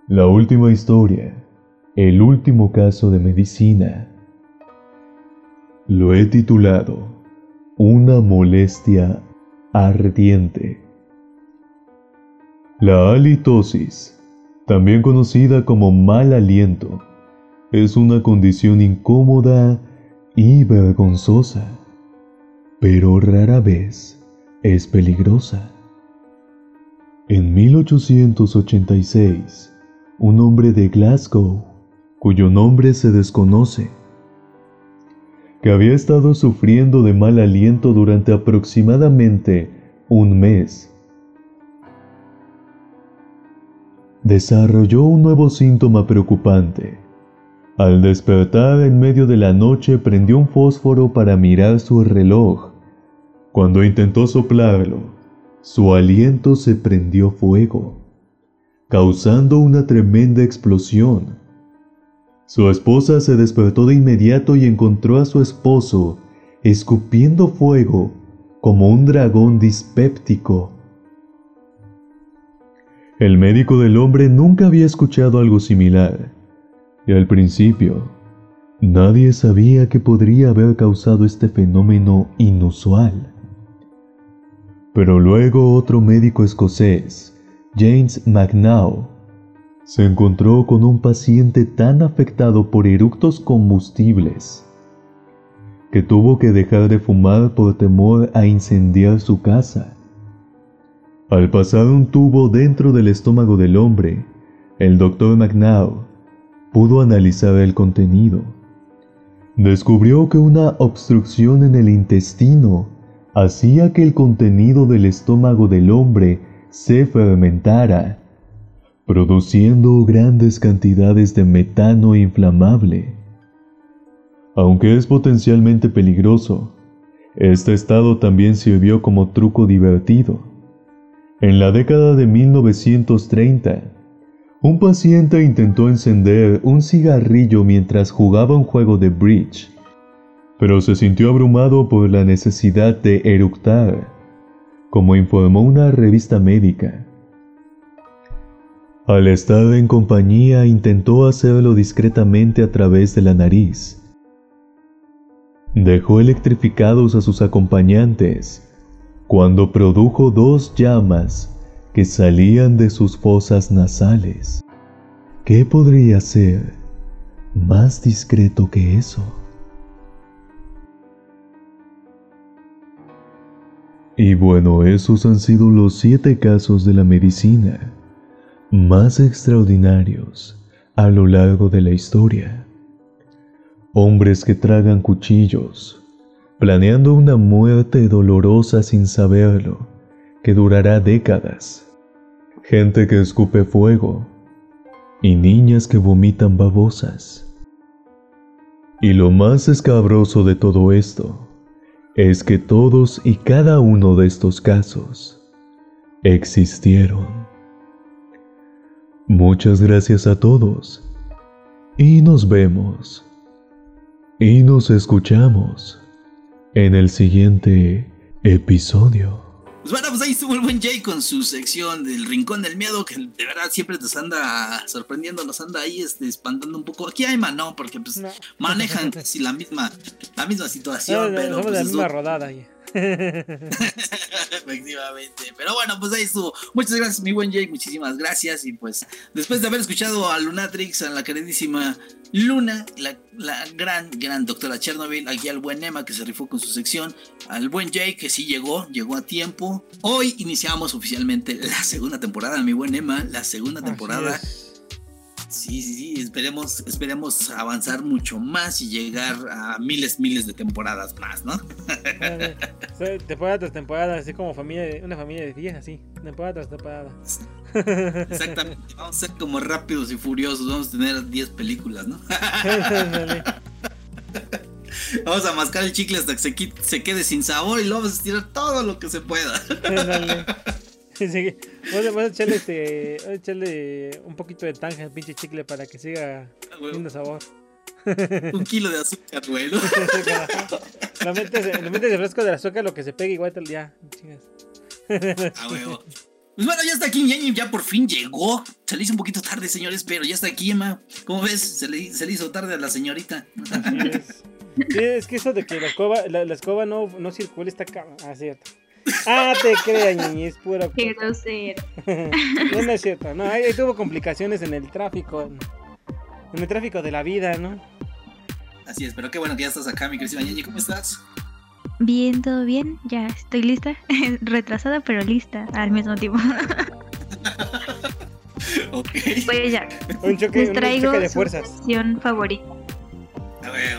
La última historia, el último caso de medicina. Lo he titulado una molestia ardiente. La halitosis, también conocida como mal aliento, es una condición incómoda y vergonzosa, pero rara vez es peligrosa. En 1886, un hombre de Glasgow, cuyo nombre se desconoce, que había estado sufriendo de mal aliento durante aproximadamente un mes, desarrolló un nuevo síntoma preocupante. Al despertar en medio de la noche prendió un fósforo para mirar su reloj. Cuando intentó soplarlo, su aliento se prendió fuego, causando una tremenda explosión. Su esposa se despertó de inmediato y encontró a su esposo escupiendo fuego como un dragón dispéptico. El médico del hombre nunca había escuchado algo similar, y al principio, nadie sabía que podría haber causado este fenómeno inusual. Pero luego otro médico escocés, James McNau, se encontró con un paciente tan afectado por eructos combustibles que tuvo que dejar de fumar por temor a incendiar su casa. Al pasar un tubo dentro del estómago del hombre, el doctor McNaugh pudo analizar el contenido. Descubrió que una obstrucción en el intestino hacía que el contenido del estómago del hombre se fermentara, produciendo grandes cantidades de metano inflamable. Aunque es potencialmente peligroso, este estado también sirvió como truco divertido en la década de 1930, un paciente intentó encender un cigarrillo mientras jugaba un juego de bridge, pero se sintió abrumado por la necesidad de eructar, como informó una revista médica. Al estar en compañía intentó hacerlo discretamente a través de la nariz. Dejó electrificados a sus acompañantes cuando produjo dos llamas que salían de sus fosas nasales. ¿Qué podría ser más discreto que eso? Y bueno, esos han sido los siete casos de la medicina más extraordinarios a lo largo de la historia. Hombres que tragan cuchillos, planeando una muerte dolorosa sin saberlo, que durará décadas. Gente que escupe fuego y niñas que vomitan babosas. Y lo más escabroso de todo esto es que todos y cada uno de estos casos existieron. Muchas gracias a todos y nos vemos y nos escuchamos en el siguiente episodio. Pues bueno, pues ahí estuvo el buen Jay con su sección del Rincón del Miedo, que de verdad siempre nos anda sorprendiendo, nos anda ahí este, espantando un poco. Aquí hay no, porque pues manejan casi la misma, la misma situación, pero. Somos pues, la misma rodada ahí. Efectivamente. Pero bueno, pues ahí estuvo. Muchas gracias, mi buen Jay. Muchísimas gracias. Y pues, después de haber escuchado a Lunatrix, a la queridísima Luna, la, gran, gran doctora Chernobyl, aquí al buen Emma que se rifó con su sección, al buen Jay que sí llegó, llegó a tiempo. Hoy iniciamos oficialmente la segunda temporada, mi buen Emma, la segunda temporada. Sí, sí, sí, esperemos, esperemos avanzar mucho más y llegar a miles, miles de temporadas más, ¿no? temporada tras temporada, así como familia, una familia de 10, así, temporada tras temporada. Exactamente, vamos a ser como rápidos y furiosos, vamos a tener 10 películas, ¿no? vamos a mascar el chicle hasta que se, se quede sin sabor y luego vamos a estirar todo lo que se pueda. Sí, Vamos, a echarle, este, vamos a echarle un poquito de tanja al pinche chicle para que siga teniendo sabor. Un kilo de azúcar, güey. ¿no? lo, metes, lo metes de fresco de azúcar, lo que se pegue igual ya. Chingas. A huevo. Pues bueno, ya está aquí Ñañi, ya por fin llegó. Se le hizo un poquito tarde, señores, pero ya está aquí, Emma. ¿Cómo ves? Se le, se le hizo tarde a la señorita. Así es. Sí, es que eso de que la escoba, la, la escoba no, no circula está cama. Ah, cierto. Ah, te creas, ñi, es pura. Qué grosero. no, no es cierto. No, ahí, tuvo complicaciones en el tráfico. En, el tráfico de la vida, ¿no? Así es, pero qué bueno que ya estás acá, mi querida Ñeñi, ¿cómo estás? Bien, todo bien. Ya estoy lista. Retrasada, pero lista al mismo tiempo. ok. Pues ya. Un choque, Les un traigo choque de su fuerzas. sección favorita. A ver,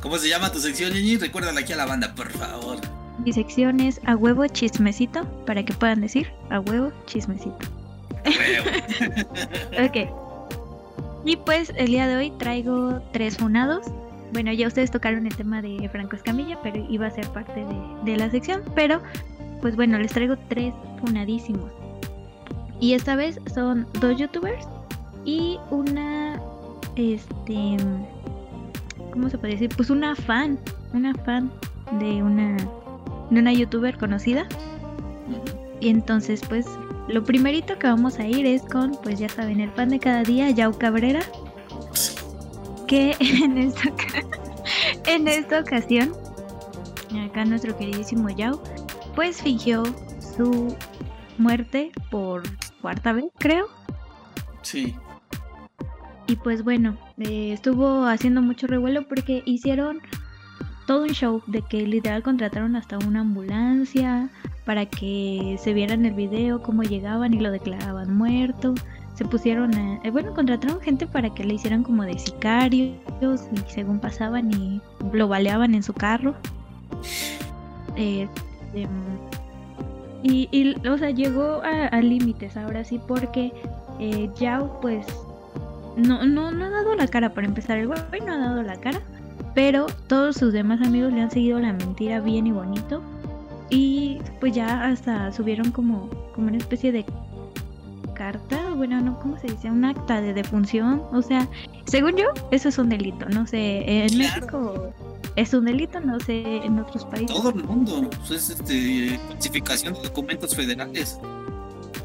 ¿cómo se llama tu sección, Ñeñi? Recuérdala aquí a la banda, por favor. Mi sección es a huevo chismecito, para que puedan decir a huevo chismecito. Ok. Y pues el día de hoy traigo tres funados. Bueno, ya ustedes tocaron el tema de Franco Escamilla, pero iba a ser parte de, de la sección. Pero, pues bueno, les traigo tres funadísimos. Y esta vez son dos youtubers y una, este, ¿cómo se puede decir? Pues una fan, una fan de una, de una youtuber conocida. Y entonces, pues, lo primerito que vamos a ir es con, pues ya saben, el pan de cada día, Yao Cabrera. Que en esta, en esta ocasión, acá nuestro queridísimo Yao, pues fingió su muerte por cuarta vez, creo. Sí. Y pues bueno, eh, estuvo haciendo mucho revuelo porque hicieron todo un show de que literal contrataron hasta una ambulancia para que se vieran el video, cómo llegaban y lo declaraban muerto. Se pusieron a... eh, bueno, contrataron gente para que le hicieran como de sicarios y según pasaban y lo baleaban en su carro. Y, y, o sea, llegó a, a límites ahora sí porque eh, Yao pues no, no, no ha dado la cara para empezar. El güey no ha dado la cara. Pero todos sus demás amigos le han seguido la mentira bien y bonito. Y pues ya hasta subieron como, como una especie de carta. Bueno, no, ¿cómo se dice? Un acta de defunción. O sea, según yo, eso es un delito. No sé, en Claro. México es un delito, no sé, en otros países. Todo el mundo. Eso es este, falsificación de documentos federales.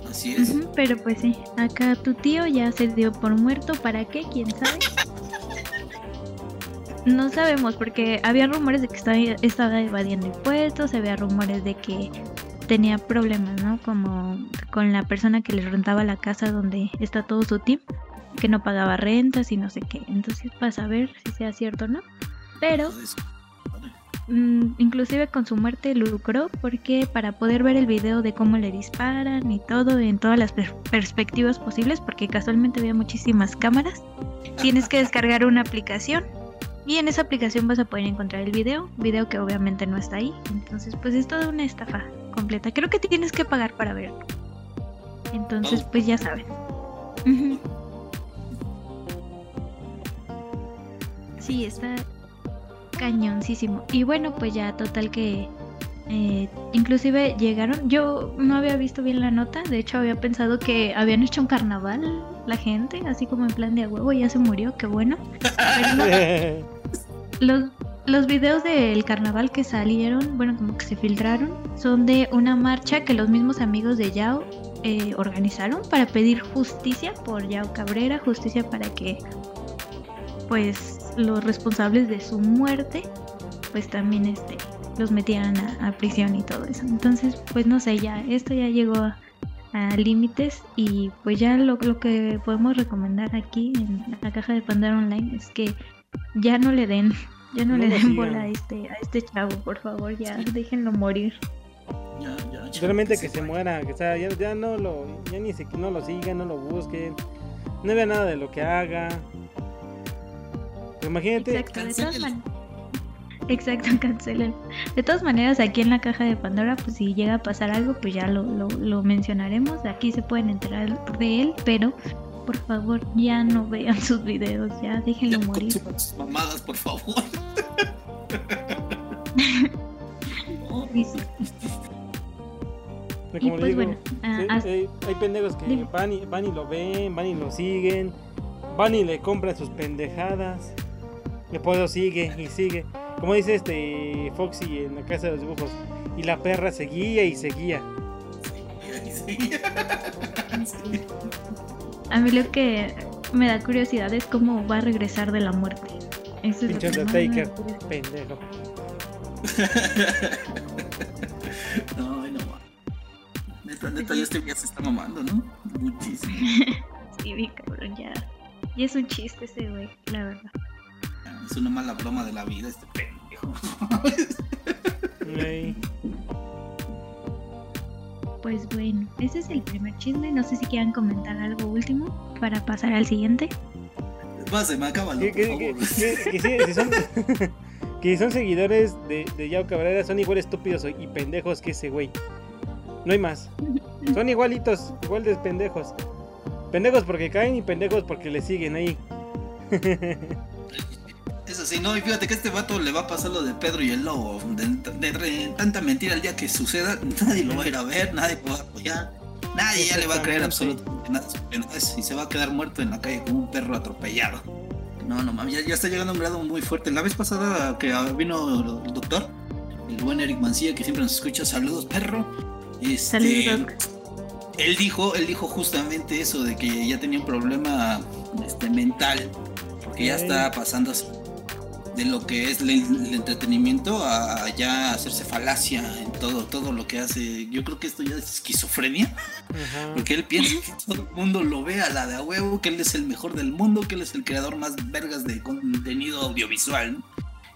Así es. Pero pues sí, acá tu tío ya se dio por muerto. ¿Para qué? ¿Quién sabe? No sabemos porque había rumores de que estaba, estaba evadiendo impuestos, había rumores de que tenía problemas, ¿no? Como con la persona que le rentaba la casa donde está todo su team, que no pagaba rentas y no sé qué. Entonces, para saber si sea cierto o no. Pero Mm, inclusive con su muerte lucró porque para poder ver el video de cómo le disparan y todo en todas las per- perspectivas posibles, porque casualmente había muchísimas cámaras, tienes que descargar una aplicación y en esa aplicación vas a poder encontrar el video, video que obviamente no está ahí, entonces pues es toda una estafa completa. Creo que tienes que pagar para verlo. Entonces pues ya saben. Sí, está cañoncísimo. Y bueno, pues ya total que eh, inclusive llegaron, yo no había visto bien la nota, de hecho había pensado que habían hecho un carnaval la gente, así como en plan de a huevo, ya se murió, qué bueno. Pero no, los, los videos del carnaval que salieron, bueno, como que se filtraron, son de una marcha que los mismos amigos de Yao eh, organizaron para pedir justicia por Yao Cabrera, justicia para que pues los responsables de su muerte pues también este los metieran a, a prisión y todo eso. Entonces, pues no sé, ya esto ya llegó a, a límites y pues ya lo, lo que podemos recomendar aquí en la caja de Pandora Online es que ya no le den, ya no, No le den sigan. bola a este, a este chavo, por favor, ya déjenlo morir. ya, ya, ya, Solamente que se muera, que o sea, ya, ya no lo, ya ni se, no lo sigan, no lo busquen, no vean nada de lo que haga. Pero imagínate, Exacto, de todas maneras. Exacto, cancelen. De todas maneras, aquí en la caja de Pandora, pues si llega a pasar algo, pues ya lo, lo, lo mencionaremos. Aquí se pueden enterar de él, pero por favor, ya no vean sus videos, ya déjenlo Ya morir. sus mamadas, por favor. No, Y sí, pues digo, bueno, ah, sí, hay, hay pendejos que Dime. van y, van y lo ven, van y lo siguen, van y le compran sus pendejadas. Después lo sigue y sigue. Como dice este Foxy en la casa de los dibujos. Y la perra seguía y seguía. sí. a mí lo que me da curiosidad es cómo va a regresar de la muerte. Eso es lo Pinche que gusta. pendejo. no, no. Neta, neta, ya este día se está mamando, ¿no? Muchísimo. Sí, bien cabrón, ya. Y es un chiste ese güey, la verdad. Es una mala broma de la vida este pendejo. Pues bueno, ese es el primer chisme. No sé si quieran comentar algo último para pasar al siguiente. Se me acaba, Que, si, son, que si son seguidores de, de Yao Cabrera, son igual estúpidos y pendejos que ese güey. No hay más. Son igualitos, igual de pendejos. Pendejos porque caen y pendejos porque le siguen ahí. Eso sí, no, y fíjate que a este vato le va a pasar lo de Pedro y el lobo. De, de- de tanta mentira el día que suceda, nadie lo va a ir a ver, nadie lo va a apoyar. Nadie ya le va a creer absolutamente nada. Y se va a quedar muerto en la calle como un perro atropellado. No, no mames, ya, ya está llegando a un grado muy fuerte. La vez pasada que vino el doctor, el buen Eric Mancilla, que siempre nos escucha, saludos, perro. Este, Saludos, él dijo, él dijo justamente eso de que ya tenía un problema este, mental, porque ya está pasando de lo que es el, el entretenimiento a ya hacerse falacia en todo, todo lo que hace. Yo creo que esto ya es esquizofrenia, Ajá. porque él piensa que todo el mundo lo ve a la de a huevo, que él es el mejor del mundo, que él es el creador más vergas de contenido audiovisual, ¿no?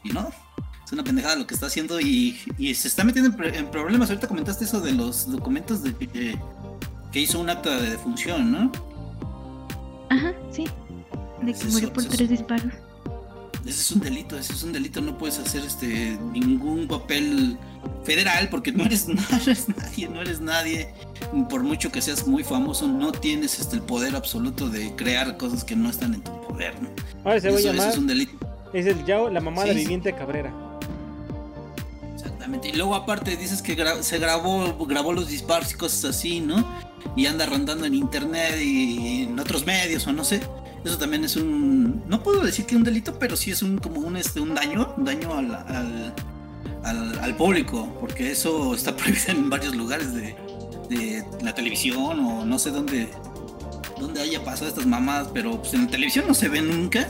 Y no, es una pendejada lo que está haciendo y, y se está metiendo en, problemas. Ahorita comentaste eso de los documentos de que, que hizo un acta de defunción, ¿no? Ajá, sí. De que murió por tres disparos. Ese es un delito, ese es un delito, no puedes hacer este ningún papel federal porque no eres, no eres nadie, no eres nadie. Por mucho que seas muy famoso, no tienes este el poder absoluto de crear cosas que no están en tu poder, ¿no? Ahora se va a Eso- llamar. es un delito. Es el Yao, la Sí, sí. viviente Cabrera. Exactamente. Y luego aparte dices que gra- se grabó, grabó los disparos y cosas así, ¿no? Y anda rondando en internet y en otros medios o no sé. Eso también es un, no puedo decir que un delito, pero sí es un como un este un daño, un daño al, al, al- público, porque eso está prohibido en varios lugares de, de la televisión o no sé dónde dónde haya pasado estas mamadas, pero pues en la televisión no se ve nunca.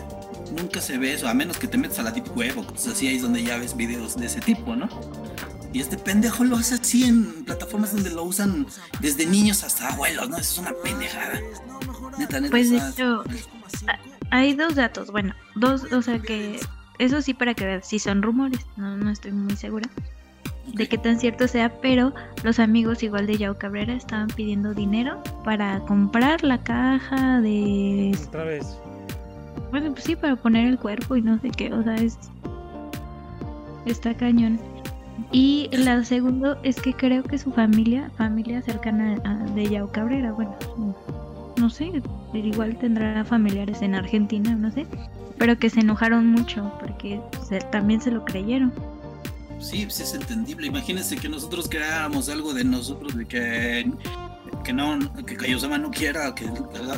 Nunca se ve eso, a menos que te metas a la deep web o cosas así, ahí es donde ya ves videos de ese tipo, ¿no? Y este pendejo lo hace así en plataformas donde lo usan desde niños hasta abuelos, ¿no? Eso es una pendejada. Neta, neta. Pues de hecho, hay dos datos. Bueno, dos, o sea que. Eso sí, para que veas si son rumores. No, no estoy muy segura de qué tan cierto sea, pero los amigos igual de Yao Cabrera estaban pidiendo dinero para comprar la caja de Otra vez. Bueno, pues sí, para poner el cuerpo y no sé qué, o sea, es... Está cañón. Y la segunda es que creo que su familia, familia cercana a, de Yao Cabrera, bueno, no sé, igual tendrá familiares en Argentina, no sé, pero que se enojaron mucho porque se- también se lo creyeron. Sí, pues es entendible. Imagínense que nosotros creáramos algo de nosotros, de que, que no, que Kaiosama no quiera que,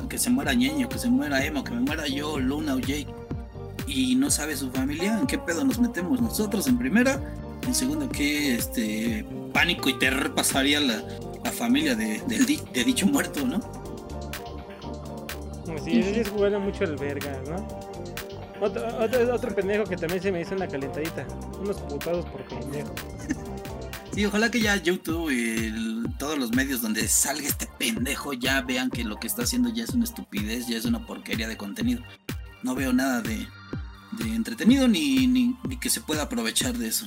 que se muera Ñeño, que se muera Emma, que me muera yo, Luna o Jake. Y no sabe su familia, ¿en qué pedo nos metemos nosotros en primera? En segunda, ¿qué este, pánico y terror pasaría la, la familia de, del di- de dicho muerto, no? Sí, ese es jugar mucho el verga, ¿no? Otro, otro, otro pendejo que también se me hizo una calentadita. Unos putados por pendejo. Sí, ojalá que ya YouTube y el- todos los medios donde salga este pendejo ya vean que lo que está haciendo ya es una estupidez, ya es una porquería de contenido. No veo nada de, de entretenido ni, ni, ni que se pueda aprovechar de eso.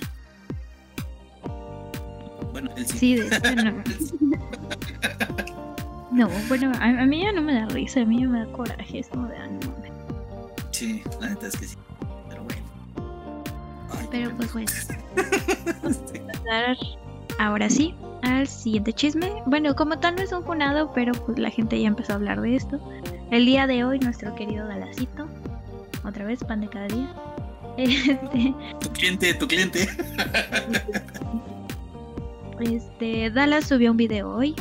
Bueno, él sí. Sí, de hecho, no. No, bueno, a, a mí ya no me da risa, a mí ya me da coraje, es como de, ah, no mames. Sí, la neta es que sí. Pero bueno. Ay, Pero pues bueno. pasar ahora sí al siguiente chisme. Bueno, como tal no es un funado, pero pues la gente ya empezó a hablar de esto. El día de hoy, nuestro querido Dalacito, otra vez, pan de cada día. Este, Tu cliente, tu cliente. este, Dallas subió un video hoy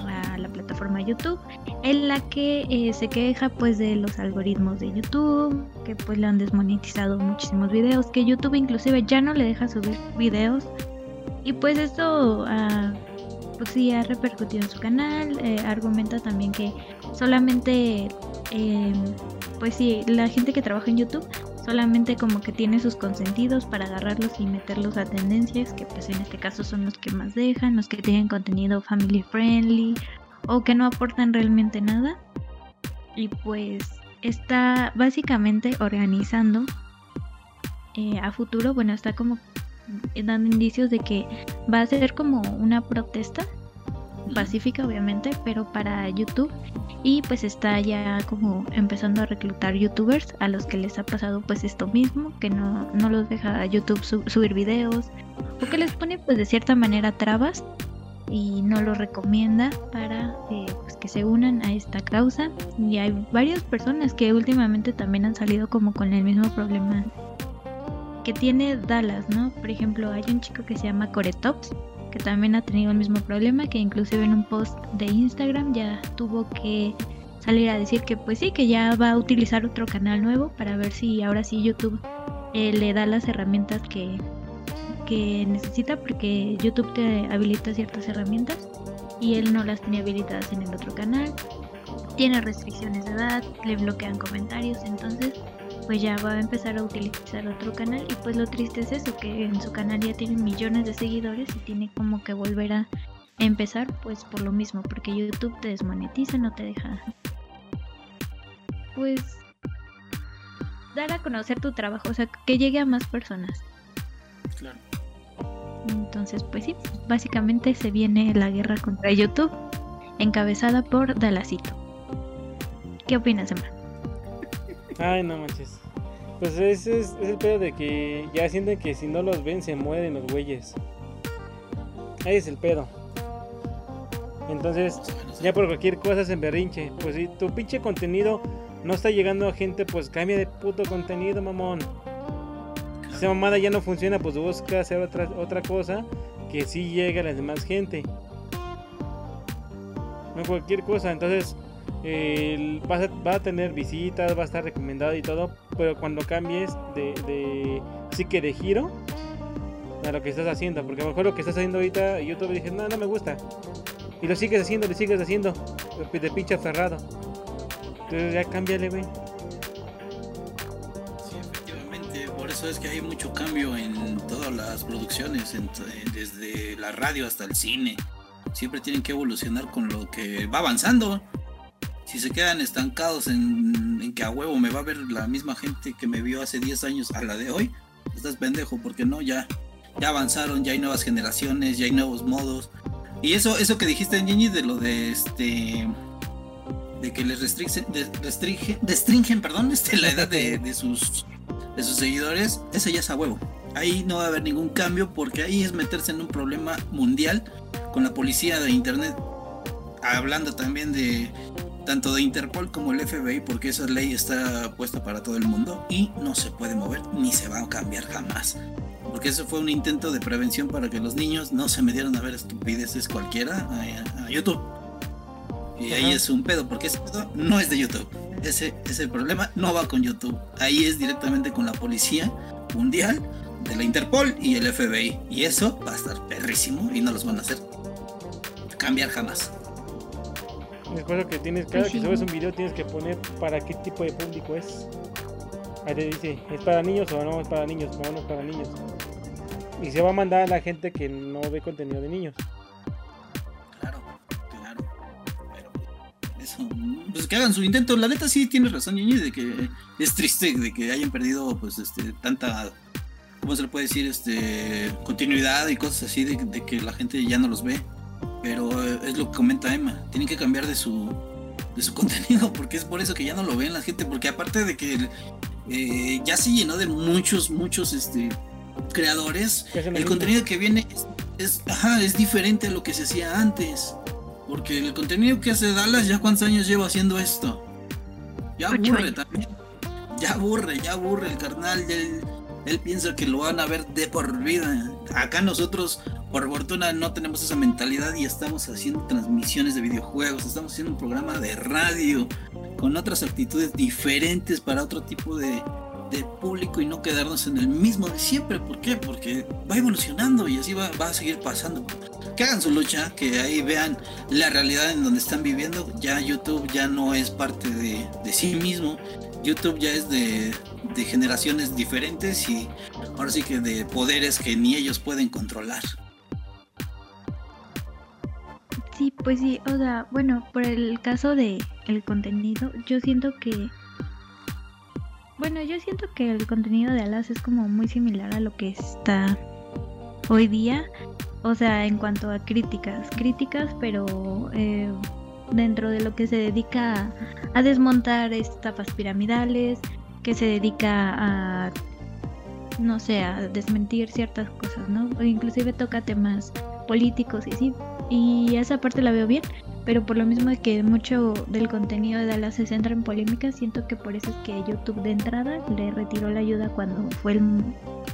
a la plataforma YouTube en la que eh, se queja pues de los algoritmos de YouTube, que pues le han desmonetizado muchísimos videos, que YouTube inclusive ya no le deja subir videos. Y pues esto ah, pues sí ha repercutido en su canal, eh, argumenta también que solamente eh, pues sí, la gente que trabaja en YouTube Solamente como que tiene sus consentidos para agarrarlos y meterlos a tendencias, que pues en este caso son los que más dejan, los que tienen contenido family friendly o que no aportan realmente nada. Y pues está básicamente organizando eh, a futuro, bueno, está como dando indicios de que va a ser como una protesta pacífica obviamente, pero para YouTube. Y pues está ya como empezando a reclutar youtubers a los que les ha pasado pues esto mismo, que no, no los deja YouTube subir videos. O que les pone pues de cierta manera trabas y no lo recomienda para eh, pues, que se unan a esta causa. Y hay varias personas que últimamente también han salido como con el mismo problema que tiene Dallas, ¿no? Por ejemplo, hay un chico que se llama Coretops que también ha tenido el mismo problema, que inclusive en un post de Instagram ya tuvo que salir a decir que pues sí, que ya va a utilizar otro canal nuevo para ver si ahora sí YouTube eh, le da las herramientas que, que necesita, porque YouTube te habilita ciertas herramientas y él no las tenía habilitadas en el otro canal. Tiene restricciones de edad, le bloquean comentarios, entonces pues ya va a empezar a utilizar otro canal y pues lo triste es eso, que en su canal ya tiene millones de seguidores y tiene como que volver a empezar pues por lo mismo, porque YouTube te desmonetiza, no te deja pues dar a conocer tu trabajo, o sea, que llegue a más personas. Claro. Entonces, pues sí, básicamente se viene la guerra contra YouTube, encabezada por Dalacito. ¿Qué opinas, Emma? Ay, no manches. Pues ese es, el pedo de que ya sienten que si no los ven se mueren los güeyes. Ahí es el pedo. Entonces, ya por cualquier cosa se berrinche. Pues si tu pinche contenido no está llegando a gente, pues cambia de puto contenido, mamón. Si esa mamada ya no funciona, pues busca hacer otra, otra cosa que sí llegue a la demás gente. No cualquier cosa. Entonces, va, a, tener visitas, va a estar recomendado y todo, pero cuando cambies de, de sí que de giro a lo que estás haciendo, porque a lo mejor lo que estás haciendo ahorita YouTube dije, no, no me gusta. Y lo sigues haciendo, lo sigues haciendo, de pinche aferrado. Entonces ya cámbiale, güey. Sí, efectivamente, por eso es que hay mucho cambio en todas las producciones, desde la radio hasta el cine. Siempre tienen que evolucionar con lo que va avanzando si se quedan estancados en, que a huevo me va a ver la misma gente que me vio hace 10 años a la de hoy, estás pendejo, porque no, ya, ya avanzaron, ya hay nuevas generaciones, ya hay nuevos modos. Y eso, eso que dijiste, Gigi, de lo de este. de que les restringen, restringen, perdón, este, la edad de, sus, de sus seguidores, ese ya es a huevo. Ahí no va a haber ningún cambio porque ahí es meterse en un problema mundial con la policía de internet. Hablando también de tanto de Interpol como el FBI, porque esa ley está puesta para todo el mundo y no se puede mover ni se va a cambiar jamás. Porque eso fue un intento de prevención para que los niños no se metieran a ver estupideces cualquiera a, YouTube. Y ahí es un pedo, porque ese pedo no es de YouTube. Ese, ese problema no va con YouTube. Ahí es directamente con la policía mundial, de la Interpol y el FBI. Y eso va a estar perrísimo y no los van a hacer cambiar jamás. Es que tienes, cada que subes un video tienes que poner para qué tipo de público es. Ahí te dice, ¿es para niños o no es para niños? No, no es para niños. Y se va a mandar a la gente que no ve contenido de niños. Claro, claro. Pero eso, pues que hagan su intento. La neta sí tiene razón, Ñiñi, de que es triste de que hayan perdido pues este tanta ¿cómo se le puede decir? este continuidad y cosas así de que la gente ya no los ve. Pero eh, es lo que comenta Emma, tienen que cambiar de su, de su contenido, porque es por eso que ya no lo ven la gente, porque aparte de que eh, ya se llenó de muchos, muchos este, creadores, el contenido que viene es, es diferente a lo que se hacía antes. Porque el contenido que hace Dallas, ¿ya cuántos años lleva haciendo esto? Ya aburre también. Ya aburre, ya aburre el carnal. Él, él piensa que lo van a ver de por vida. Acá nosotros por fortuna no tenemos esa mentalidad y estamos haciendo transmisiones de videojuegos, estamos haciendo un programa de radio con otras actitudes diferentes para otro tipo de, público y no quedarnos en el mismo de siempre. ¿Por qué? Porque va evolucionando y así va, a seguir pasando. Que hagan su lucha, que ahí vean la realidad en donde están viviendo. Ya YouTube ya no es parte de, sí mismo, YouTube ya es de, de generaciones diferentes y ahora sí que de poderes que ni ellos pueden controlar. Sí, pues sí, o sea, bueno, por el caso de el contenido, yo siento que bueno, yo siento que el contenido de Alas es como muy similar a lo que está hoy día, o sea, en cuanto a críticas, críticas, pero eh, dentro de lo que se dedica a, a desmontar estafas piramidales, que se dedica a no sé, a desmentir ciertas cosas, ¿no? O inclusive toca temas políticos y sí, y esa parte la veo bien, pero por lo mismo de que mucho del contenido de Dallas se centra en polémicas, siento que por eso es que YouTube de entrada le retiró la ayuda cuando fue el...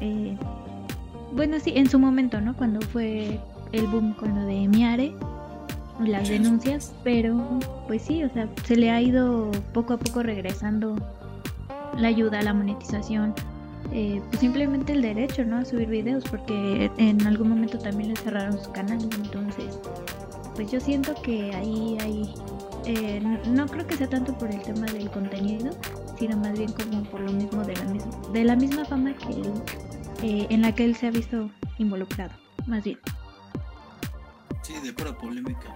Eh, bueno, sí, en su momento, ¿no? Cuando fue el boom con lo de Miare, las denuncias, pero pues sí, o sea, se le ha ido poco a poco regresando la ayuda, la monetización, eh, pues simplemente el derecho, ¿no? A subir videos, porque en algún momento también le cerraron su canal, entonces, pues yo siento que ahí hay, eh, no creo que sea tanto por el tema del contenido, sino más bien como por lo mismo de la misma, de la misma fama que él, eh, en la que él se ha visto involucrado, más bien. Sí, de pura polémica.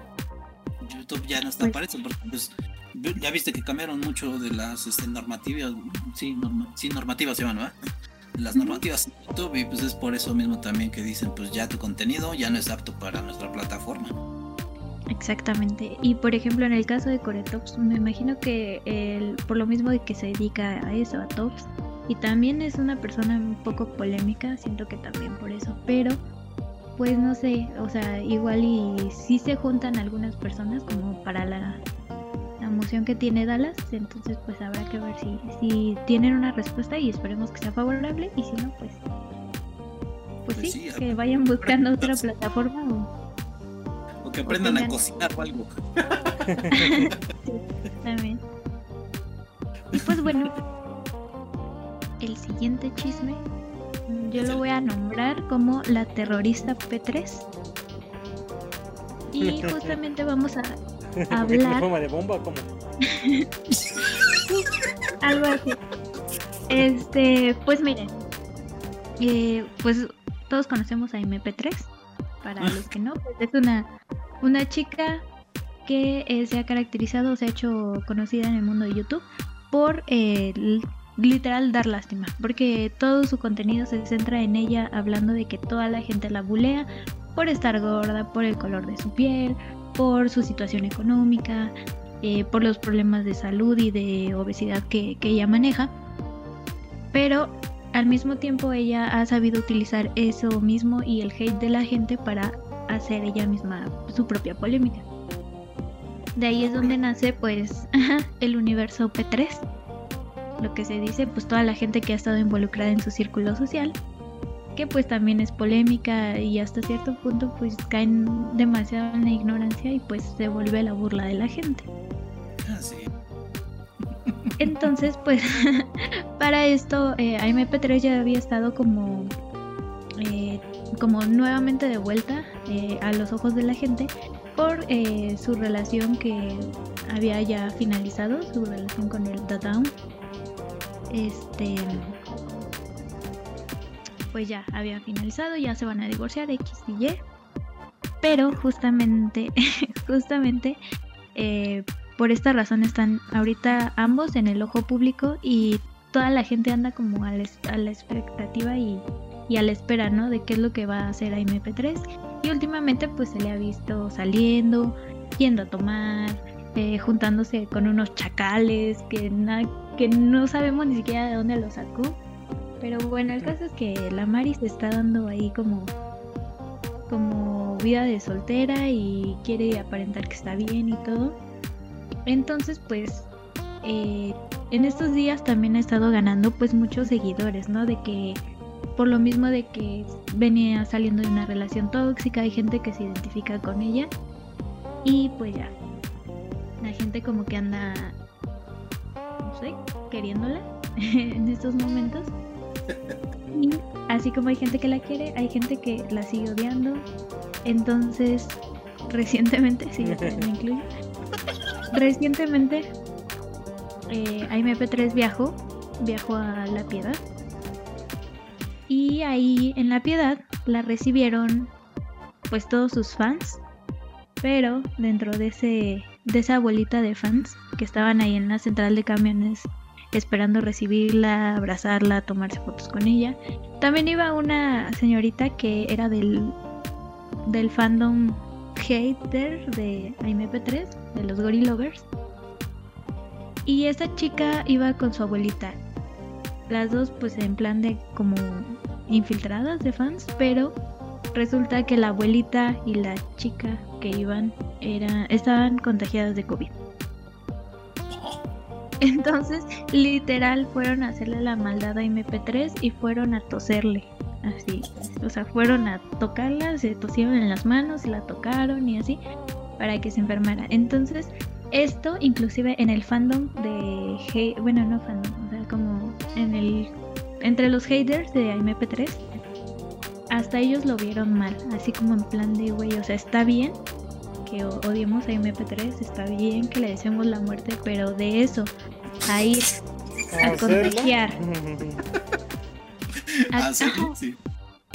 YouTube ya no está Pues- para eso, porque pues, ya viste que cambiaron mucho de las este, normativas, sí, norma- sí, normativas se llaman, ¿verdad? Las normativas en YouTube y pues es por eso mismo también que dicen pues ya tu contenido ya no es apto para nuestra plataforma. Exactamente. Y por ejemplo, en el caso de Coretops, me imagino que él, por lo mismo de que se dedica a eso, a Tops, y también es una persona un poco polémica, siento que también por eso, pero pues no sé, o sea, igual y sí se juntan algunas personas como para la, la moción que tiene Dallas, entonces pues habrá que ver si, si tienen una respuesta y esperemos que sea favorable, y si no, pues, pues, Pues sí, sí, que vayan buscando otra plataforma o O que aprendan a tengan- cocinar o algo. También. Y pues bueno, el siguiente chisme mm, yo lo voy a nombrar como la terrorista P3. Y justamente vamos a ¿En hablar forma de bomba o cómo? algo así. Este, pues miren, eh, pues todos conocemos a MP3. Para los que no, pues es una, una chica que eh, se ha caracterizado, se ha hecho conocida en el mundo de YouTube por eh, literal dar lástima, porque todo su contenido se centra en ella hablando de que toda la gente la bulea por estar gorda, por el color de su piel, por su situación económica, eh, por los problemas de salud y de obesidad que, que ella maneja. Pero al mismo tiempo ella ha sabido utilizar eso mismo y el hate de la gente para hacer ella misma su propia polémica. De ahí es donde nace pues el universo P3. Lo que se dice pues toda la gente que ha estado involucrada en su círculo social. Que pues también es polémica y hasta cierto punto pues caen demasiado en la ignorancia y pues se vuelve la burla de la gente. Ah, sí. Entonces, pues, para esto, eh, AMP3 ya había estado como, eh, como nuevamente de vuelta eh, a los ojos de la gente por eh, su relación que había ya finalizado, su relación con el Down. Este, pues ya había finalizado, ya se van a divorciar X y Y. Pero justamente, justamente, eh, por esta razón están ahorita ambos en el ojo público y toda la gente anda como a la, expectativa y, y a la espera, ¿no? De qué es lo que va a hacer a MP3. Y últimamente pues se le ha visto saliendo, yendo a tomar, eh, juntándose con unos chacales que, que no sabemos ni siquiera de dónde lo sacó. Pero bueno, el caso es que la Mari se está dando ahí como como vida de soltera y quiere aparentar que está bien y todo. Entonces, pues, eh, en estos días también ha estado ganando pues muchos seguidores, ¿no? De que por lo mismo de que venía saliendo de una relación tóxica, hay gente que se identifica con ella y pues ya, la gente como que anda, no sé, queriéndola en estos momentos. Y así como hay gente que la quiere, hay gente que la sigue odiando. Entonces, recientemente, sí, yo también me incluyo. Recientemente eh, AMP3 viajó, viajó a La Piedad. Y ahí en La Piedad la recibieron pues todos sus fans. Pero dentro de ese de esa bolita de fans que estaban ahí en la central de camiones esperando recibirla, abrazarla, tomarse fotos con ella. También iba una señorita que era del, del fandom hater de AMP3, de los Gorilovers. Y esta chica iba con su abuelita. Las dos pues en plan de como infiltradas de fans, pero resulta que la abuelita y la chica que iban estaban contagiadas de COVID. Entonces, literal, fueron a hacerle la maldad a MP3 y fueron a toserle. Así. O sea, fueron a tocarla, se tosieron en las manos, la tocaron y así, para que se enfermara. Entonces, esto inclusive en el fandom de... Bueno, no fandom, o sea, como en el... Entre los haters de MP3, hasta ellos lo vieron mal, así como en plan de, güey, o sea, está bien que odiemos a MP3, está bien que le deseemos la muerte, pero de eso a ir a contagiar. A,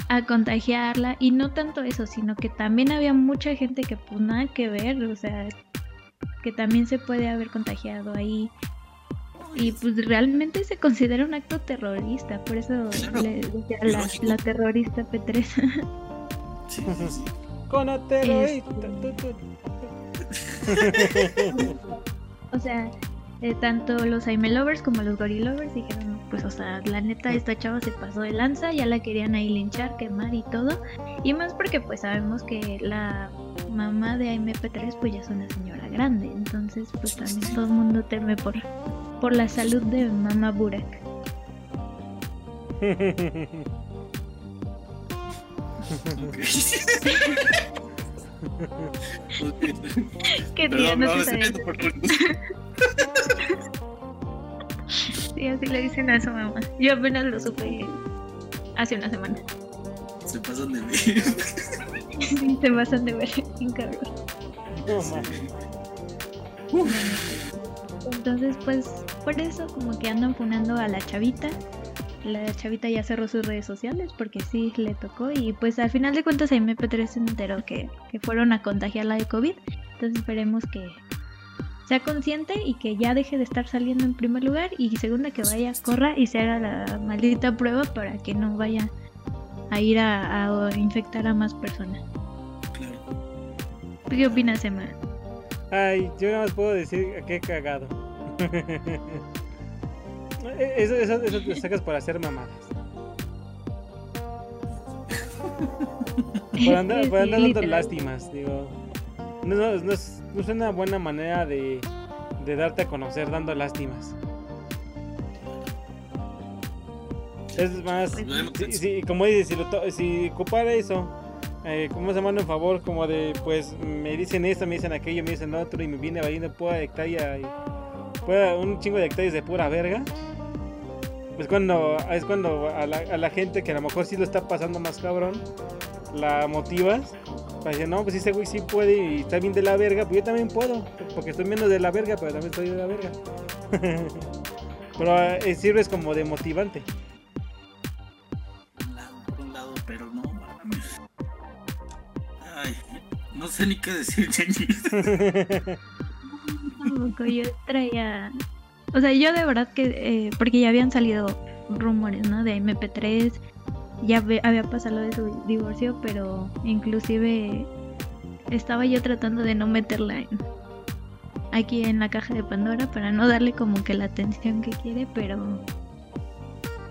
a, contagiarla y no tanto eso, sino que también había mucha gente que pues nada que ver, o sea, que también se puede haber contagiado ahí. Y pues realmente se considera un acto terrorista, por eso le decía la, la, terrorista P3. Sí, sí, Con terrorista. o sea, eh, tanto los Aime Lovers como los Gorilovers dijeron, pues, o sea, la neta, esta chava se pasó de lanza, ya la querían ahí linchar, quemar y todo. Y más porque, pues, sabemos que la mamá de AMP3, pues, ya es una señora grande. Entonces, pues, también todo el mundo teme por, por la salud de mamá Burak. Qué día no, se Sí, así le dicen a su mamá. Yo apenas lo supe hace una semana. Se pasan de ver. se pasan de ver, cabrón. Entonces, pues, por eso como que andan funando a la chavita. La chavita ya cerró sus redes sociales porque sí le tocó y pues al final de cuentas MP3 se enteró que, que fueron a contagiarla de COVID. Entonces esperemos que sea consciente y que ya deje de estar saliendo en primer lugar y segunda que vaya, corra y se haga la maldita prueba para que no vaya a ir a, infectar a más personas. ¿Qué opinas, Emma? Ay, yo nada más puedo decir que he cagado. eso, eso, eso te sacas para hacer mamadas. por andar, por andar dando lástimas, digo. No, no, no, es, no es una buena manera de, de darte a conocer dando lástimas. Es más, si, como dices, si, lo si ocupara eso, eh, como se manda en favor, como de, pues, me dicen esto, me dicen aquello, me dicen otro, y me viene valiendo pura hectárea, y un chingo de hectáreas de pura verga, pues cuando, es cuando a la, gente que a lo mejor sí lo está pasando más cabrón, la motivas para decir, no, pues ese güey sí puede y está bien de la verga, pues yo también puedo, porque estoy menos de la verga, pero también estoy de la verga. pero eh, sirves como de motivante. Un lado, un lado, pero no, Ay, no sé ni qué decir, Tampoco yo traía. O sea, yo de verdad que. Eh, porque ya habían salido rumores, ¿no? De MP3 ya había pasado de su divorcio, pero inclusive estaba yo tratando de no meterla en, aquí en la caja de Pandora para no darle como que la atención que quiere, pero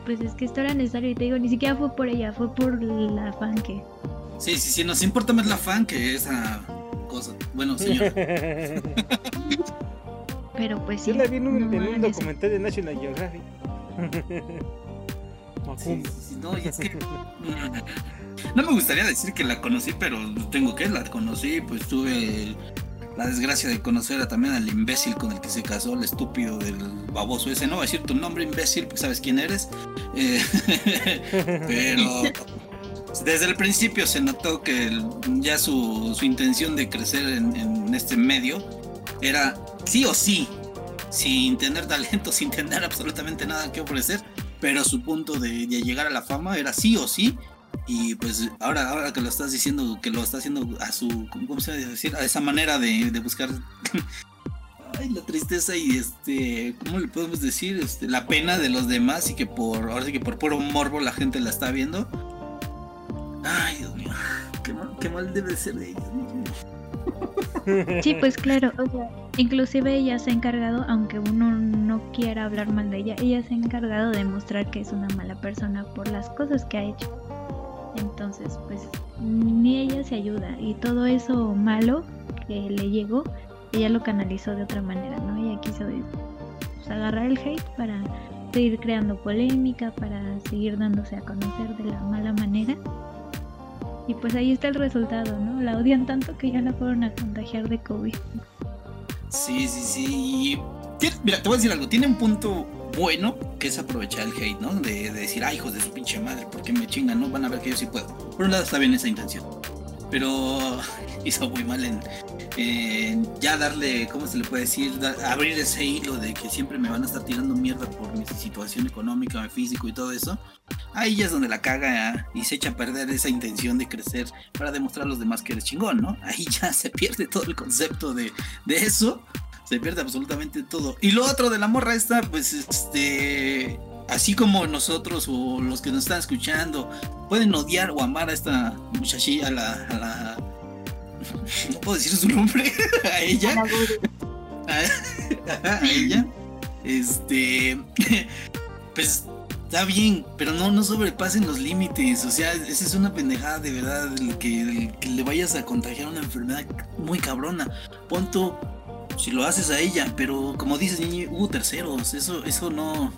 pues es que esto era necesario y te digo, ni siquiera fue por ella, fue por la fan que... Sí, sí, sí, nos importa más la fan que esa cosa. Bueno, señor. pero pues sí. Yo la vi en un, documental de National Geographic. no, es que. no me gustaría decir que la conocí, pero tengo que, la conocí, pues tuve la desgracia de conocer a, también al imbécil con el que se casó, el estúpido del baboso ese. No voy a decir tu nombre, imbécil, porque sabes quién eres. Eh, pero desde el principio se notó que ya su, intención de crecer en, en, este medio era sí o sí sin tener talento, sin tener absolutamente nada que ofrecer, pero su punto de, llegar a la fama era sí o sí. Y pues ahora, ahora que lo estás diciendo, que lo está haciendo a su, ¿cómo se decir? A esa manera de, buscar ay, la tristeza y este, ¿cómo le podemos decir? Este, la pena de los demás y que por, ahora que por puro morbo la gente la está viendo. Ay, Dios mío, qué mal, debe ser de ella. Sí, pues claro, inclusive ella se ha encargado, aunque uno no quiera hablar mal de ella, ella se ha encargado de mostrar que es una mala persona por las cosas que ha hecho. Entonces, pues ni ella se ayuda y todo eso malo que le llegó, ella lo canalizó de otra manera, ¿no? Ella quiso pues, agarrar el hate para seguir creando polémica, para seguir dándose a conocer de la mala manera y pues ahí está el resultado, ¿no? La odian tanto que ya la fueron a contagiar de COVID. Sí, sí, sí. mira, te voy a decir algo. Tiene un punto bueno que es aprovechar el hate, ¿no? De, decir, ay, hijos de su pinche madre, ¿por qué me chingan? No van a ver que yo sí puedo. Por un lado está bien esa intención. Pero hizo muy mal en, ya darle, ¿cómo se le puede decir? abrir ese hilo de que siempre me van a estar tirando mierda por mi situación económica, mi físico y todo eso. Ahí ya es donde la caga y se echa a perder esa intención de crecer para demostrar a los demás que eres chingón, ¿no? Ahí ya se pierde todo el concepto de, de eso. Se pierde absolutamente todo. Y lo otro de la morra esta, pues este así como nosotros o los que nos están escuchando pueden odiar o amar a esta muchachilla, a la no puedo decir su nombre, a ella. A, ella. Este, pues está bien, pero no, no sobrepasen los límites. O sea, esa es una pendejada de verdad, que, que le vayas a contagiar una enfermedad muy cabrona. Punto si lo haces a ella, pero como dices, hubo terceros, eso, eso no,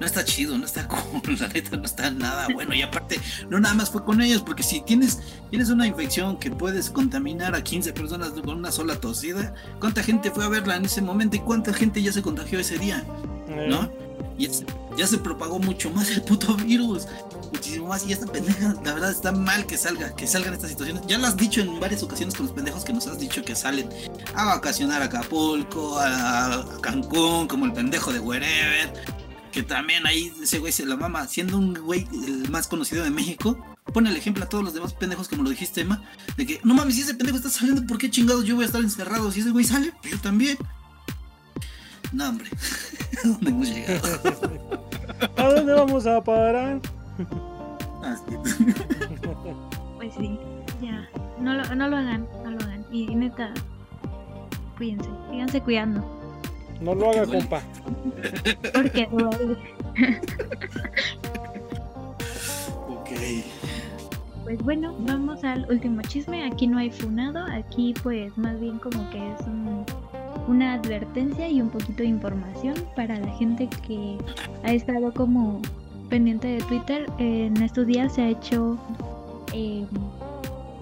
no está chido, no está cool, la neta no está nada bueno. Y aparte, no nada más fue con ellos, porque si tienes, tienes una infección que puedes contaminar a 15 personas con una sola tosida, ¿cuánta gente fue a verla en ese momento y cuánta gente ya se contagió ese día? ¿No? Y ya se propagó mucho más el puto virus muchísimo más. Y esta pendeja, la verdad, está mal que salga, que salgan estas situaciones. Ya lo has dicho en varias ocasiones con los pendejos que nos has dicho que salen a vacacionar a Acapulco, a, Cancún, como el pendejo de Wherever. Que también ahí ese güey se la mama, siendo un güey el más conocido de México. Pone el ejemplo a todos los demás pendejos, como lo dijiste, Emma, de que no mames, si ese pendejo está saliendo, ¿por qué chingados yo voy a estar encerrado? Si ese güey sale, pues yo también. No, hombre, dónde hemos llegado? ¿A dónde vamos a parar? pues sí, ya. No lo, no lo hagan, no lo hagan. Y neta, cuídense, síganse cuidando. No lo haga, compa. Porque ok. Pues bueno, vamos al último chisme. Aquí no hay funado, aquí pues más bien como que es una advertencia y un poquito de información para la gente que ha estado como pendiente de Twitter, en estos días se ha hecho em,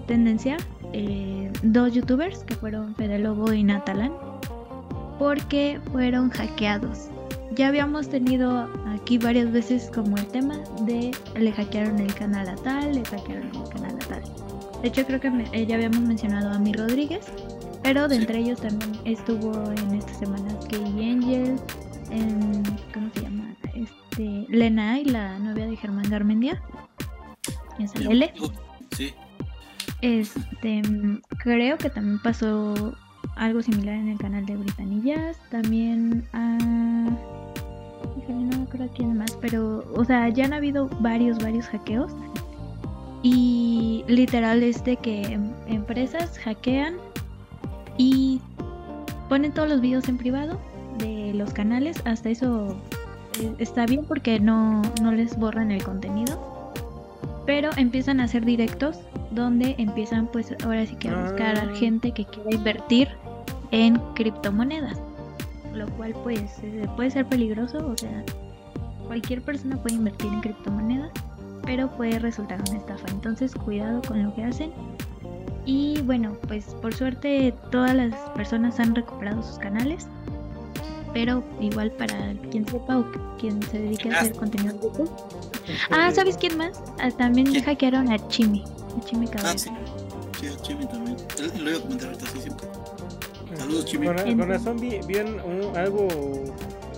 tendencia eh, dos youtubers que fueron Fede Lobo y Natalan porque fueron hackeados. Ya habíamos tenido aquí varias veces como el tema de le hackearon el canal a tal, le hackearon el canal a tal. De hecho creo que eh, ya habíamos mencionado a mi Rodríguez, pero de entre ellos también estuvo en estas semanas Key Angel, en, ¿cómo se llama? este, Lena y la novia de Germán Garmendia. Es L. Sí. Este, creo que también pasó algo similar en el canal de Britanillas. También a. no me acuerdo quién más, pero, o sea, ya han habido varios, varios hackeos. Y literal es de que empresas hackean y ponen todos los videos en privado de los canales. Hasta eso está bien porque no, no les borran el contenido. Pero empiezan a hacer directos donde empiezan pues ahora sí que a buscar a ah. gente que quiera invertir en criptomonedas. Lo cual pues eh, puede ser peligroso, o sea, cualquier persona puede invertir en criptomonedas, pero puede resultar una estafa. Entonces cuidado con lo que hacen. Y bueno, pues por suerte todas las personas han recuperado sus canales pero igual para quien sepa o quien se dedique a hacer contenido YouTube. Ah, ¿sabes quién más? Ah, también hackearon a Chimi, a Chimi. Ah, sí. sí, a Chimi también. Lo iba a comentar ahorita, sí, siempre. Saludos, Chimi. Con, con razón vi, vi un, un- algo,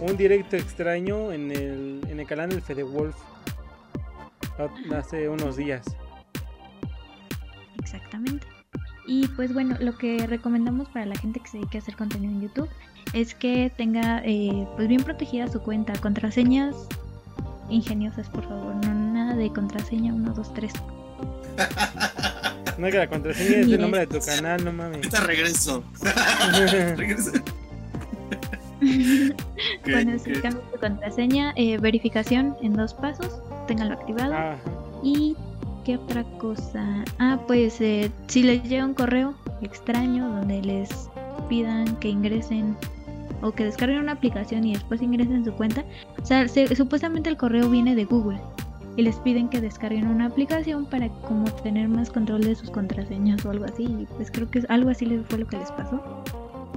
un directo extraño en el, en el canal del Fede Wolf hace unos días. Exactamente. Y pues bueno, lo que recomendamos para la gente que se dedique a hacer contenido en YouTube es que tenga eh, pues bien protegida su cuenta, contraseñas ingeniosas, por favor, no nada de contraseña 1, 2, 3. No que la contraseña es el nombre de tu canal, no mames. Ahorita regreso. regreso. Bueno, si ¿Qué? cambian su contraseña, eh, verificación en dos pasos, ténganlo activado. Ajá. Y qué otra cosa. Ah, pues eh, si les llega un correo extraño donde les pidan que ingresen o que descarguen una aplicación y después ingresen su cuenta, o sea, se- supuestamente el correo viene de Google y les piden que descarguen una aplicación para como tener más control de sus contraseñas o algo así. Y pues creo que es- algo así les- fue lo que les pasó.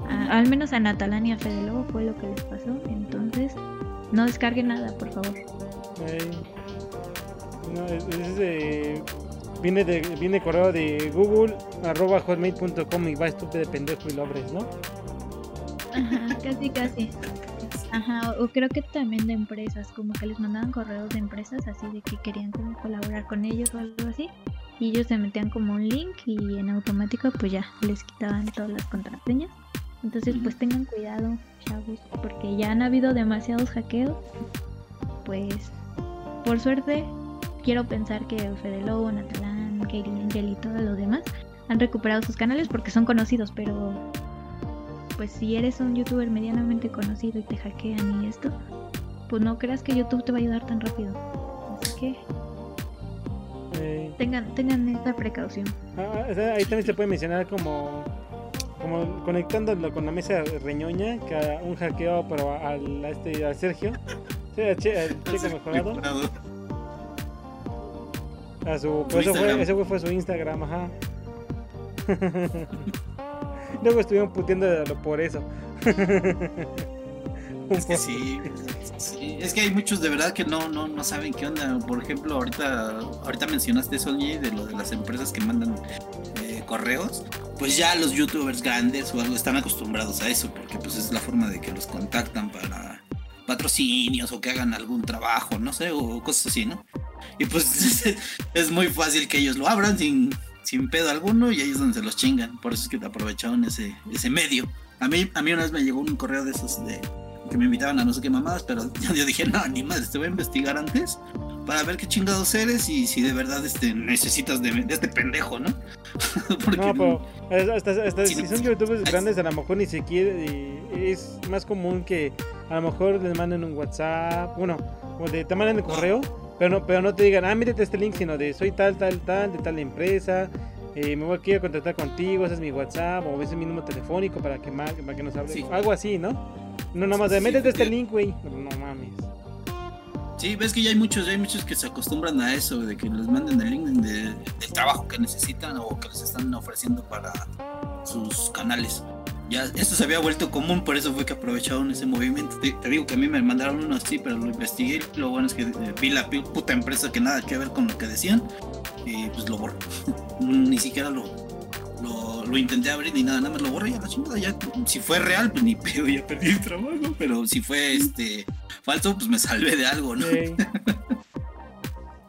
A- al menos a Natalán y a Fede Lobo fue lo que les pasó. Entonces, no descarguen nada, por favor. No, es, es de- viene de viene correo de Google arroba hotmail.com y va estúpido de pendejo y lo abres, ¿no? Ajá, casi, casi. Ajá, o creo que también de empresas, como que les mandaban correos de empresas así de que querían como colaborar con ellos o algo así. Y ellos se metían como un link y en automático pues ya les quitaban todas las contraseñas. Entonces pues tengan cuidado, chavos, porque ya han habido demasiados hackeos. Pues por suerte quiero pensar que Fede Lobo, Natalán, Katie Angel y todos los demás han recuperado sus canales porque son conocidos, pero pues si eres un youtuber medianamente conocido y te hackean y esto, pues no creas que YouTube te va a ayudar tan rápido. Así que tengan, tengan esta precaución. Ah, o sea, ahí también se puede mencionar como como conectándolo con la mesa reñoña que a un hackeo pero al a este a Sergio. Sí, al, che- al chico mejorado. A su pues eso fue, güey fue su Instagram ajá luego estuvieron puteando por eso Es que sí, es que hay muchos de verdad que no, no, no saben qué onda. Por ejemplo, ahorita, ahorita mencionaste eso, Oye, de lo de las empresas que mandan eh, correos. Pues ya los youtubers grandes o algo están acostumbrados a eso, porque pues es la forma de que los contactan para patrocinios o que hagan algún trabajo, no sé, o cosas así, ¿no? Y pues es muy fácil que ellos lo abran sin, sin pedo alguno y ahí es donde se los chingan. Por eso es que te aprovecharon ese, ese medio. A mí, a mí una vez me llegó un correo de esos de que me invitaban a no sé qué mamadas, pero yo, dije, no, ni madre, te voy a investigar antes para ver qué chingados eres y si de verdad este, necesitas de, de este pendejo, ¿no? Porque No, pero es- hasta, hasta Sí, si no, son sí. youtubers Ay, grandes, a lo mejor ni siquiera es más común que a lo mejor les manden un WhatsApp, bueno, o de, te mandan el correo, pero no, pero no te digan, ah, mírate este link, sino de soy tal, tal, tal, de tal empresa, eh, me voy aquí a contactar contigo, ese es mi WhatsApp, o ese es mi número telefónico para que, para que nos hable, Sí. algo así, ¿no? No, nada más de Sí, métete este porque- link, güey, no mames. Sí, ves que ya hay muchos, ya hay muchos que se acostumbran a eso, de que les manden el link de- del trabajo que necesitan o que les están ofreciendo para sus canales. Ya, esto se había vuelto común, por eso fue que aprovecharon ese movimiento. Te, digo que a mí me mandaron uno así, pero lo investigué. Lo bueno es que eh, vi la puta empresa que nada que ver con lo que decían y pues lo borré. Ni siquiera lo, lo, lo intenté abrir ni nada, nada más lo borré y a la chingada. Ya, si fue real, pues ni pedo, ya perdí el trabajo. Pero si fue este falso, pues me salvé de algo, ¿no?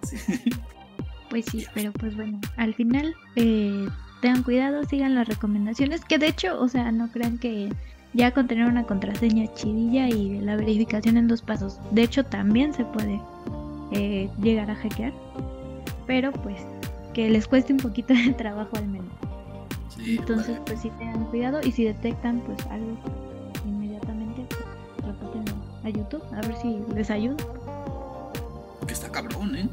Sí. Pues sí, pero pues bueno, al final eh, tengan cuidado, sigan las recomendaciones, que de hecho, o sea, no crean que ya con tener una contraseña chidilla y la verificación en dos pasos, de hecho también se puede eh, llegar a hackear, pero pues que les cueste un poquito de trabajo al menos. Sí, Entonces, vale. pues sí tengan cuidado y si detectan pues algo a YouTube, a ver si les ayuda. que está cabrón, ¿eh?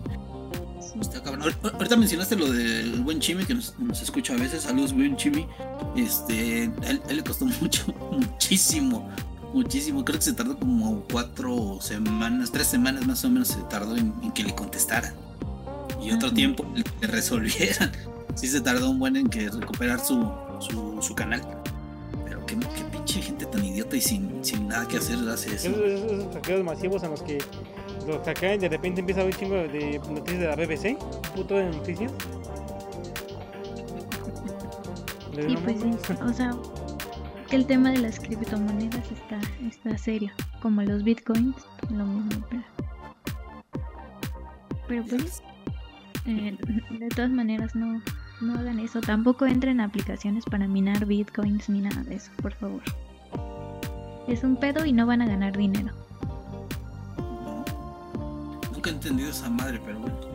Está cabrón. Ahor- Ahorita mencionaste lo del buen Chimi que nos, nos escucha a veces. Saludos, buen Chimi. Este, a él, a él le costó mucho, muchísimo, muchísimo. Creo que se tardó como cuatro semanas, tres semanas más o menos se tardó en, en que le contestaran. Y otro Ajá. tiempo le, le resolvieran. Sí se tardó un buen en que recuperar su, su, su canal. Pero qué, qué pinche gente tan y sin, sin nada que hacer hace eso. esos, esos- esos hackeos masivos en los que los hackean y de repente empieza a un chingo de noticias de la BBC, puto de noticias. Y pues sí, mames. o sea, que el tema de las criptomonedas está, está serio, como los bitcoins, lo mismo. Pero, pero pues, eh, de todas maneras no, no hagan eso. Tampoco entren a aplicaciones para minar bitcoins ni nada de eso, por favor. Es un pedo y no van a ganar dinero. Nunca he entendido esa madre, pero bueno.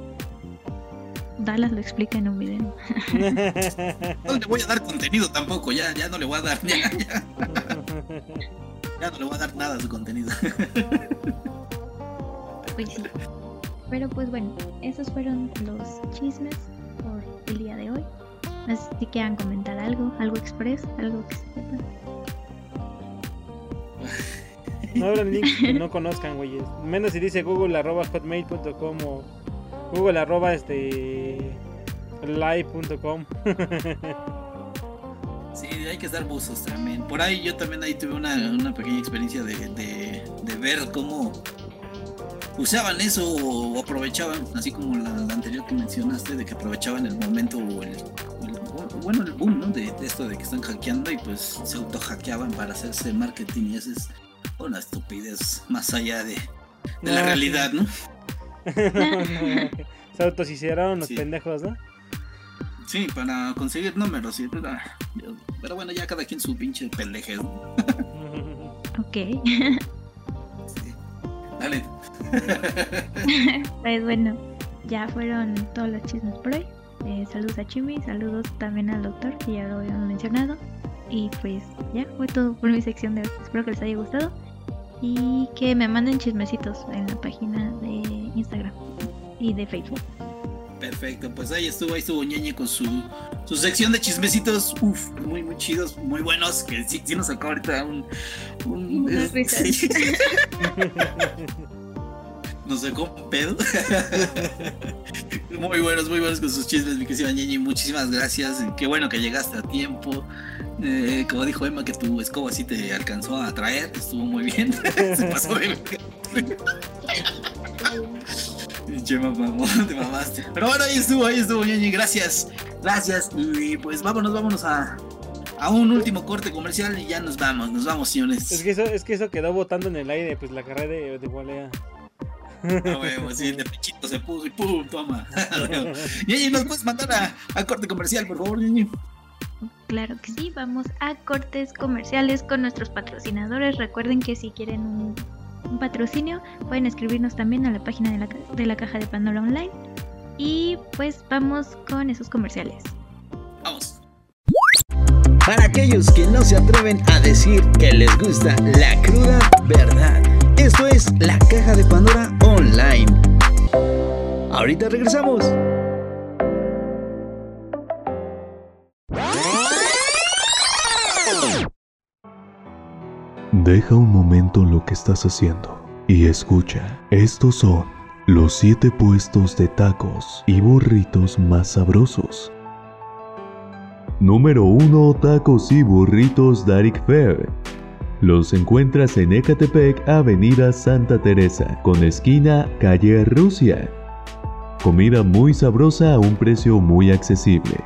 Dallas lo explica en un video. no le voy a dar contenido tampoco, ya, ya no le voy a dar, ya, ya. ya no le voy a dar nada a su contenido. pues sí. Pero pues bueno, esos fueron los chismes por el día de hoy. No sé si quieran comentar algo, algo express, algo que sepan. No abran links que no conozcan, güeyes. Menos si dice google arroba hotmail.com o google arroba este live.com. sí, hay que estar buzos también. Por ahí yo también ahí tuve una, una pequeña experiencia de, de, ver cómo usaban eso o aprovechaban, así como la, la, anterior que mencionaste, de que aprovechaban el momento o el bueno, el boom, ¿no? De, de, esto de que están hackeando y pues se auto hackeaban para hacerse marketing y ese es una estupidez más allá de, de la realidad, ¿no? Se autohicieron los sí. pendejos, ¿no? Sí, para conseguir números. Sí, pero, pero, bueno, ya cada quien su pinche pendeje. ¿no? ok. Sí. Dale. pues bueno, ya fueron todos los chismes por hoy. Eh, saludos a Chimi, saludos también al doctor, que ya lo habíamos mencionado. Y pues ya fue todo por mi sección de hoy. Espero que les haya gustado. Y que me manden chismecitos en la página de Instagram y de Facebook. Perfecto, pues ahí estuvo, ahí estuvo Ñeñe con su, su sección de chismecitos, uff, muy, muy chidos, muy buenos, que sí, sí nos sacó ahorita un... un es, sí. nos sacó un pedo. muy buenos, muy buenos con sus chismes, mi querida Ñeñe, muchísimas gracias, qué bueno que llegaste a tiempo. Eh, como dijo Emma, que tu escoba sí te alcanzó a traer, estuvo muy bien. Se pasó de Che, te mamaste. Pero bueno, ahí estuvo, ahí estuvo, Ñañi. Gracias, gracias. Y pues vámonos, vámonos a, a un último corte comercial y ya nos vamos, nos vamos, señores. Es que eso, es que eso quedó botando en el aire, pues la carrera de, de volea. No, huevo, sí, de pechito se puso y pum, toma. Ñañi, ¿nos puedes mandar a, a corte comercial, por favor, Ñañi? Claro que sí, vamos a cortes comerciales con nuestros patrocinadores. Recuerden que si quieren un, un patrocinio, pueden escribirnos también a la página de la, de la caja de Pandora Online. Y pues vamos con esos comerciales. Vamos. Para aquellos que no se atreven a decir que les gusta la cruda verdad, esto es la caja de Pandora Online. Ahorita regresamos. Deja un momento lo que estás haciendo y escucha. Estos son los 7 puestos de tacos y burritos más sabrosos. Número 1 Tacos y burritos Darik Fair. Los encuentras en Ecatepec, Avenida Santa Teresa, con esquina Calle Rusia. Comida muy sabrosa a un precio muy accesible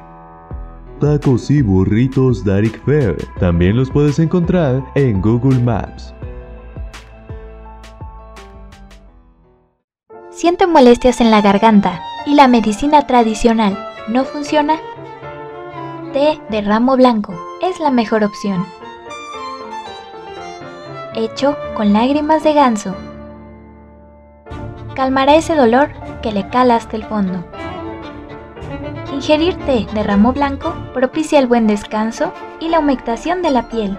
tacos y burritos Darik Fair. También los puedes encontrar en Google Maps. ¿Siente molestias en la garganta y la medicina tradicional no funciona? Té de ramo blanco es la mejor opción. Hecho con lágrimas de ganso. Calmará ese dolor que le cala hasta el fondo. Ingerir té de ramo blanco propicia el buen descanso y la humectación de la piel.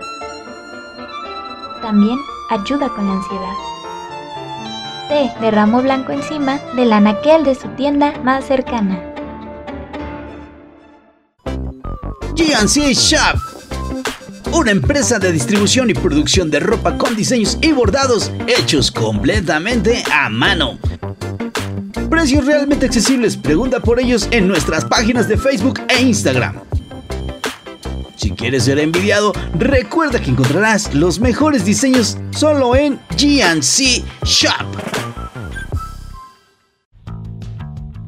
También ayuda con la ansiedad. Té de ramo blanco encima del anaquel de su tienda más cercana. GNC Shop. Una empresa de distribución y producción de ropa con diseños y bordados hechos completamente a mano. Precios realmente accesibles, pregunta por ellos en nuestras páginas de Facebook e Instagram. Si quieres ser envidiado, recuerda que encontrarás los mejores diseños solo en GNC Shop.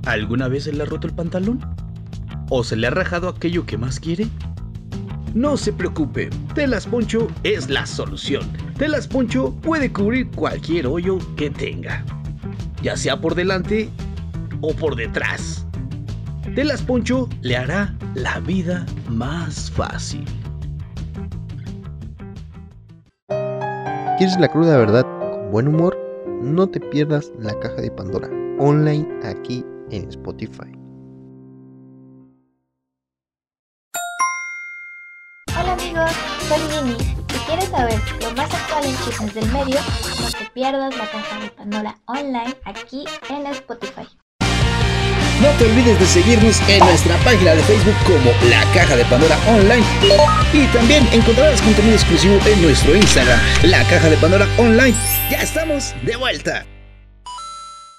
¿Alguna vez se le ha roto el pantalón? ¿O se le ha rajado aquello que más quiere? No se preocupe, Telas Poncho es la solución. Telas Poncho puede cubrir cualquier hoyo que tenga, ya sea por delante o por detrás. Telas Poncho le hará la vida más fácil. ¿Quieres la cruda verdad con buen humor? No te pierdas la caja de Pandora online aquí en Spotify. Hola amigos, soy Nini. Si quieres saber lo más actual en chismes del medio, no te pierdas la caja de Pandora online aquí en Spotify. No te olvides de seguirnos en nuestra página de Facebook como La Caja de Pandora Online. Y también encontrarás contenido exclusivo en nuestro Instagram, La Caja de Pandora Online. Ya estamos de vuelta.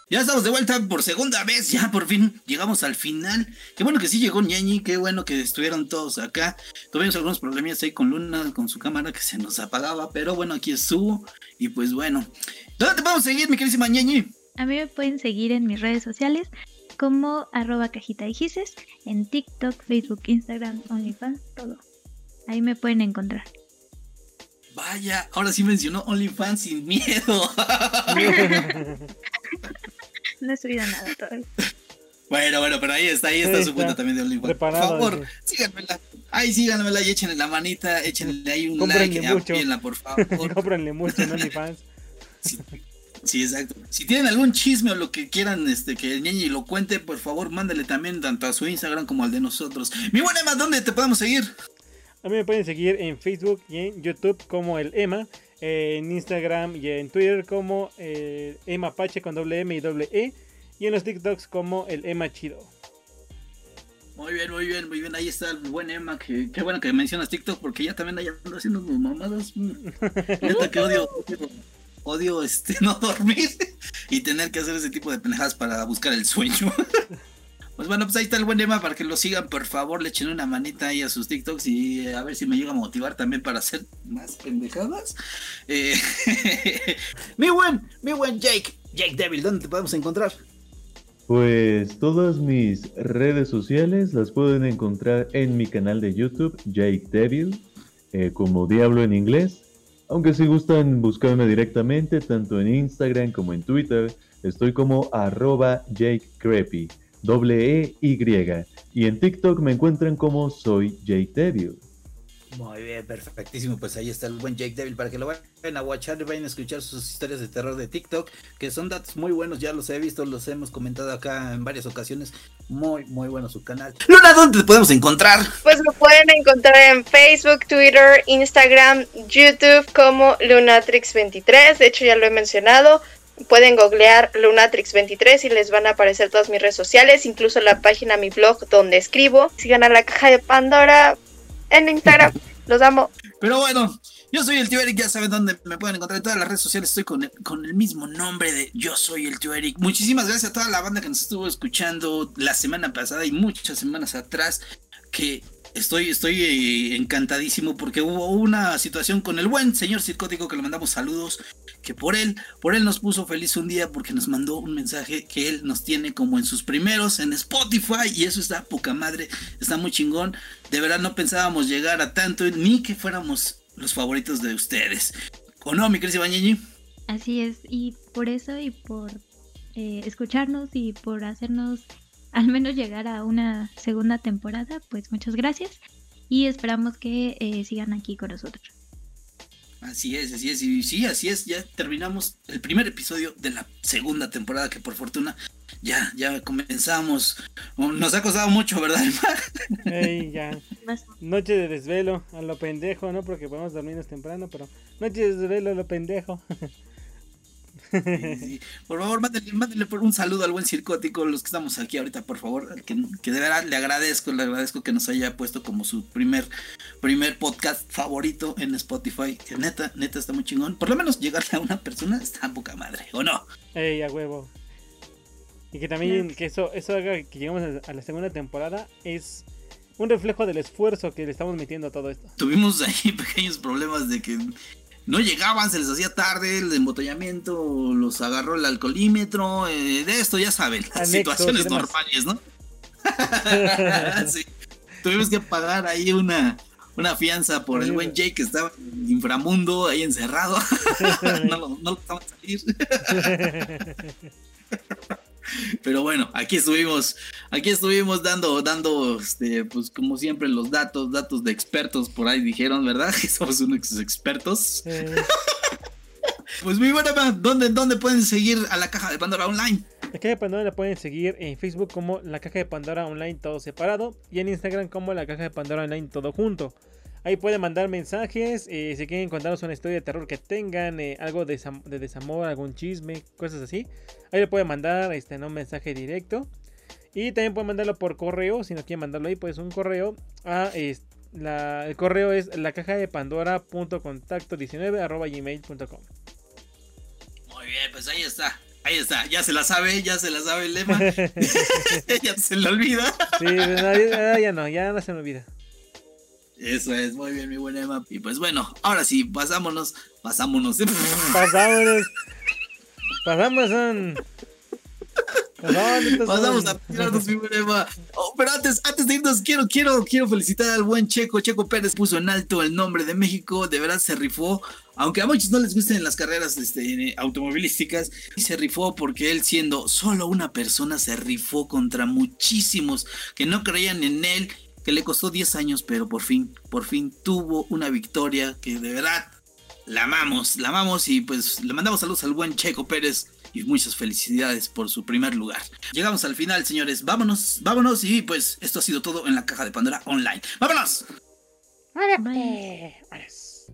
Ya estamos de vuelta por segunda vez, ya por fin llegamos al final. Qué bueno que sí llegó Ñañi, qué bueno que estuvieron todos acá. Tuvimos algunos problemas ahí con Luna, con su cámara que se nos apagaba, pero bueno, aquí estuvo. Y pues bueno, ¿dónde te podemos seguir, mi queridísima Ñañi? A mí me pueden seguir en mis redes sociales como arroba cajita de gises, en TikTok, Facebook, Instagram, OnlyFans, todo. Ahí me pueden encontrar. Vaya, ahora sí mencionó OnlyFans sin miedo. no he subido nada todavía. Bueno, bueno, pero ahí está, ahí está Sí, su cuenta también de OnlyFans. Por favor, sí. síganmela. Ahí síganmela y échenle la manita, échenle ahí un Cómprenle like, mucho. apíenla, por favor. Cómprenle mucho en OnlyFans. Sí, sí, exacto. Si tienen algún chisme o lo que quieran este, que Ñeñi lo cuente, por favor, mándale también tanto a su Instagram como al de nosotros. Mi buena Emma, ¿dónde te podemos seguir? A mí me pueden seguir en Facebook y en YouTube como el Emma, en Instagram y en Twitter como eh, Emma Pache con doble M y doble E, y en los TikToks como el Emma Chido. Muy bien, muy bien, muy bien. Ahí está el buen Emma. Que, qué bueno que mencionas TikTok porque ya también ahí ando haciendo sus mamadas. Mm. Neta que odio, odio, odio, este, no dormir y tener que hacer ese tipo de pendejadas para buscar el sueño. Pues bueno, pues ahí está el buen Emma para que lo sigan, por favor, le echen una manita ahí a sus TikToks y a ver si me llega a motivar también para hacer más pendejadas. Eh, mi buen, mi buen Jake, Jake Devil, ¿dónde te podemos encontrar? Pues todas mis redes sociales las pueden encontrar en mi canal de YouTube, Jake Devil, eh, como Diablo en inglés. Aunque si gustan buscarme directamente, tanto en Instagram como en Twitter, estoy como arroba Jake Creepy, doble E Y. Y en TikTok me encuentran como soy Jake Devil. Muy bien, perfectísimo. Pues ahí está el buen Jake Devil para que lo vayan a watchar y vayan a escuchar sus historias de terror de TikTok, que son datos muy buenos, ya los he visto, los hemos comentado acá en varias ocasiones. Muy, muy bueno su canal. Luna, ¿dónde te podemos encontrar? Pues me pueden encontrar en Facebook, Twitter, Instagram, YouTube como Lunatrix23. De hecho, ya lo he mencionado. Pueden googlear Lunatrix23 y les van a aparecer todas mis redes sociales, incluso la página, mi blog donde escribo. Sigan a la caja de Pandora en Instagram. Los amo. Pero bueno, yo soy el tío Eric, ya saben dónde me pueden encontrar en todas las redes sociales. Estoy con el, con el mismo nombre de Yo soy el tío Eric. Muchísimas gracias a toda la banda que nos estuvo escuchando la semana pasada y muchas semanas atrás. Que estoy, estoy eh, encantadísimo porque hubo una situación con el buen señor Circótico que le mandamos saludos. Que por él, por él nos puso feliz un día porque nos mandó un mensaje que él nos tiene como en sus primeros en Spotify y eso está poca madre, está muy chingón. De verdad no pensábamos llegar a tanto ni que fuéramos los favoritos de ustedes. ¿O no, mi querida Bañeñi? Así es, y por eso y por eh, escucharnos y por hacernos al menos llegar a una segunda temporada, pues muchas gracias y esperamos que eh, sigan aquí con nosotros. Así es, así es, y sí, así es, ya terminamos el primer episodio de la segunda temporada que por fortuna ya, ya comenzamos. Nos ha costado mucho, ¿verdad, Ey, ya. Noche de desvelo a lo pendejo, ¿no? Porque podemos dormirnos temprano, pero noche de desvelo a lo pendejo. Sí, Por favor, mándenle, mándenle por un saludo al buen circótico, los que estamos aquí ahorita, por favor, que, que de verdad le agradezco, le agradezco que nos haya puesto como su primer, primer podcast favorito en Spotify, que neta, neta está muy chingón. Por lo menos llegarle a una persona está poca madre, ¿o no? Ey, a huevo. Y que también que eso, eso haga que lleguemos a- a la segunda temporada es un reflejo del esfuerzo que le estamos metiendo a todo esto. Tuvimos ahí pequeños problemas de que no llegaban, se les hacía tarde, el embotellamiento los agarró el alcoholímetro, eh, de esto ya saben, las situaciones normales, ¿no? Sí. Tuvimos que pagar ahí una, una fianza por el buen Jake que estaba en inframundo ahí encerrado. no, lo, no lo salir. Pero bueno, aquí estuvimos, aquí estuvimos dando, dando, este, pues como siempre, los datos, datos de expertos por ahí dijeron, ¿verdad? Que somos unos expertos. pues muy buena, ¿dónde, ¿dónde pueden seguir a la caja de Pandora Online? La caja de Pandora la pueden seguir en Facebook como la caja de Pandora Online todo separado y en Instagram como la caja de Pandora Online todo junto. Ahí pueden mandar mensajes, eh, si quieren contarnos una historia de terror que tengan, eh, algo de, desamor, algún chisme, cosas así. Ahí le pueden mandar este, un mensaje directo. Y también pueden mandarlo por correo, si no quieren mandarlo ahí, pues un correo a... el correo es la caja de pandora.contacto19 arroba gmail.com. Muy bien, pues ahí está. Ahí está, ya se la sabe, ya se la sabe el lema. ya se le olvida. sí, ya, ya no, ya no se me olvida. Eso es, muy bien, mi buena Emma. Y pues bueno, ahora sí, pasámonos, pasámonos. Pasámonos. Pasamos Pasamos a tirarnos, mi buena Emma. Oh, pero antes, antes de irnos, quiero, quiero, quiero felicitar al buen Checo. Checo Pérez puso en alto el nombre de México. De verdad se rifó. Aunque a muchos no les gusten las carreras este, automovilísticas, se rifó porque él siendo solo una persona se rifó contra muchísimos que no creían en él que le costó 10 años, pero por fin, por fin tuvo una victoria que de verdad la amamos, la amamos y pues le mandamos saludos al buen Checo Pérez y muchas felicidades por su primer lugar. Llegamos al final, señores. Vámonos, vámonos y pues esto ha sido todo en la caja de Pandora Online. ¡Vámonos! ¡Vámonos!